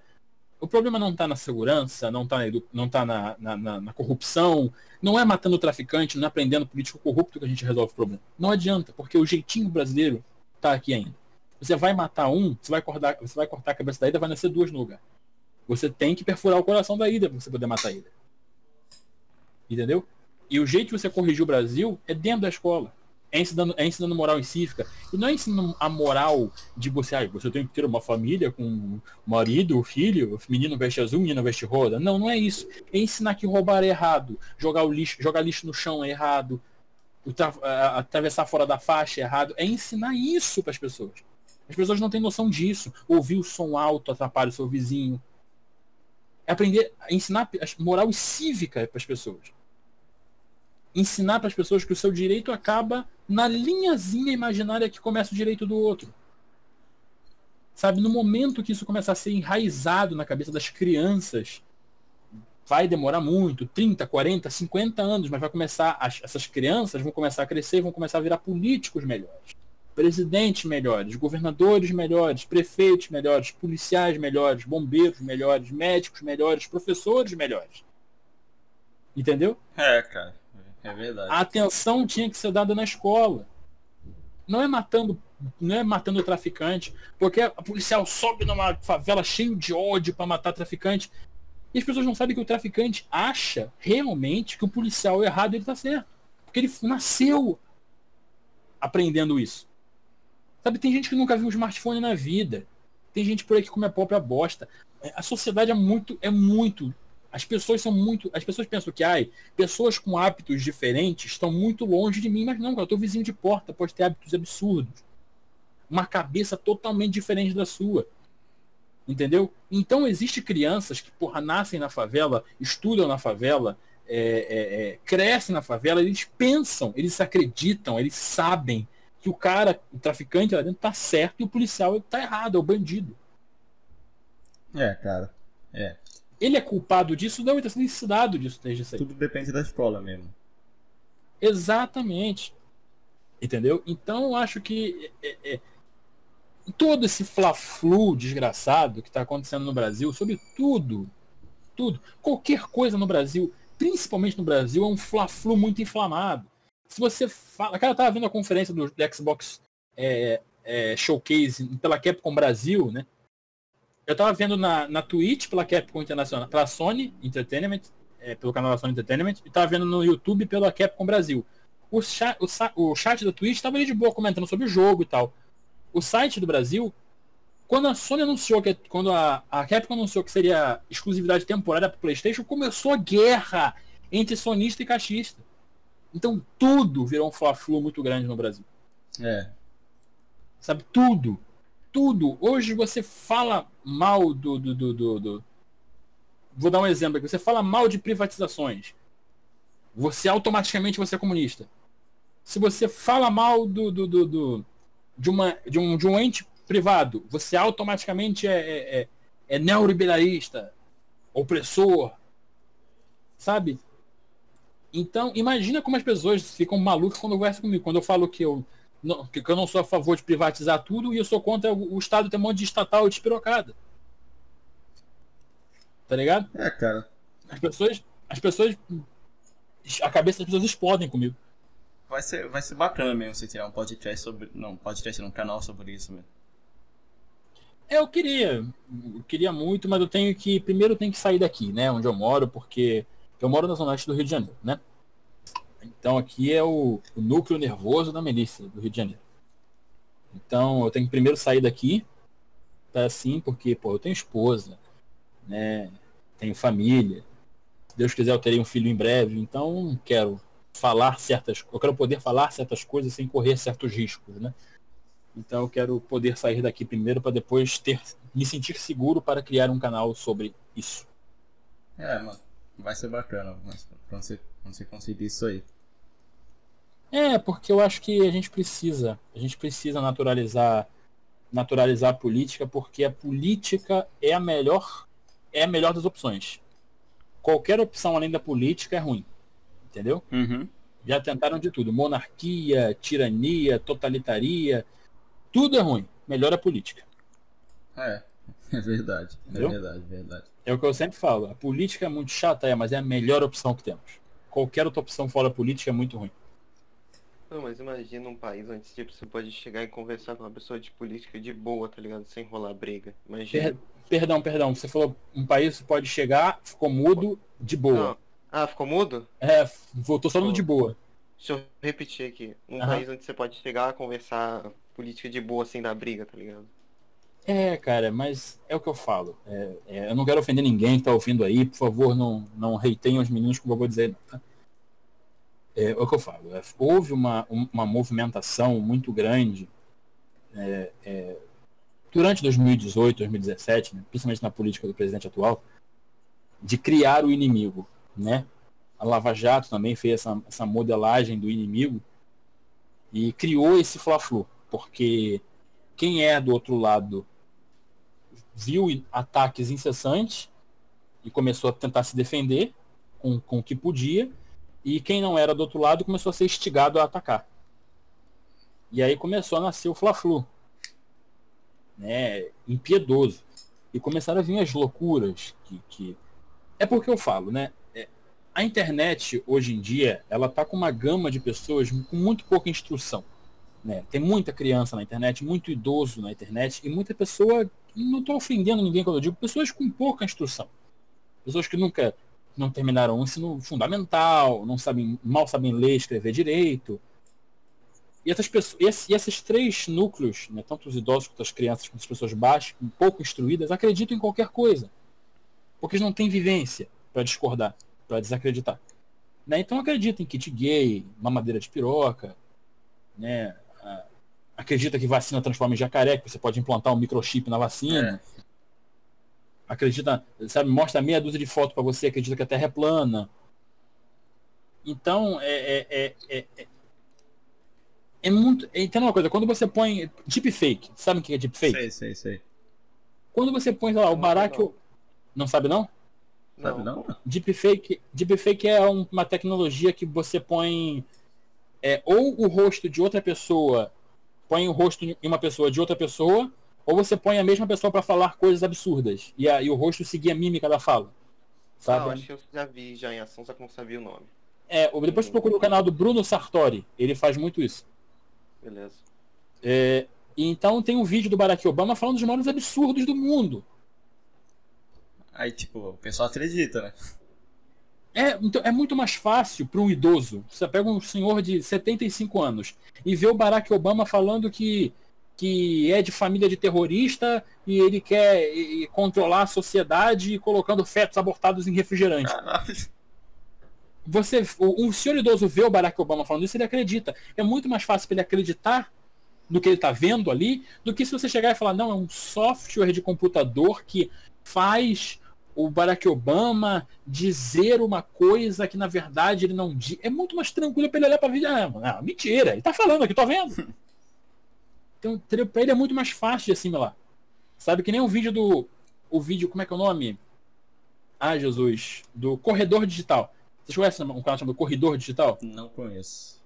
O problema não está na segurança, não está na, tá na, na, na, corrupção, não é matando o traficante, não é prendendo político corrupto que a gente resolve o problema. Não adianta, porque o jeitinho brasileiro está aqui ainda. Você vai matar um, você vai cortar, você vai cortar a cabeça da ida, vai nascer duas no lugar. Você tem que perfurar o coração da ida para você poder matar a ida. Entendeu? E o jeito de você corrigir o Brasil é dentro da escola é ensinando, é ensinando moral e cívica. E não é ensinando a moral de você, ah, você tem que ter uma família com marido, filho, menino veste azul, menina veste rosa. Não, não é isso. É ensinar que roubar é errado, jogar o lixo, jogar lixo no chão é errado, atravessar fora da faixa é errado. É ensinar isso para as pessoas. As pessoas não têm noção disso. Ouvir o som alto atrapalha o seu vizinho. É aprender a ensinar moral e cívica para as pessoas ensinar para as pessoas que o seu direito acaba na linhazinha imaginária que começa o direito do outro. Sabe, no momento que isso começar a ser enraizado na cabeça das crianças, vai demorar muito, 30, 40, 50 anos, mas vai começar, as, essas crianças vão começar a crescer, vão começar a virar políticos melhores, presidentes melhores, governadores melhores, prefeitos melhores, policiais melhores, bombeiros melhores, médicos melhores, professores melhores. Entendeu? É, cara. É verdade. A atenção tinha que ser dada na escola. Não é matando, não é matando o traficante, porque a policial sobe numa favela cheio de ódio para matar traficante. E as pessoas não sabem que o traficante acha realmente que o policial errado ele tá certo. Porque ele nasceu aprendendo isso. Sabe, tem gente que nunca viu um smartphone na vida. Tem gente por aí que come a própria bosta. A sociedade é muito, é muito as pessoas são muito. As pessoas pensam que ai, pessoas com hábitos diferentes estão muito longe de mim, mas não, cara, eu tô vizinho de porta, pode ter hábitos absurdos. Uma cabeça totalmente diferente da sua. Entendeu? Então existe crianças que, porra, nascem na favela, estudam na favela, é, é, é, crescem na favela, eles pensam, eles acreditam, eles sabem que o cara, o traficante lá dentro tá certo e o policial tá errado, é o bandido. É, cara. É ele é culpado disso? Não, ele está sendo ensinado disso desde sempre. Tudo depende da escola mesmo. Exatamente. Entendeu? Então eu acho que é, é, todo esse fla-flu desgraçado que está acontecendo no Brasil, sobre tudo, tudo, qualquer coisa no Brasil, principalmente no Brasil, é um fla-flu muito inflamado. Se você fala. Cara, eu tava vendo a conferência do, do Xbox é, é, Showcase pela Capcom Brasil, né? Eu tava vendo na, na Twitch pela Capcom Internacional, pela Sony Entertainment, é, pelo canal da Sony Entertainment, e tava vendo no YouTube pela Capcom Brasil. O chat, o, o chat da Twitch tava ali de boa comentando sobre o jogo e tal. O site do Brasil, quando a Sony anunciou que quando a, a Capcom anunciou que seria exclusividade temporária para PlayStation, começou a guerra entre sonista e caixista. Então tudo virou um fla-flu muito grande no Brasil. É. Sabe tudo tudo. Hoje você fala mal do, do, do, do, do... Vou dar um exemplo aqui. Você fala mal de privatizações. Você automaticamente você é comunista. Se você fala mal do, do, do, do de, uma, de, um, de um ente privado, você automaticamente é, é, é, é neoliberalista, opressor. Sabe? Então, imagina como as pessoas ficam malucas quando conversam comigo. Quando eu falo que eu não, que eu não sou a favor de privatizar tudo e eu sou contra o, o Estado ter um monte de estatal despirocada. Tá ligado? É, cara. As pessoas. As pessoas. A cabeça das pessoas explodem comigo. Vai ser, vai ser bacana mesmo você tirar um podcast sobre. Não, podcast um canal sobre isso mesmo. É, eu queria. Eu queria muito, mas eu tenho que. Primeiro eu tenho que sair daqui, né? Onde eu moro, porque. Eu moro na zona oeste do Rio de Janeiro, né? Então aqui é o, o núcleo nervoso da milícia do Rio de Janeiro. Então eu tenho que primeiro sair daqui, tá assim, porque pô, eu tenho esposa, né? Tenho família. Se Deus quiser eu terei um filho em breve, então quero falar certas, eu quero poder falar certas coisas sem correr certos riscos, né? Então eu quero poder sair daqui primeiro para depois ter me sentir seguro para criar um canal sobre isso. É, mano, vai ser bacana mas quando você, quando você conseguir isso aí. É, porque eu acho que a gente precisa, a gente precisa naturalizar naturalizar a política, porque a política é a melhor é a melhor das opções. Qualquer opção além da política é ruim. Entendeu? Uhum. Já tentaram de tudo. Monarquia, tirania, totalitaria. Tudo é ruim. Melhor a política. É, é verdade. É Entendeu? verdade, é verdade. É o que eu sempre falo. A política é muito chata, é, mas é a melhor opção que temos. Qualquer outra opção fora política é muito ruim. Não, mas imagina um país onde tipo, você pode chegar e conversar com uma pessoa de política de boa, tá ligado? Sem rolar briga. Imagina. Per- perdão, perdão. Você falou um país pode chegar, ficou mudo, de boa. Não. Ah, ficou mudo? É, voltou só no de boa. Deixa eu repetir aqui. Um Aham. país onde você pode chegar a conversar política de boa sem dar briga, tá ligado? É, cara, mas é o que eu falo. É, é, eu não quero ofender ninguém que tá ouvindo aí. Por favor, não, não hateiem os meninos que eu vou dizer. tá? É, é o que eu falo. é, houve uma, um- uma movimentação muito grande é, é, durante 2018, 2017, né, principalmente na política do presidente atual, de criar o inimigo. Né? A Lava Jato também fez essa, essa modelagem do inimigo e criou esse fla-flu. Porque quem é do outro lado viu ataques incessantes e começou a tentar se defender com, com o que podia, e quem não era do outro lado começou a ser instigado a atacar. E aí começou a nascer o Fla-Flu, né, impiedoso. E começaram a vir as loucuras que, que... É porque eu falo, né? é, A internet, hoje em dia, ela tá com uma gama de pessoas com muito pouca instrução. Né? Tem muita criança na internet, muito idoso na internet e muita pessoa, não estou ofendendo ninguém quando eu digo, pessoas com pouca instrução. Pessoas que nunca não terminaram o ensino fundamental, não sabem, mal sabem ler e escrever direito. E essas pessoas, e esse- esses três núcleos, né, tanto os idosos quanto as crianças, quanto as pessoas baixas, um pouco instruídas, acreditam em qualquer coisa. Porque eles não têm vivência para discordar, para desacreditar. Né? Então acreditam em kit gay, mamadeira de piroca, né? Acredita que vacina transforma em jacaré, que você pode implantar um microchip na vacina. Acredita, sabe, mostra meia dúzia de fotos para você, acredita que a Terra é plana. Então, é, é, é, é, é- é muito. Entenda uma coisa, quando você põe deepfake, sabe o que é deepfake? Sei, sei, sei. Quando você põe, sei lá, o Barack. não. Não sabe não? Sabe não? Deepfake, deepfake é um- uma tecnologia que você põe é, ou o rosto de outra pessoa, põe o rosto em uma pessoa de outra pessoa, ou você põe a mesma pessoa para falar coisas absurdas e, a- e o rosto seguir a mímica da fala. Ah, eu Sabe? acho que eu já vi já em ação, só que não sabia o nome. É, depois você procura o canal do Bruno Sartori, ele faz muito isso. Beleza. É, e então tem um vídeo do Barack Obama falando dos maiores absurdos do mundo. Aí, tipo, o pessoal acredita, né? É, então, é muito mais fácil para um idoso. Você pega um senhor de 75 anos e vê o Barack Obama falando que, que é de família de terrorista e ele quer e- controlar a sociedade colocando fetos abortados em refrigerante. Caralho. Você, o- um senhor idoso vê o Barack Obama falando isso, ele acredita. É muito mais fácil para ele acreditar no que ele está vendo ali do que se você chegar e falar, não, é um software de computador que faz o Barack Obama dizer uma coisa que na verdade ele não diz. É muito mais tranquilo para ele olhar para vídeo. Ah, não, mentira, ele tá falando aqui, tô vendo. Então, para ele é muito mais fácil de assimilar. Sabe que nem o vídeo do. O vídeo, como é que é o nome? Ah, Jesus. Do Corredor Digital. Vocês conhecem um canal chamado Corredor Digital? Não conheço.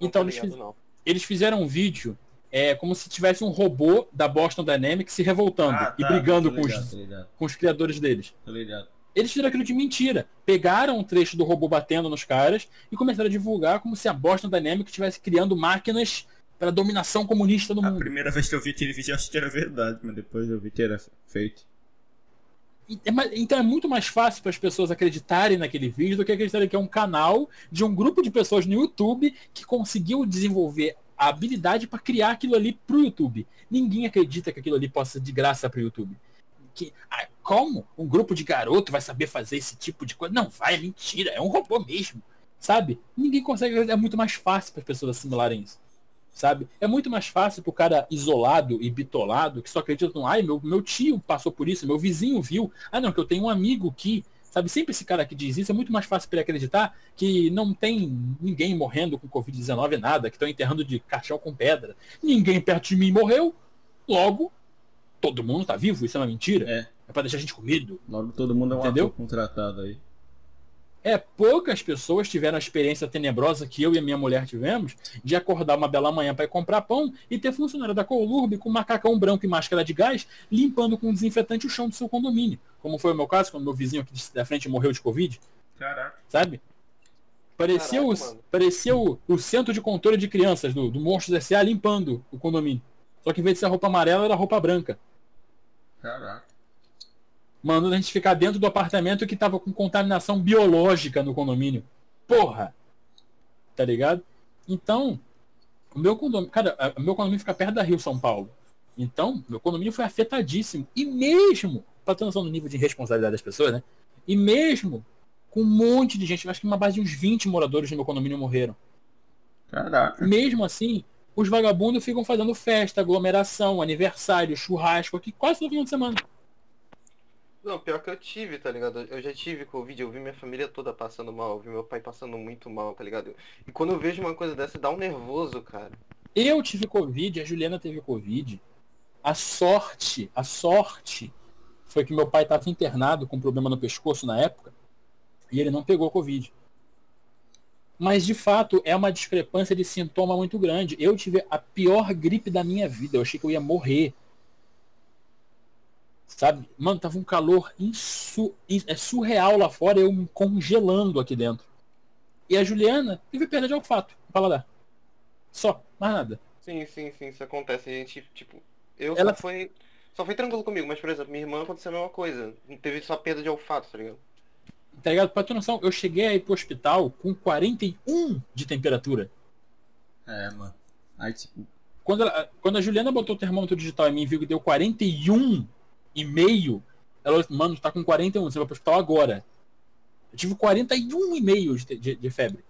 Não Então, tô eles, fiz- não. eles fizeram um vídeo é, como se tivesse um robô da Boston Dynamics se revoltando Ah, e tá, brigando tô com ligado, os, ligado, com os criadores deles. ligado. Eles fizeram aquilo de mentira. Pegaram um trecho do robô batendo nos caras e começaram a divulgar como se a Boston Dynamics estivesse criando máquinas para dominação comunista do A mundo. primeira vez que eu vi aquele vídeo eu achei que era verdade, mas depois eu vi que era feito. É então é muito mais fácil para as pessoas acreditarem naquele vídeo do que acreditarem que é um canal de um grupo de pessoas no YouTube que conseguiu desenvolver a habilidade para criar aquilo ali para o YouTube. Ninguém acredita que aquilo ali possa de graça para o YouTube. Que, ah, como um grupo de garoto vai saber fazer esse tipo de coisa? Não, vai, é mentira, é um robô mesmo. Sabe? Ninguém consegue, é muito mais fácil para as pessoas assimilarem isso sabe? É muito mais fácil pro cara isolado e bitolado, que só acredita no, ai, meu, meu tio passou por isso, meu vizinho viu, ah não, que eu tenho um amigo que, sabe? Sempre esse cara que diz isso, é muito mais fácil para ele acreditar que não tem ninguém morrendo com Covid-19 nada, que estão enterrando de caixão com pedra. Ninguém perto de mim morreu, logo, todo mundo tá vivo, isso é uma mentira. É. É pra deixar a gente com medo. Logo todo mundo é um Entendeu? contratado aí. É, poucas pessoas tiveram a experiência tenebrosa que eu e a minha mulher tivemos de acordar uma bela manhã para ir comprar pão e ter funcionário da Colurb com macacão branco e máscara de gás limpando com desinfetante o chão do seu condomínio. Como foi o meu caso, quando meu vizinho aqui da frente morreu de Covid. Caraca. Sabe? Parecia, Caraca, o, mano. parecia o, o centro de controle de crianças do, do Monstros S.A. limpando o condomínio. Só que em vez de ser roupa amarela, era roupa branca. Caraca. Mandando a gente ficar dentro do apartamento que tava com contaminação biológica no condomínio. Porra! Tá ligado? Então, o meu condomínio, cara, o meu condomínio fica perto da Rio São Paulo. Então, meu condomínio foi afetadíssimo. E mesmo, pra ter noção do nível de responsabilidade das pessoas, né? E mesmo com um monte de gente, acho que uma base de uns 20 moradores do meu condomínio morreram. Caraca. Mesmo assim, os vagabundos ficam fazendo festa, aglomeração, aniversário, churrasco aqui quase todo final de semana. Não, pior que eu tive, tá ligado? Eu já tive Covid, eu vi minha família toda passando mal, eu vi meu pai passando muito mal, tá ligado? E quando eu vejo uma coisa dessa, dá um nervoso, cara. Eu tive Covid, a Juliana teve Covid. A sorte, a sorte foi que meu pai estava internado com problema no pescoço na época e ele não pegou Covid. Mas de fato é uma discrepância de sintoma muito grande. Eu tive a pior gripe da minha vida. Eu achei que eu ia morrer. Sabe? Mano, tava um calor insu... in- é surreal lá fora, eu me congelando aqui dentro. E a Juliana teve perda de olfato paladar. Só, mais nada. Sim, sim, sim, isso acontece. A gente, tipo, eu Ela- só foi. Só foi tranquilo comigo, mas por exemplo, minha irmã aconteceu a mesma coisa. Teve só perda de olfato, tá ligado? Tá ligado? Pra ter noção, eu cheguei aí pro hospital com 41 de temperatura. É, mano. Aí, tipo, Quando, ela- quando a Juliana botou o termômetro digital em mim e viu que deu 41 e meio, ela falou, mano, tá com 41, você vai pro hospital agora. Eu tive 41 e meio de, de, de febre.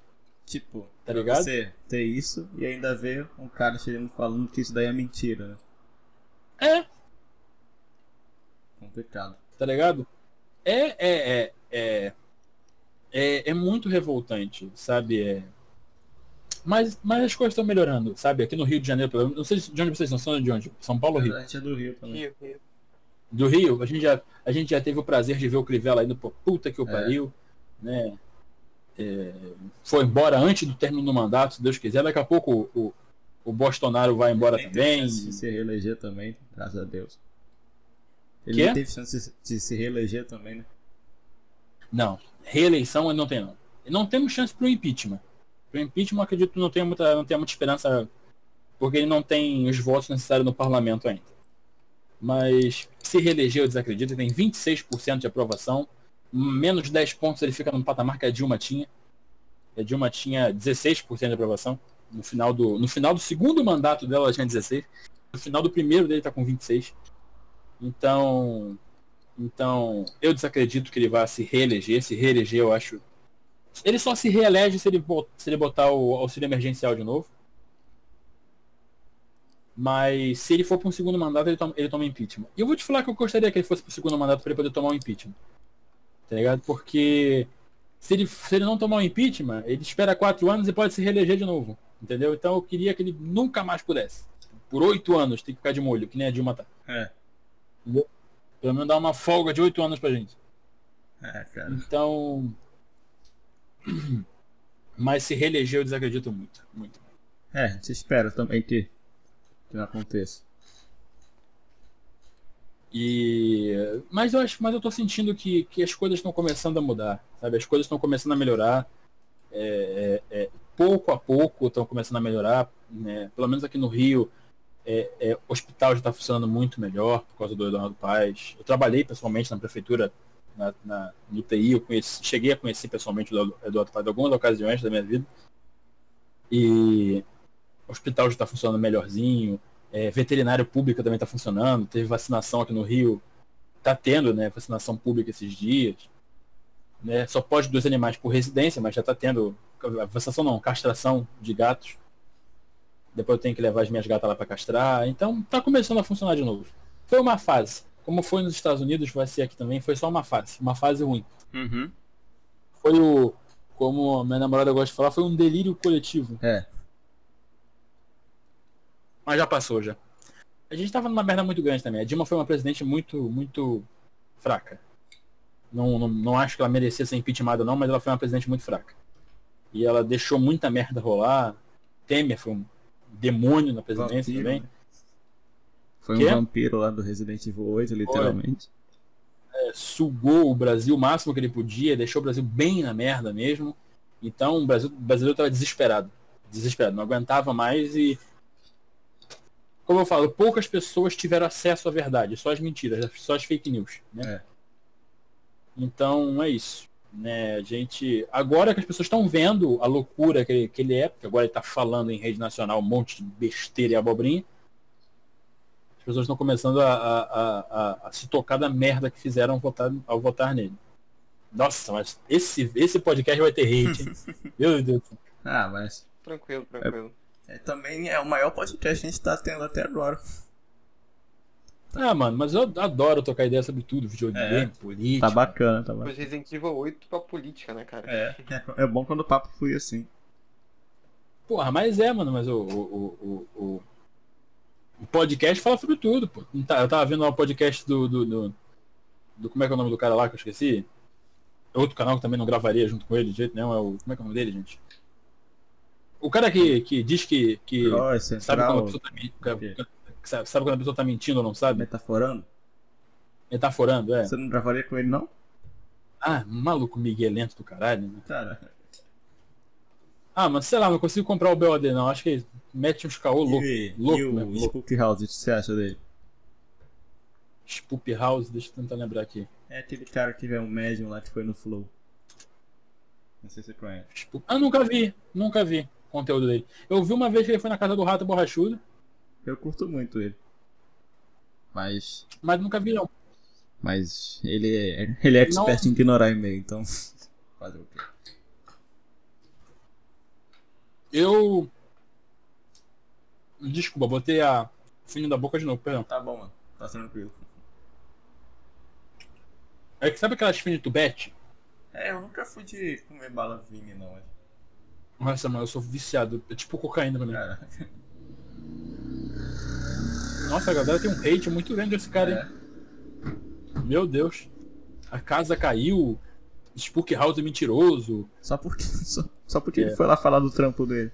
tipo, Tá pra ligado? você ter isso e ainda ver um cara chegando falando que isso daí é mentira, né? É, Complicado. tá ligado? É, é, é, é, é, é muito revoltante, sabe? É... Mas, mas as coisas estão melhorando, sabe? Aqui no Rio de Janeiro, pelo menos, não sei de onde vocês são, são de onde? São Paulo ou Rio? A gente é do Rio também. Rio, Rio. Do Rio, a gente já, a gente já teve o prazer de ver o Crivella indo pro puta que o É. pariu, né? É, foi embora antes do término do mandato, se Deus quiser. Daqui a pouco o, o, o Bolsonaro vai embora teve também. de se reeleger também, graças a Deus. Ele Quê? teve chance de se reeleger também, né? Não, reeleição não tem não. Não temos chance pro impeachment. Pro impeachment acredito que não tem muita, não tem muita esperança, porque ele não tem os votos necessários no parlamento ainda. Mas se reeleger eu desacredito, ele tem 26% de aprovação, menos 10 pontos ele fica no patamar que a Dilma tinha. A Dilma tinha 16% de aprovação. No final, do, no final do segundo mandato dela ela tinha 16. No final do primeiro dele tá com 26. Então, então, eu desacredito que ele vá se reeleger. Se reeleger, eu acho. Ele só se reelege se ele botar o auxílio emergencial de novo. Mas se ele for para um segundo mandato, ele toma, ele toma impeachment. E eu vou te falar que eu gostaria que ele fosse para o segundo mandato para ele poder tomar o impeachment. Tá ligado? Porque se ele, se ele não tomar o impeachment, ele espera quatro anos e pode se reeleger de novo. Entendeu? Então eu queria que ele nunca mais pudesse. Por oito anos tem que ficar de molho, que nem a Dilma tá. É. Pelo menos dar uma folga de oito anos pra gente. É, cara. Então. Mas se reeleger eu desacredito muito. Muito. É, gente espera também que, que não aconteça. E. Mas eu acho, mas eu tô sentindo que, que as coisas estão começando a mudar. Sabe? As coisas estão começando a melhorar. É, é, é, pouco a pouco estão começando a melhorar. Né? Pelo menos aqui no Rio. É, é, hospital já está funcionando muito melhor por causa do Eduardo Paz. Eu trabalhei pessoalmente na prefeitura, na, na, no TI, eu conheci, cheguei a conhecer pessoalmente o Eduardo Paz em algumas ocasiões da minha vida. E o hospital já está funcionando melhorzinho, é, veterinário público também está funcionando, teve vacinação aqui no Rio, está tendo né, vacinação pública esses dias. Né, só pode dois animais por residência, mas já está tendo vacinação não, castração de gatos. Depois eu tenho que levar as minhas gatas lá para castrar. Então está começando a funcionar de novo. Foi uma fase. Como foi nos Estados Unidos, vai ser aqui também, foi só uma fase. Uma fase ruim. Uhum. Foi o. Como a minha namorada gosta de falar, foi um delírio coletivo. É. Mas já passou já. A gente tava numa merda muito grande também. A Dilma foi uma presidente muito, muito fraca. Não, não, não acho que ela merecia ser impeachmentada não, mas ela foi uma presidente muito fraca. E ela deixou muita merda rolar. Temer foi um demônio na presidência Vampiro, também. né? Foi um vampiro lá do Resident Evil 8, literalmente. É, sugou o Brasil o máximo que ele podia, deixou o Brasil bem na merda mesmo. Então o, Brasil, o brasileiro estava desesperado. Desesperado, não aguentava mais e. Como eu falo, poucas pessoas tiveram acesso à verdade, só as mentiras, só as fake news. Né? É. Então é isso. Né? A gente. Agora que as pessoas estão vendo a loucura que ele, que ele é, porque agora ele está falando em rede nacional um monte de besteira e abobrinha. As pessoas estão começando a, a, a, a- a se tocar da merda que fizeram ao votar, ao votar nele. Nossa, mas esse, esse podcast vai ter hate, hein? Meu Deus. do céu. Ah, mas Tranquilo, tranquilo. é, também é o maior podcast que a gente tá tendo até agora. Ah, mano, mas eu adoro trocar ideia sobre tudo, videogame, É. política. Tá bacana, tá bacana. Mas Resident Evil 8 pra política, né, cara? É, é bom quando o papo flui assim. Porra, mas é, mano, mas o, o, o, o, o podcast fala sobre tudo, pô. Tá- Eu tava vendo um podcast do, do, do, do- Como é que é o nome do cara lá que eu esqueci? É Outro canal que também não gravaria junto com ele de jeito nenhum, é o. Como é que é o nome dele, gente? O cara que, que diz que. que sabe, quando a pessoa tá, men- quê? que sabe, sabe quando a pessoa tá mentindo ou não sabe? metaforando. Metaforando, é. Você não gravaria com ele, não? Ah, maluco miguelento do caralho, né? Cara, Ah, mas sei lá, não consigo comprar o BOD não. Acho que mete uns caô louco. e, louco e o mesmo. Spook House, o que você acha dele? Spoop House, deixa eu tentar lembrar aqui. É aquele cara que é um médium lá que foi no Flow. Não sei se você conhece. Ah, nunca vi, nunca vi conteúdo dele. Eu vi uma vez que ele foi na casa do Rato Borrachudo, Eu curto muito ele. Mas. mas nunca vi não. Mas ele é. Ele é expert em ignorar e-mail, então. Fazer o quê? Eu. Desculpa, botei a fino da boca de novo, perdão. Tá bom, mano. Tá tranquilo. É que sabe aquelas finas tubete? É, eu nunca fui de comer bala vini, não. Nossa, mano, eu sou viciado. É tipo cocaína pra mim. Cara, Nossa, a galera tem um hate muito grande desse cara, hein? Meu Deus. A casa caiu. Spook House é mentiroso. só porque, só, só porque É. ele foi lá falar do trampo dele.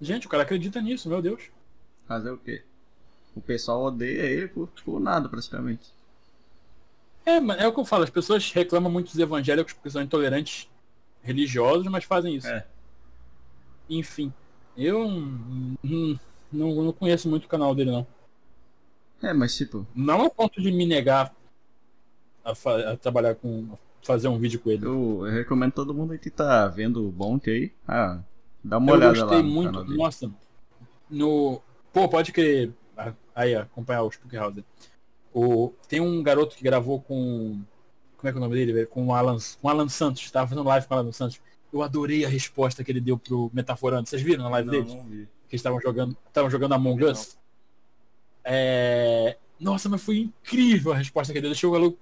Gente, o cara acredita nisso, meu Deus. Fazer o quê? O pessoal odeia ele por, por nada, praticamente. É, é o que eu falo, as pessoas reclamam muito dos evangélicos porque são intolerantes religiosos, mas fazem isso. É. Enfim, eu não, não conheço muito o canal dele, não. É, mas tipo, Não ao ponto de me negar a, a trabalhar com. a fazer um vídeo com ele. eu, eu recomendo todo mundo que tá vendo o Bonk aí. Ah, dá uma Eu olhada lá gostei no muito. dele. Nossa, no. Pô, pode crer. ah, Aí, acompanhar o Spook House. O... Tem um garoto que gravou com. Como é que é o nome dele, velho? Com o Alan, com o Alan Santos. Tava fazendo live com o Alan Santos. Eu adorei a resposta que ele deu pro Metaforando. Vocês viram na live dele? não vi. Que eles estavam jogando. Estavam jogando Among. Us. É... Nossa, mas foi incrível a resposta que ele deu. Deixou o maluco.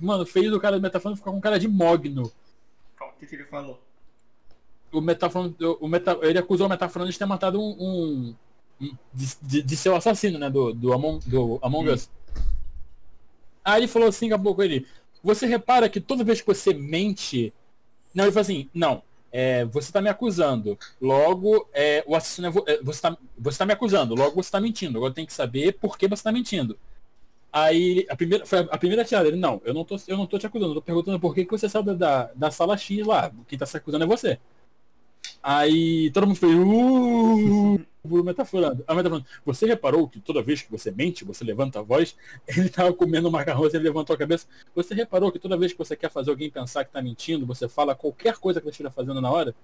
Mano, fez o cara do Metaforando ficar com cara de mogno. Calma, o que, que ele falou? o Metaforando, o meta, ele acusou o Metaforando de ter matado um, um- de, de- de ser o assassino, né, do, do Among, do Among Hum. Us. Aí ele falou assim, acabou com ele. Você repara que toda vez que você mente, não, ele falou assim, não, é, você tá me acusando. Logo, é, o assassino é, vo- é, você tá, você tá me acusando. Logo, você tá mentindo. Agora tem que saber por que você tá mentindo. Aí a primeira, foi a primeira tirada dele, não, eu não tô, eu não tô te acusando, eu tô perguntando por que, que você saiu da, da, sala X lá. Quem tá se acusando é você. Aí todo mundo fez. Uh, o metaforando. A metaforando. Você reparou que toda vez que você mente, você levanta a voz? Ele tava comendo macarrão, ele levantou a cabeça. Você reparou que toda vez que você quer fazer alguém pensar que tá mentindo, você fala qualquer coisa que ele esteja fazendo na hora?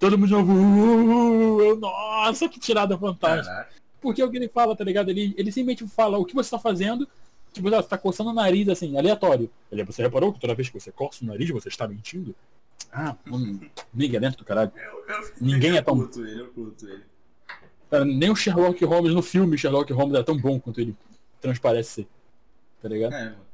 Todo mundo novo. Uh, nossa, que tirada fantástica. Caraca. Porque é o que ele fala, tá ligado? Ele, ele simplesmente fala o que você tá fazendo. Tipo, você tá coçando o nariz assim, aleatório. Ele, você reparou que toda vez que você coça o nariz, você está mentindo? Ah, hum, dentro do caralho. Eu, eu, Ninguém eu é tão- curto ele, eu curto ele. Cara, nem o Sherlock Holmes no filme Sherlock Holmes é tão bom quanto ele transparece ser. Tá ligado? É, mano.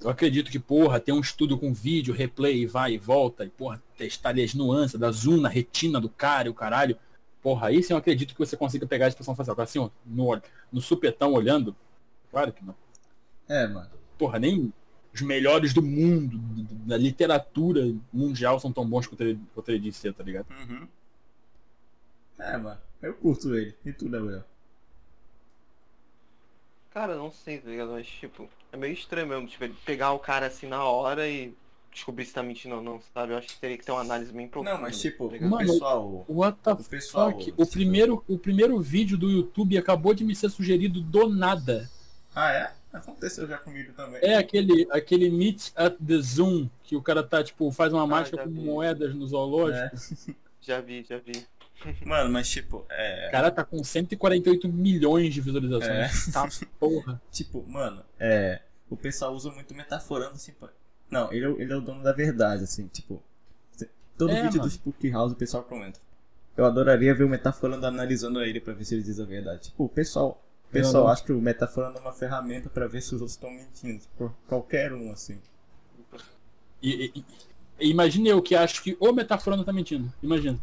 Eu acredito que, porra, tem um estudo com vídeo, replay, vai e volta, e, porra, testar ali as nuances, da zoom na retina do cara e o caralho. Porra, aí sim eu acredito que você consiga pegar a expressão facial. Assim, ó, no, no supetão olhando, claro que não. É, mano. Porra, nem os melhores do mundo, da literatura mundial, são tão bons quanto ele, quanto ele disse ser, tá ligado? Uhum. É, mano. Eu curto ele. E tu, Gabriel? Cara, não sei, tá ligado? Mas, tipo, é meio estranho mesmo, tipo, ele pegar o cara assim na hora e descobrir se tá mentindo ou não, sabe? Eu acho que teria que ter uma análise bem profunda. Não, mas tipo, tá Mano, pessoal. What the O pessoal. fuck? O primeiro, o primeiro vídeo do YouTube acabou de me ser sugerido do nada. Ah, é? Aconteceu já comigo também. É aquele, aquele Meet at the Zoom, que o cara tá, tipo, faz uma mágica já com vi. moedas no zoológico. É. Já vi, já vi. Mano, mas tipo, é. O cara tá com 148 milhões de visualizações. Tá porra. Tipo, mano, é. O pessoal usa muito metaforando assim. pra- Não, ele é, o- ele é o dono da verdade, assim, tipo. Todo É, vídeo mano. do Spook House o pessoal comenta. Eu adoraria ver o metaforando analisando ele pra ver se ele diz a verdade. Tipo, o pessoal. O pessoal não. acha que o metaforando é uma ferramenta pra ver se os outros estão mentindo. Tipo, qualquer um, assim. E, e- e imagine eu que acho que o metaforando tá mentindo. Imagina.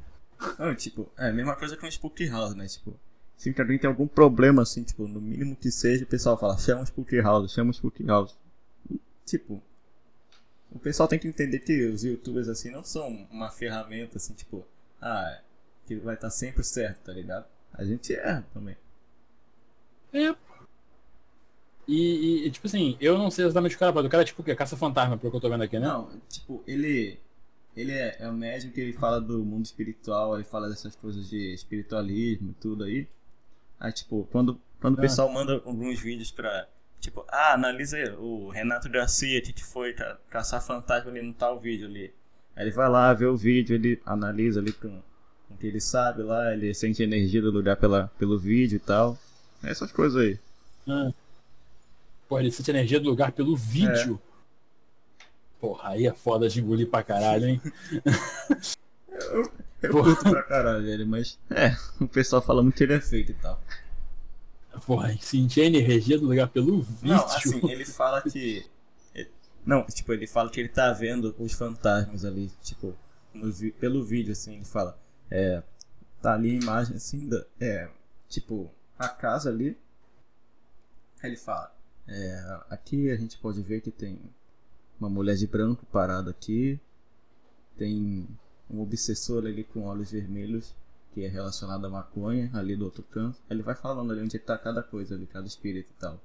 Não, tipo, é a mesma coisa com o Spook House, né? Tipo, se alguém tem algum problema, assim, tipo, no mínimo que seja, o pessoal fala, chama o Spook House, chama o Spook House. E, Tipo, o pessoal tem que entender que os youtubers, assim, não são uma ferramenta, assim, tipo, ah, que vai estar sempre certo, tá ligado? A gente erra também. É. E, e, tipo assim, eu não sei exatamente o cara. O cara é tipo o quê? Caça-fantasma, pelo que eu tô vendo aqui, né? Não, tipo, ele. Ele é, é um médium que ele fala do mundo espiritual, ele fala dessas coisas de espiritualismo e tudo aí. Aí, tipo, quando, quando o Ah. pessoal manda alguns vídeos pra. Tipo, ah, analisa aí, o Renato Garcia que foi ca- caçar fantasma ali no tal vídeo ali. Aí ele vai lá, vê o vídeo, ele analisa ali com, com o que ele sabe lá, ele sente a energia do lugar pela, pelo vídeo e tal. Essas coisas aí. Ah. Porra, ele sente a energia do lugar pelo vídeo. Porra, aí é foda de engolir pra caralho, hein? Eu Porra. curto pra caralho ele, mas. É, o pessoal fala muito que ele é feito e tal. Porra, sentir a energia do lugar pelo vídeo. Não, assim, ele fala que. ele- Não, tipo, ele fala que ele tá vendo os fantasmas ali, tipo, vi- pelo vídeo, assim, ele fala. É. Tá ali a imagem assim, da, é. Tipo, a casa ali. Aí ele fala. É, aqui a gente pode ver que tem uma mulher de branco parada aqui. Tem um obsessor ali com olhos vermelhos, que é relacionado à maconha, ali do outro canto. Aí ele vai falando ali onde tá cada coisa ali, cada espírito e tal.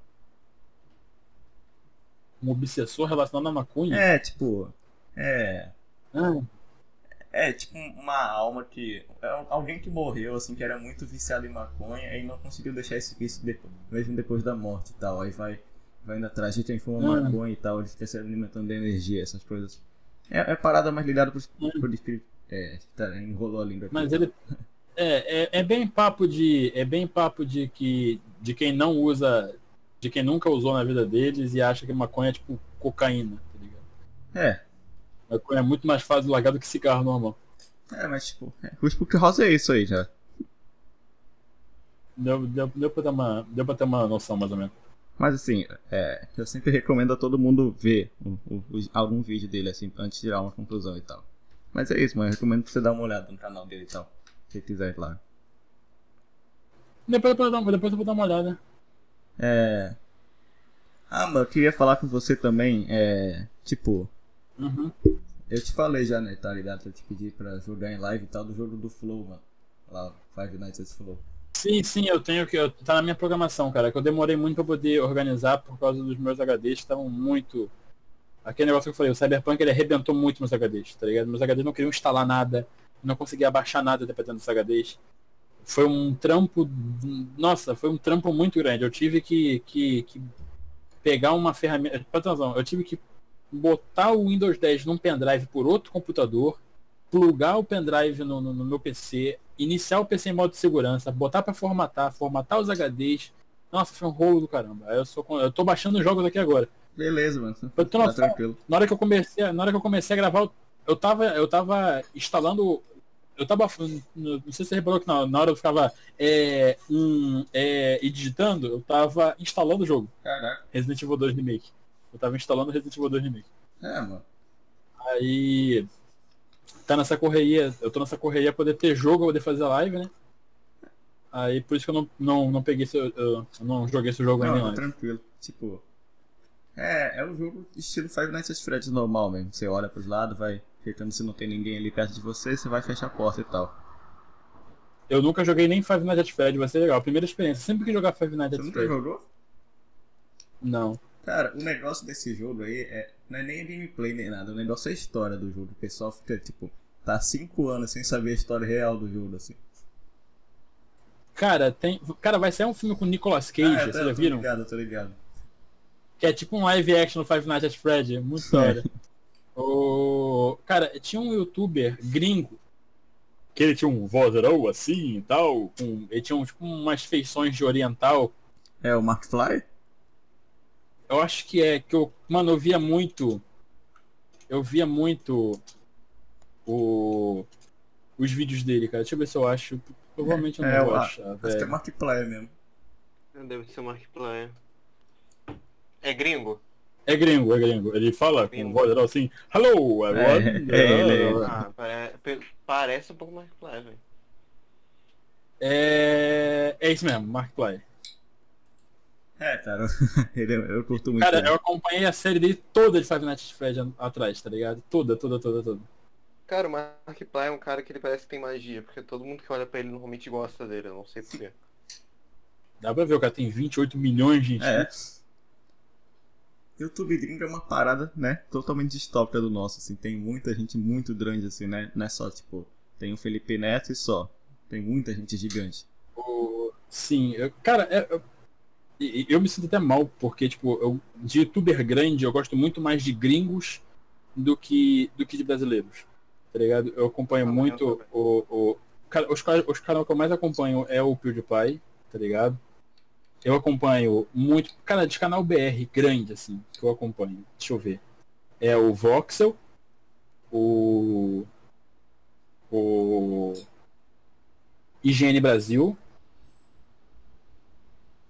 Um obsessor relacionado à maconha. É, tipo. É. Ah, É tipo uma alma que. É alguém que morreu, assim, que era muito viciado em maconha e não conseguiu deixar esse vício depois, mesmo depois da morte e tal. Aí vai, vai indo atrás de quem fuma Ah. maconha e tal, ele fica se alimentando de energia, essas coisas. É, é parada mais ligada pro, pro espírito. É, tá, enrolou a língua aqui. mas ele. É, é, é bem papo de. É bem papo de que. De quem não usa. De quem nunca usou na vida deles e acha que maconha é tipo cocaína, tá ligado? É, Maconha é muito mais fácil de largar do que cigarro normal. é, mas tipo, é, o Spook House é isso aí já. Deu, deu, deu, pra ter uma, deu pra ter uma noção, mais ou menos. Mas assim, é, eu sempre recomendo a todo mundo ver o- o- o- algum vídeo dele, assim, antes de tirar uma conclusão e tal. Mas é isso, mas eu recomendo que você dê uma olhada no canal dele e tal. Se quiser ir lá. Depois, eu vou dar- depois eu vou dar uma olhada. É. Ah, mano, eu queria falar com você também, é. Tipo, Uhum. eu te falei já, né, tá ligado? Eu te pedi pra jogar em live e tal do jogo do Flow, mano. Lá, Five Nights at Flow. Sim, sim, eu tenho que. eu- Tá na minha programação, cara. Que eu demorei muito pra poder organizar por causa dos meus HDs que estavam muito. Aquele negócio que eu falei, o Cyberpunk ele arrebentou muito meus HDs, tá ligado? Meus HDs não queriam instalar nada. não conseguia baixar nada dependendo dos HDs. Foi um trampo. Nossa, foi um trampo muito grande. Eu tive que, que, que pegar uma ferramenta. Atenção, eu tive que botar o Windows 10 num pendrive por outro computador, plugar o pendrive no, no, no meu PC, iniciar o PC em modo de segurança, botar para formatar, formatar os HDs. Nossa, foi um rolo do caramba. Eu, sou, eu tô baixando os jogos aqui agora. Beleza, mano. Pra tu tá tranquilo. Na hora que eu comecei, na hora que eu comecei a gravar, eu tava, eu tava instalando. Eu tava. Não sei se você reparou que na, na hora eu ficava é, um, é, e digitando, eu tava instalando o jogo. Caraca. Resident Evil 2 Remake. Eu tava instalando Resident Evil 2 Remake. É, mano. Aí. Tá nessa correria. Eu tô nessa correria pra poder ter jogo, poder fazer live, né? Aí por isso que eu não, não, não peguei esse, eu, não joguei esse jogo não, ainda. Não, tranquilo. Tipo, é, é um jogo estilo Five Nights at Freddy's normal mesmo. Você olha pros lados, vai ajeitando se não tem ninguém ali perto de você, você vai fechar a porta e tal. Eu nunca joguei nem Five Nights at Freddy's, vai ser legal. Primeira experiência. Sempre que jogar Five Nights at Freddy's. Você nunca jogou? Não. Cara, o negócio desse jogo aí é, não é nem a gameplay nem nada, o negócio é a história do jogo. O pessoal fica, tipo, tá cinco anos sem saber a história real do jogo, assim. Cara, tem. Cara, vai sair um filme com Nicolas Cage, ah, é, vocês já viram? Tô ligado, tô ligado. Que é tipo um live action no Five Nights at Freddy. Muito da hora. o... Cara, tinha um youtuber gringo que ele tinha um vozerão assim e tal. Com... Ele tinha um, tipo umas feições de oriental. É o McFly? Eu acho que é. Que eu, mano, eu via muito. Eu via muito o, os vídeos dele, cara. Deixa eu ver se eu acho. Provavelmente eu não é, vou achar. Acho que é Markiplier mesmo. Deve ser Markiplier. É gringo? É gringo, é gringo. Ele fala gringo. com voz geral assim, Hello. É, é, ele, é. Ah, parece, parece um pouco Markiplier, velho. É... é isso mesmo, Markiplier. É, cara, ele, eu curto muito. Cara, ele. eu acompanhei a série dele toda de Five Nights at Freddy atrás, tá ligado? Toda, toda, toda, toda. Cara, o Markiplier é um cara que ele parece que tem magia, porque todo mundo que olha pra ele normalmente gosta dele, eu não sei porquê. Dá pra ver, o cara tem 28 milhões de é. YouTube gringo é uma parada, né, totalmente distópica do nosso, assim, tem muita gente muito grande, assim, né, não é só, tipo, tem o Felipe Neto e só, tem muita gente gigante. Sim, eu, cara, é, eu, eu me sinto até mal, porque, tipo, eu, de youtuber grande, eu gosto muito mais de gringos do que, do que de brasileiros, tá ligado? Eu acompanho ah, muito eu o, o, os, os canais que eu mais acompanho é o PewDiePie, tá ligado? Eu acompanho muito. Cara, de canal BR grande, assim, que eu acompanho. Deixa eu ver. É o Voxel, o. O. IGN Brasil.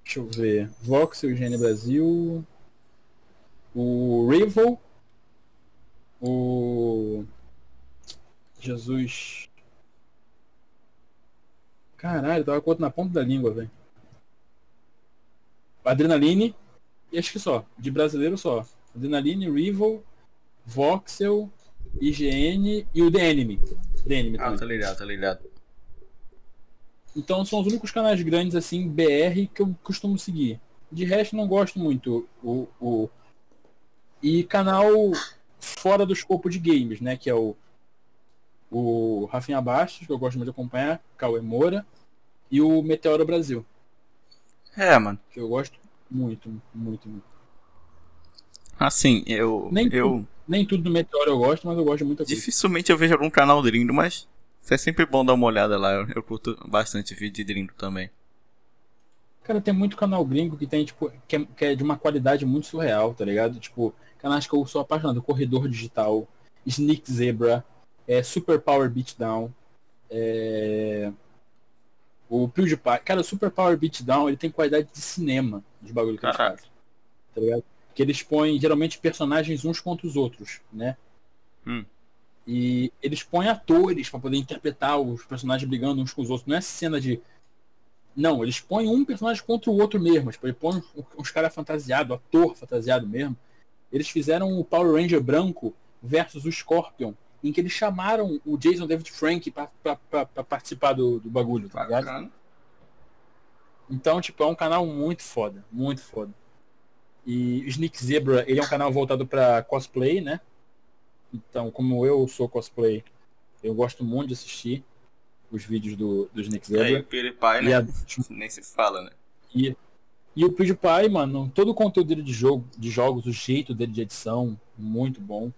Deixa eu ver. Voxel, IGN Brasil. O Rival. O. Jesus. Caralho, tava com outro na ponta da língua, velho. Adrenaline, e acho que só. De brasileiro só. Adrenaline, Rival, Voxel, IGN e o The Enemy. The Enemy ah, tá ligado, tá ligado. Então são os únicos canais grandes assim, BR, que eu costumo seguir. De resto não gosto muito. O, o... E canal fora do escopo de games, né? Que é o, o Rafinha Bastos, que eu gosto muito de acompanhar, Cauê Moura, e o Meteoro Brasil. É, mano. Que eu gosto muito, muito, muito. Assim, eu. Nem, eu... Tudo, nem tudo do Meteoro eu gosto, mas eu gosto muito Dificilmente eu vejo algum canal Drindo, mas é sempre bom dar uma olhada lá. Eu, eu curto bastante vídeo de Drindo também. Cara, tem muito canal gringo que tem, tipo, que é, que é, de uma qualidade muito surreal, tá ligado? Tipo, canais que eu sou apaixonado. Corredor Digital, Sneak Zebra, é, Super Power Beatdown, é... O PewDiePie, cara, o Super Power Beatdown, ele tem qualidade de cinema dos bagulho que eles fazem. Tá ligado? Que eles põem geralmente personagens uns contra os outros, né? Hum. E eles põem atores para poder interpretar os personagens brigando uns com os outros. Não é cena de. Não, eles põem um personagem contra o outro mesmo. Tipo, eles põem uns caras fantasiados, ator fantasiado mesmo. Eles fizeram o Power Ranger branco versus o Scorpion em que eles chamaram o Jason David Frank para participar do, do bagulho, tá ligado? Então, tipo, é um canal muito foda, muito foda. E o Sneak Zebra, ele é um canal voltado para cosplay, né? Então, como eu sou cosplay, Eu gosto muito de assistir os vídeos do, do Snake E aí, Zebra. o PewDiePie, E, né? a- Nem se fala, né? e, e o PewDiePie, mano, todo o conteúdo dele de jogo, de jogos, o jeito dele de edição, muito bom.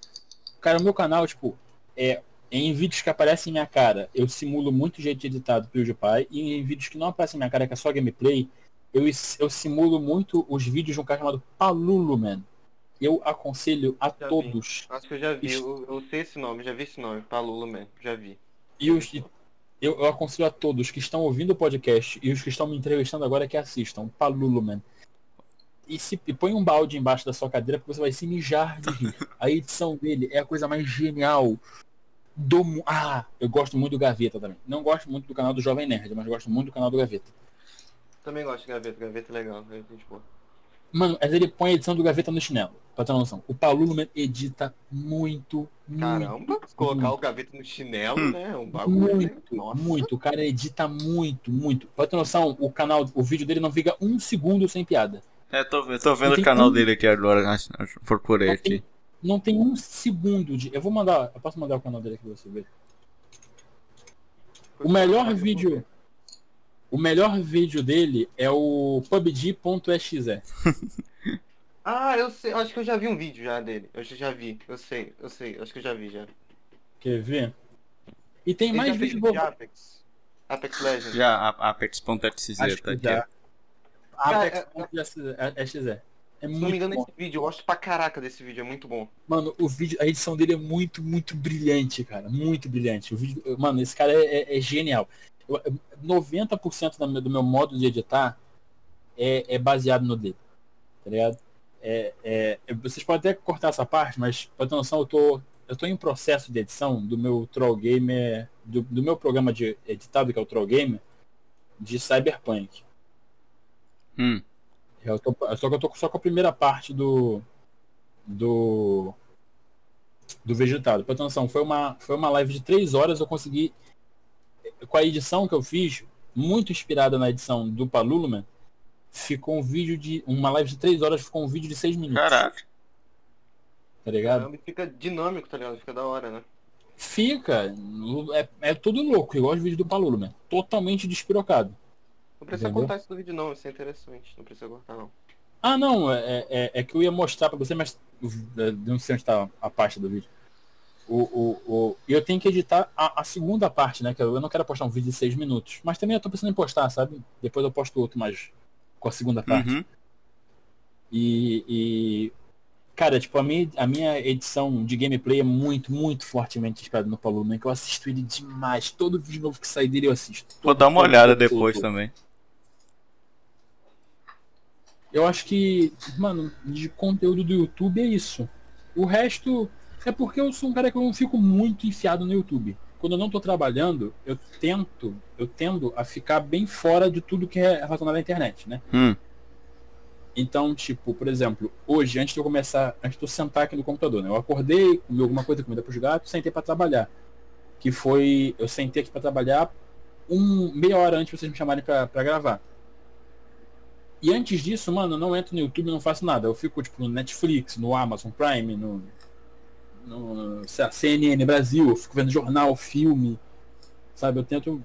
Cara, o meu canal, tipo, é em vídeos que aparecem minha cara, eu simulo muito jeito de editar do PewDiePie, e em vídeos que não aparecem minha cara, que é só gameplay, eu, eu simulo muito os vídeos de um cara chamado Palulu, man. Eu aconselho a Já vi. todos. Acho que eu já vi, eu, eu sei esse nome, já vi esse nome, Palula Man, já vi. E os, eu, eu aconselho a todos que estão ouvindo o podcast e os que estão me entrevistando agora que assistam. Palulu, man. E, se, e põe um balde embaixo da sua cadeira porque você vai se mijar de rir. A edição dele é a coisa mais genial do mundo. Ah, eu gosto muito do Gaveta também. Não gosto muito do canal do Jovem Nerd, mas gosto muito do canal do Gaveta. Também gosto de gaveta, gaveta é legal, é gente boa. Mano, mas ele põe a edição do Gaveta no chinelo. Pra ter uma noção. O man, edita muito, muito. Caramba, colocar muito. o gaveta no chinelo, né? É um bagulho. né? Muito, Nossa. muito. O cara edita muito, muito. Pra ter noção, o canal, o vídeo dele não fica um segundo sem piada. É, tô, vendo- tô vendo Não o canal um- dele aqui agora, acho- acho- procurei Não tem, aqui. não tem um segundo de. Eu vou mandar. Eu posso mandar o canal dele aqui pra você ver. O melhor vídeo. O melhor vídeo dele é o PUBG.exe. Ah, eu sei, acho que eu já vi um vídeo já dele. Eu já vi, eu sei, eu sei, acho que eu já vi já. Quer ver? E tem Ele mais vídeo de bom. Apex. Apex Legends. Já, Apex.exe tá aqui. já. Cara, Apex.exe. É Se não me muito engano, bom. esse vídeo, eu gosto pra caraca desse vídeo, é muito bom. Mano, o vídeo, a edição dele é muito, muito brilhante, cara. Muito brilhante. O vídeo, mano, esse cara é, é- é genial. Eu- eu- 90% da meu- do meu modo de editar é, é baseado no dele. Tá ligado? É, é- é- vocês podem até cortar essa parte, mas pra ter noção, eu tô, eu tô em processo de edição do meu Troll Gamer, do, do meu programa de editado, que é o Troll Gamer, de Cyberpunk. Hum. Eu tô, só que eu tô só com a primeira parte do. Do. Do vegetado. Pra ter noção, foi uma, foi uma live de três horas, eu consegui. Com a edição que eu fiz, muito inspirada na edição do Paluluman, ficou um vídeo de. Uma live de três horas ficou um vídeo de seis minutos. Caraca. Tá ligado? Caramba, fica dinâmico, tá ligado? Fica da hora, né? Fica. É, é tudo louco, igual os vídeos do Paluluman. Totalmente despirocado. Não precisa Entendeu? contar isso do vídeo não, isso é interessante. Não precisa cortar não. Ah, não, é, é, é que eu ia mostrar pra você, mas é, não sei onde está a parte do vídeo. O, o, o, eu tenho que editar a, a segunda parte, né? Que eu não quero postar um vídeo de seis minutos. Mas também eu tô pensando em postar, sabe? Depois eu posto outro, mas com a segunda parte. Uhum. E, e, Cara, tipo, a minha, a minha edição de gameplay é muito, muito fortemente inspirada no Paulo Man, que eu assisto ele demais. Todo vídeo novo que sai dele eu assisto. Vou dar uma Todo, olhada todo, depois todo. também. Eu acho que, mano, de conteúdo do YouTube é isso. O resto é porque eu sou um cara que eu não fico muito enfiado no YouTube. Quando eu não tô trabalhando, eu tento, eu tendo a ficar bem fora de tudo que é relacionado à internet, né? Hum. Então, tipo, por exemplo, hoje, antes de eu começar, antes de eu sentar aqui no computador, né? Eu acordei, comi alguma coisa, comida pros gatos, sentei pra trabalhar. Que foi, eu sentei aqui pra trabalhar um, meia hora antes de vocês me chamarem pra, pra gravar. E antes disso, mano, eu não entro no YouTube, não faço nada. Eu fico, tipo, no Netflix, no Amazon Prime, no, no CNN Brasil, eu fico vendo jornal, filme, sabe? Eu tento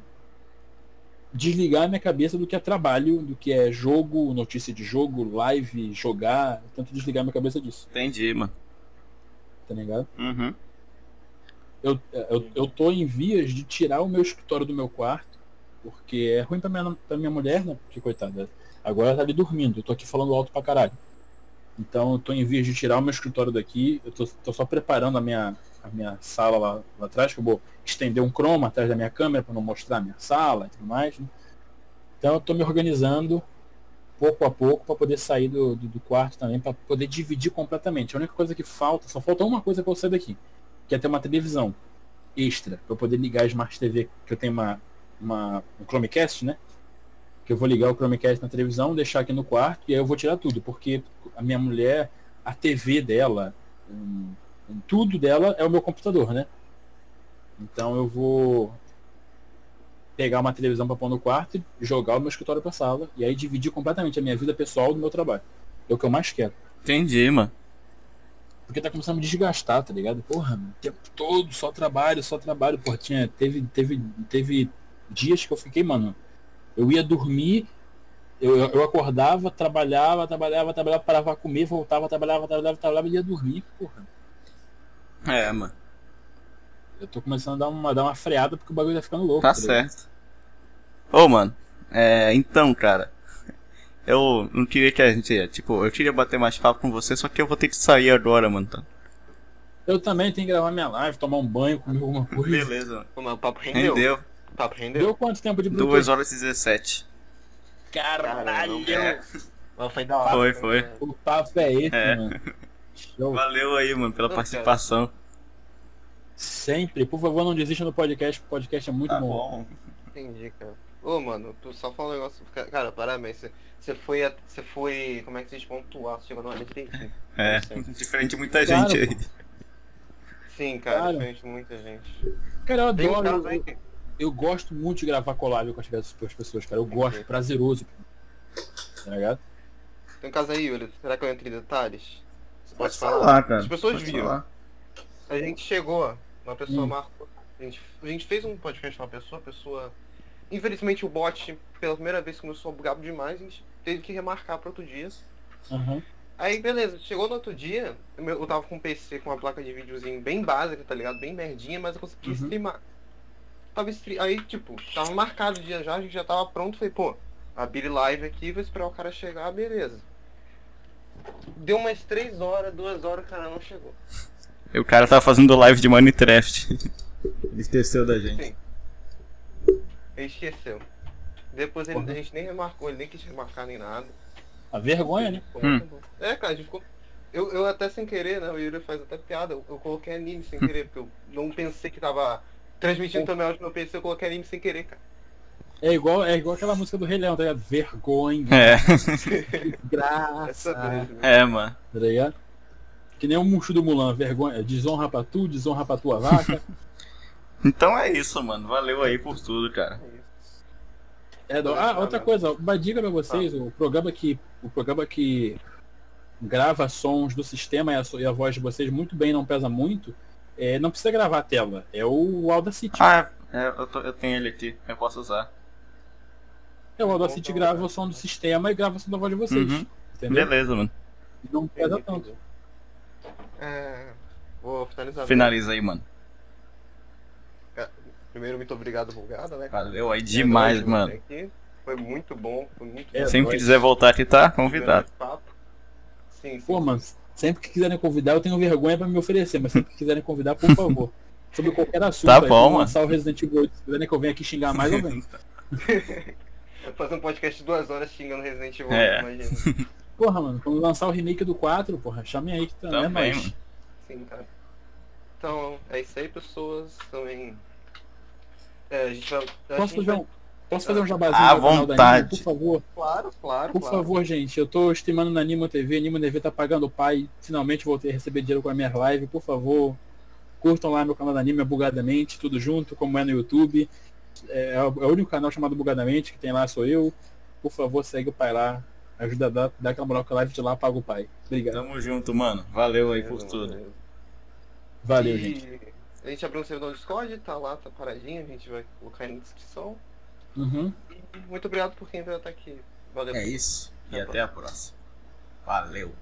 desligar a minha cabeça do que é trabalho, do que é jogo, notícia de jogo, live, jogar. Eu tento desligar minha cabeça disso, Entendi, mano. tá ligado? Uhum. Eu, eu, eu tô em vias de tirar o meu escritório do meu quarto, porque é ruim pra minha, pra minha mulher, né? Porque, coitada, agora ela tá ali dormindo, eu tô aqui falando alto pra caralho. Então eu tô em vias de tirar o meu escritório daqui, eu tô, tô só preparando a minha, a minha sala lá, lá atrás, que eu vou estender um chroma atrás da minha câmera pra não mostrar a minha sala e tudo mais. né? Então eu tô me organizando pouco a pouco para poder sair do, do, do quarto também, para poder dividir completamente. A única coisa que falta, só falta uma coisa para eu sair daqui, que é ter uma televisão extra, para poder ligar a Smart TV, que eu tenho uma, uma um Chromecast, né? Que eu vou ligar o Chromecast na televisão, deixar aqui no quarto e aí eu vou tirar tudo, porque a minha mulher, a TV dela, hum, tudo dela é o meu computador, né? Então eu vou pegar uma televisão para pôr no quarto e jogar o meu escritório para sala e aí dividir completamente a minha vida pessoal do meu trabalho. É o que eu mais quero. Entendi, mano. Porque tá começando a me desgastar, tá ligado? Porra, o tempo todo, só trabalho, só trabalho. Porra, tinha, teve, teve, teve dias que eu fiquei, mano. Eu ia dormir, eu, eu acordava, trabalhava, trabalhava, trabalhava, parava pra comer, voltava, trabalhava, trabalhava, trabalhava e ia dormir, porra. É, mano. Eu tô começando a dar uma, dar uma freada porque o bagulho tá ficando louco. Tá ligado? certo. Ô, mano. É, então, cara. Eu não queria que a gente. Tipo, eu queria bater mais papo com você, só que eu vou ter que sair agora, mano. Tá? Eu também tenho que gravar minha live, tomar um banho, comer alguma coisa. Beleza, o papo rendeu. Rendeu. O papo rendeu. Deu quanto tempo de Bluetooth? 2 horas e 17. Caralho! Mas foi da hora. Foi, foi. O papo é esse, É. mano. Show. Valeu aí, mano, pela Não, participação. Sempre. Por favor, não desista do podcast, o podcast é muito Tá bom. bom. Entendi, cara. Ô, mano, tu só falou um negócio. ca- Cara, parabéns. Você- Você foi. Você foi. Como é que se diz? Pontuar. Você chegou numa letra. É, diferente de muita Claro, gente aí. Sim, cara, Claro. diferente de muita gente. Cara, eu Tem um adoro. Eu, gosto muito de gravar collab com as pe- com as pessoas, cara. Eu gosto, prazeroso. Tá ligado? Tem um caso aí, Yuri. Será que eu entro em detalhes? Você Pode falar, cara. As pessoas Pode viram. falar. A gente chegou, uma pessoa Hum. marcou. A gente, a gente fez um podcast com uma pessoa, a pessoa. Infelizmente o bot, pela primeira vez, começou a bugar demais, a gente teve que remarcar para outro dia. Aham. Aí beleza, chegou no outro dia, eu tava com um PC com uma placa de videozinho bem básica, tá ligado? Bem merdinha, mas eu consegui Uhum. streamar. Tava stre... Aí, tipo, tava marcado o dia já, a gente já tava pronto, falei, pô, abrir live aqui, vou esperar o cara chegar, beleza. Deu umas 3 horas, 2 horas, o cara não chegou. E o cara tava fazendo live de Minecraft. Ele esqueceu da gente. Sim. Ele esqueceu. Depois ele, a gente nem remarcou, ele nem quis remarcar nem nada. A vergonha, né? Hum. É, cara, a gente ficou. Eu, eu até sem querer, né? O Yuri faz até piada. Eu, eu coloquei anime sem querer, porque eu não pensei que tava transmitindo também áudio no meu PC, eu coloquei anime sem querer, cara. É igual, é igual aquela música do Rei Leão, tá ligado? Vergonha, É, graça. Mesmo. é, mano. Tá ligado? Que nem o Mushu do Mulan, vergonha, desonra pra tu, desonra pra tua vaca. Então é isso, mano. Valeu aí por tudo, cara. É, do- ah, outra coisa, uma dica pra vocês, o programa que. O programa que grava sons do sistema e a, e a voz de vocês muito bem, não pesa muito, é, não precisa gravar a tela. É o Audacity. Ah, é, eu, tô- eu tenho ele aqui. Eu posso usar. é, o Audacity grava o som do sistema e grava o som da voz de vocês. Uhum. Entendeu? Beleza, mano. Não pesa tanto. É. Vou finalizar. Finaliza aí, mano. Primeiro, muito obrigado, Vulgada, né? Valeu aí É demais, mano. aqui. Foi muito bom, foi muito É. Sempre quiser voltar aqui, tá convidado. Papo. Sim, sim. Pô, mano, sempre que quiserem convidar, eu tenho vergonha pra me oferecer, mas sempre que quiserem convidar, por favor. Sobre qualquer assunto. Tá bom, mano. lançar o Resident Evil 8. Se quiserem que eu venha aqui xingar mais, eu venho. Fazer um podcast de duas horas xingando Resident Evil, É. imagina. Porra, mano, quando lançar o remake do 4, porra, chamem aí que tá, é Também, nóis. mano. Sim, cara. Então, é isso aí, pessoas. Também. É, a gente vai. a Posso gente fazer um, posso fazer um jabazinho À no canal da vontade. Animo, por favor? Claro, claro. Por claro. favor, gente, eu tô streamando na Animo TV, Animo TV tá pagando o pai, finalmente voltei a receber dinheiro com a minha live, por favor, curtam lá meu canal da Animo, é Bugadamente, tudo junto, como é no YouTube. É, é o único canal chamado Bugadamente, que tem lá sou eu. Por favor, segue o pai lá, ajuda a dar, dá aquela moral com a live de lá, paga o pai. Obrigado. Tamo junto, mano. Valeu aí por tudo. Valeu, E gente. A gente abriu um servidor no Discord, tá lá, tá paradinho, a gente vai colocar aí na descrição. Uhum. E muito obrigado por quem veio até aqui. Valeu. É isso. E até a próxima. Valeu.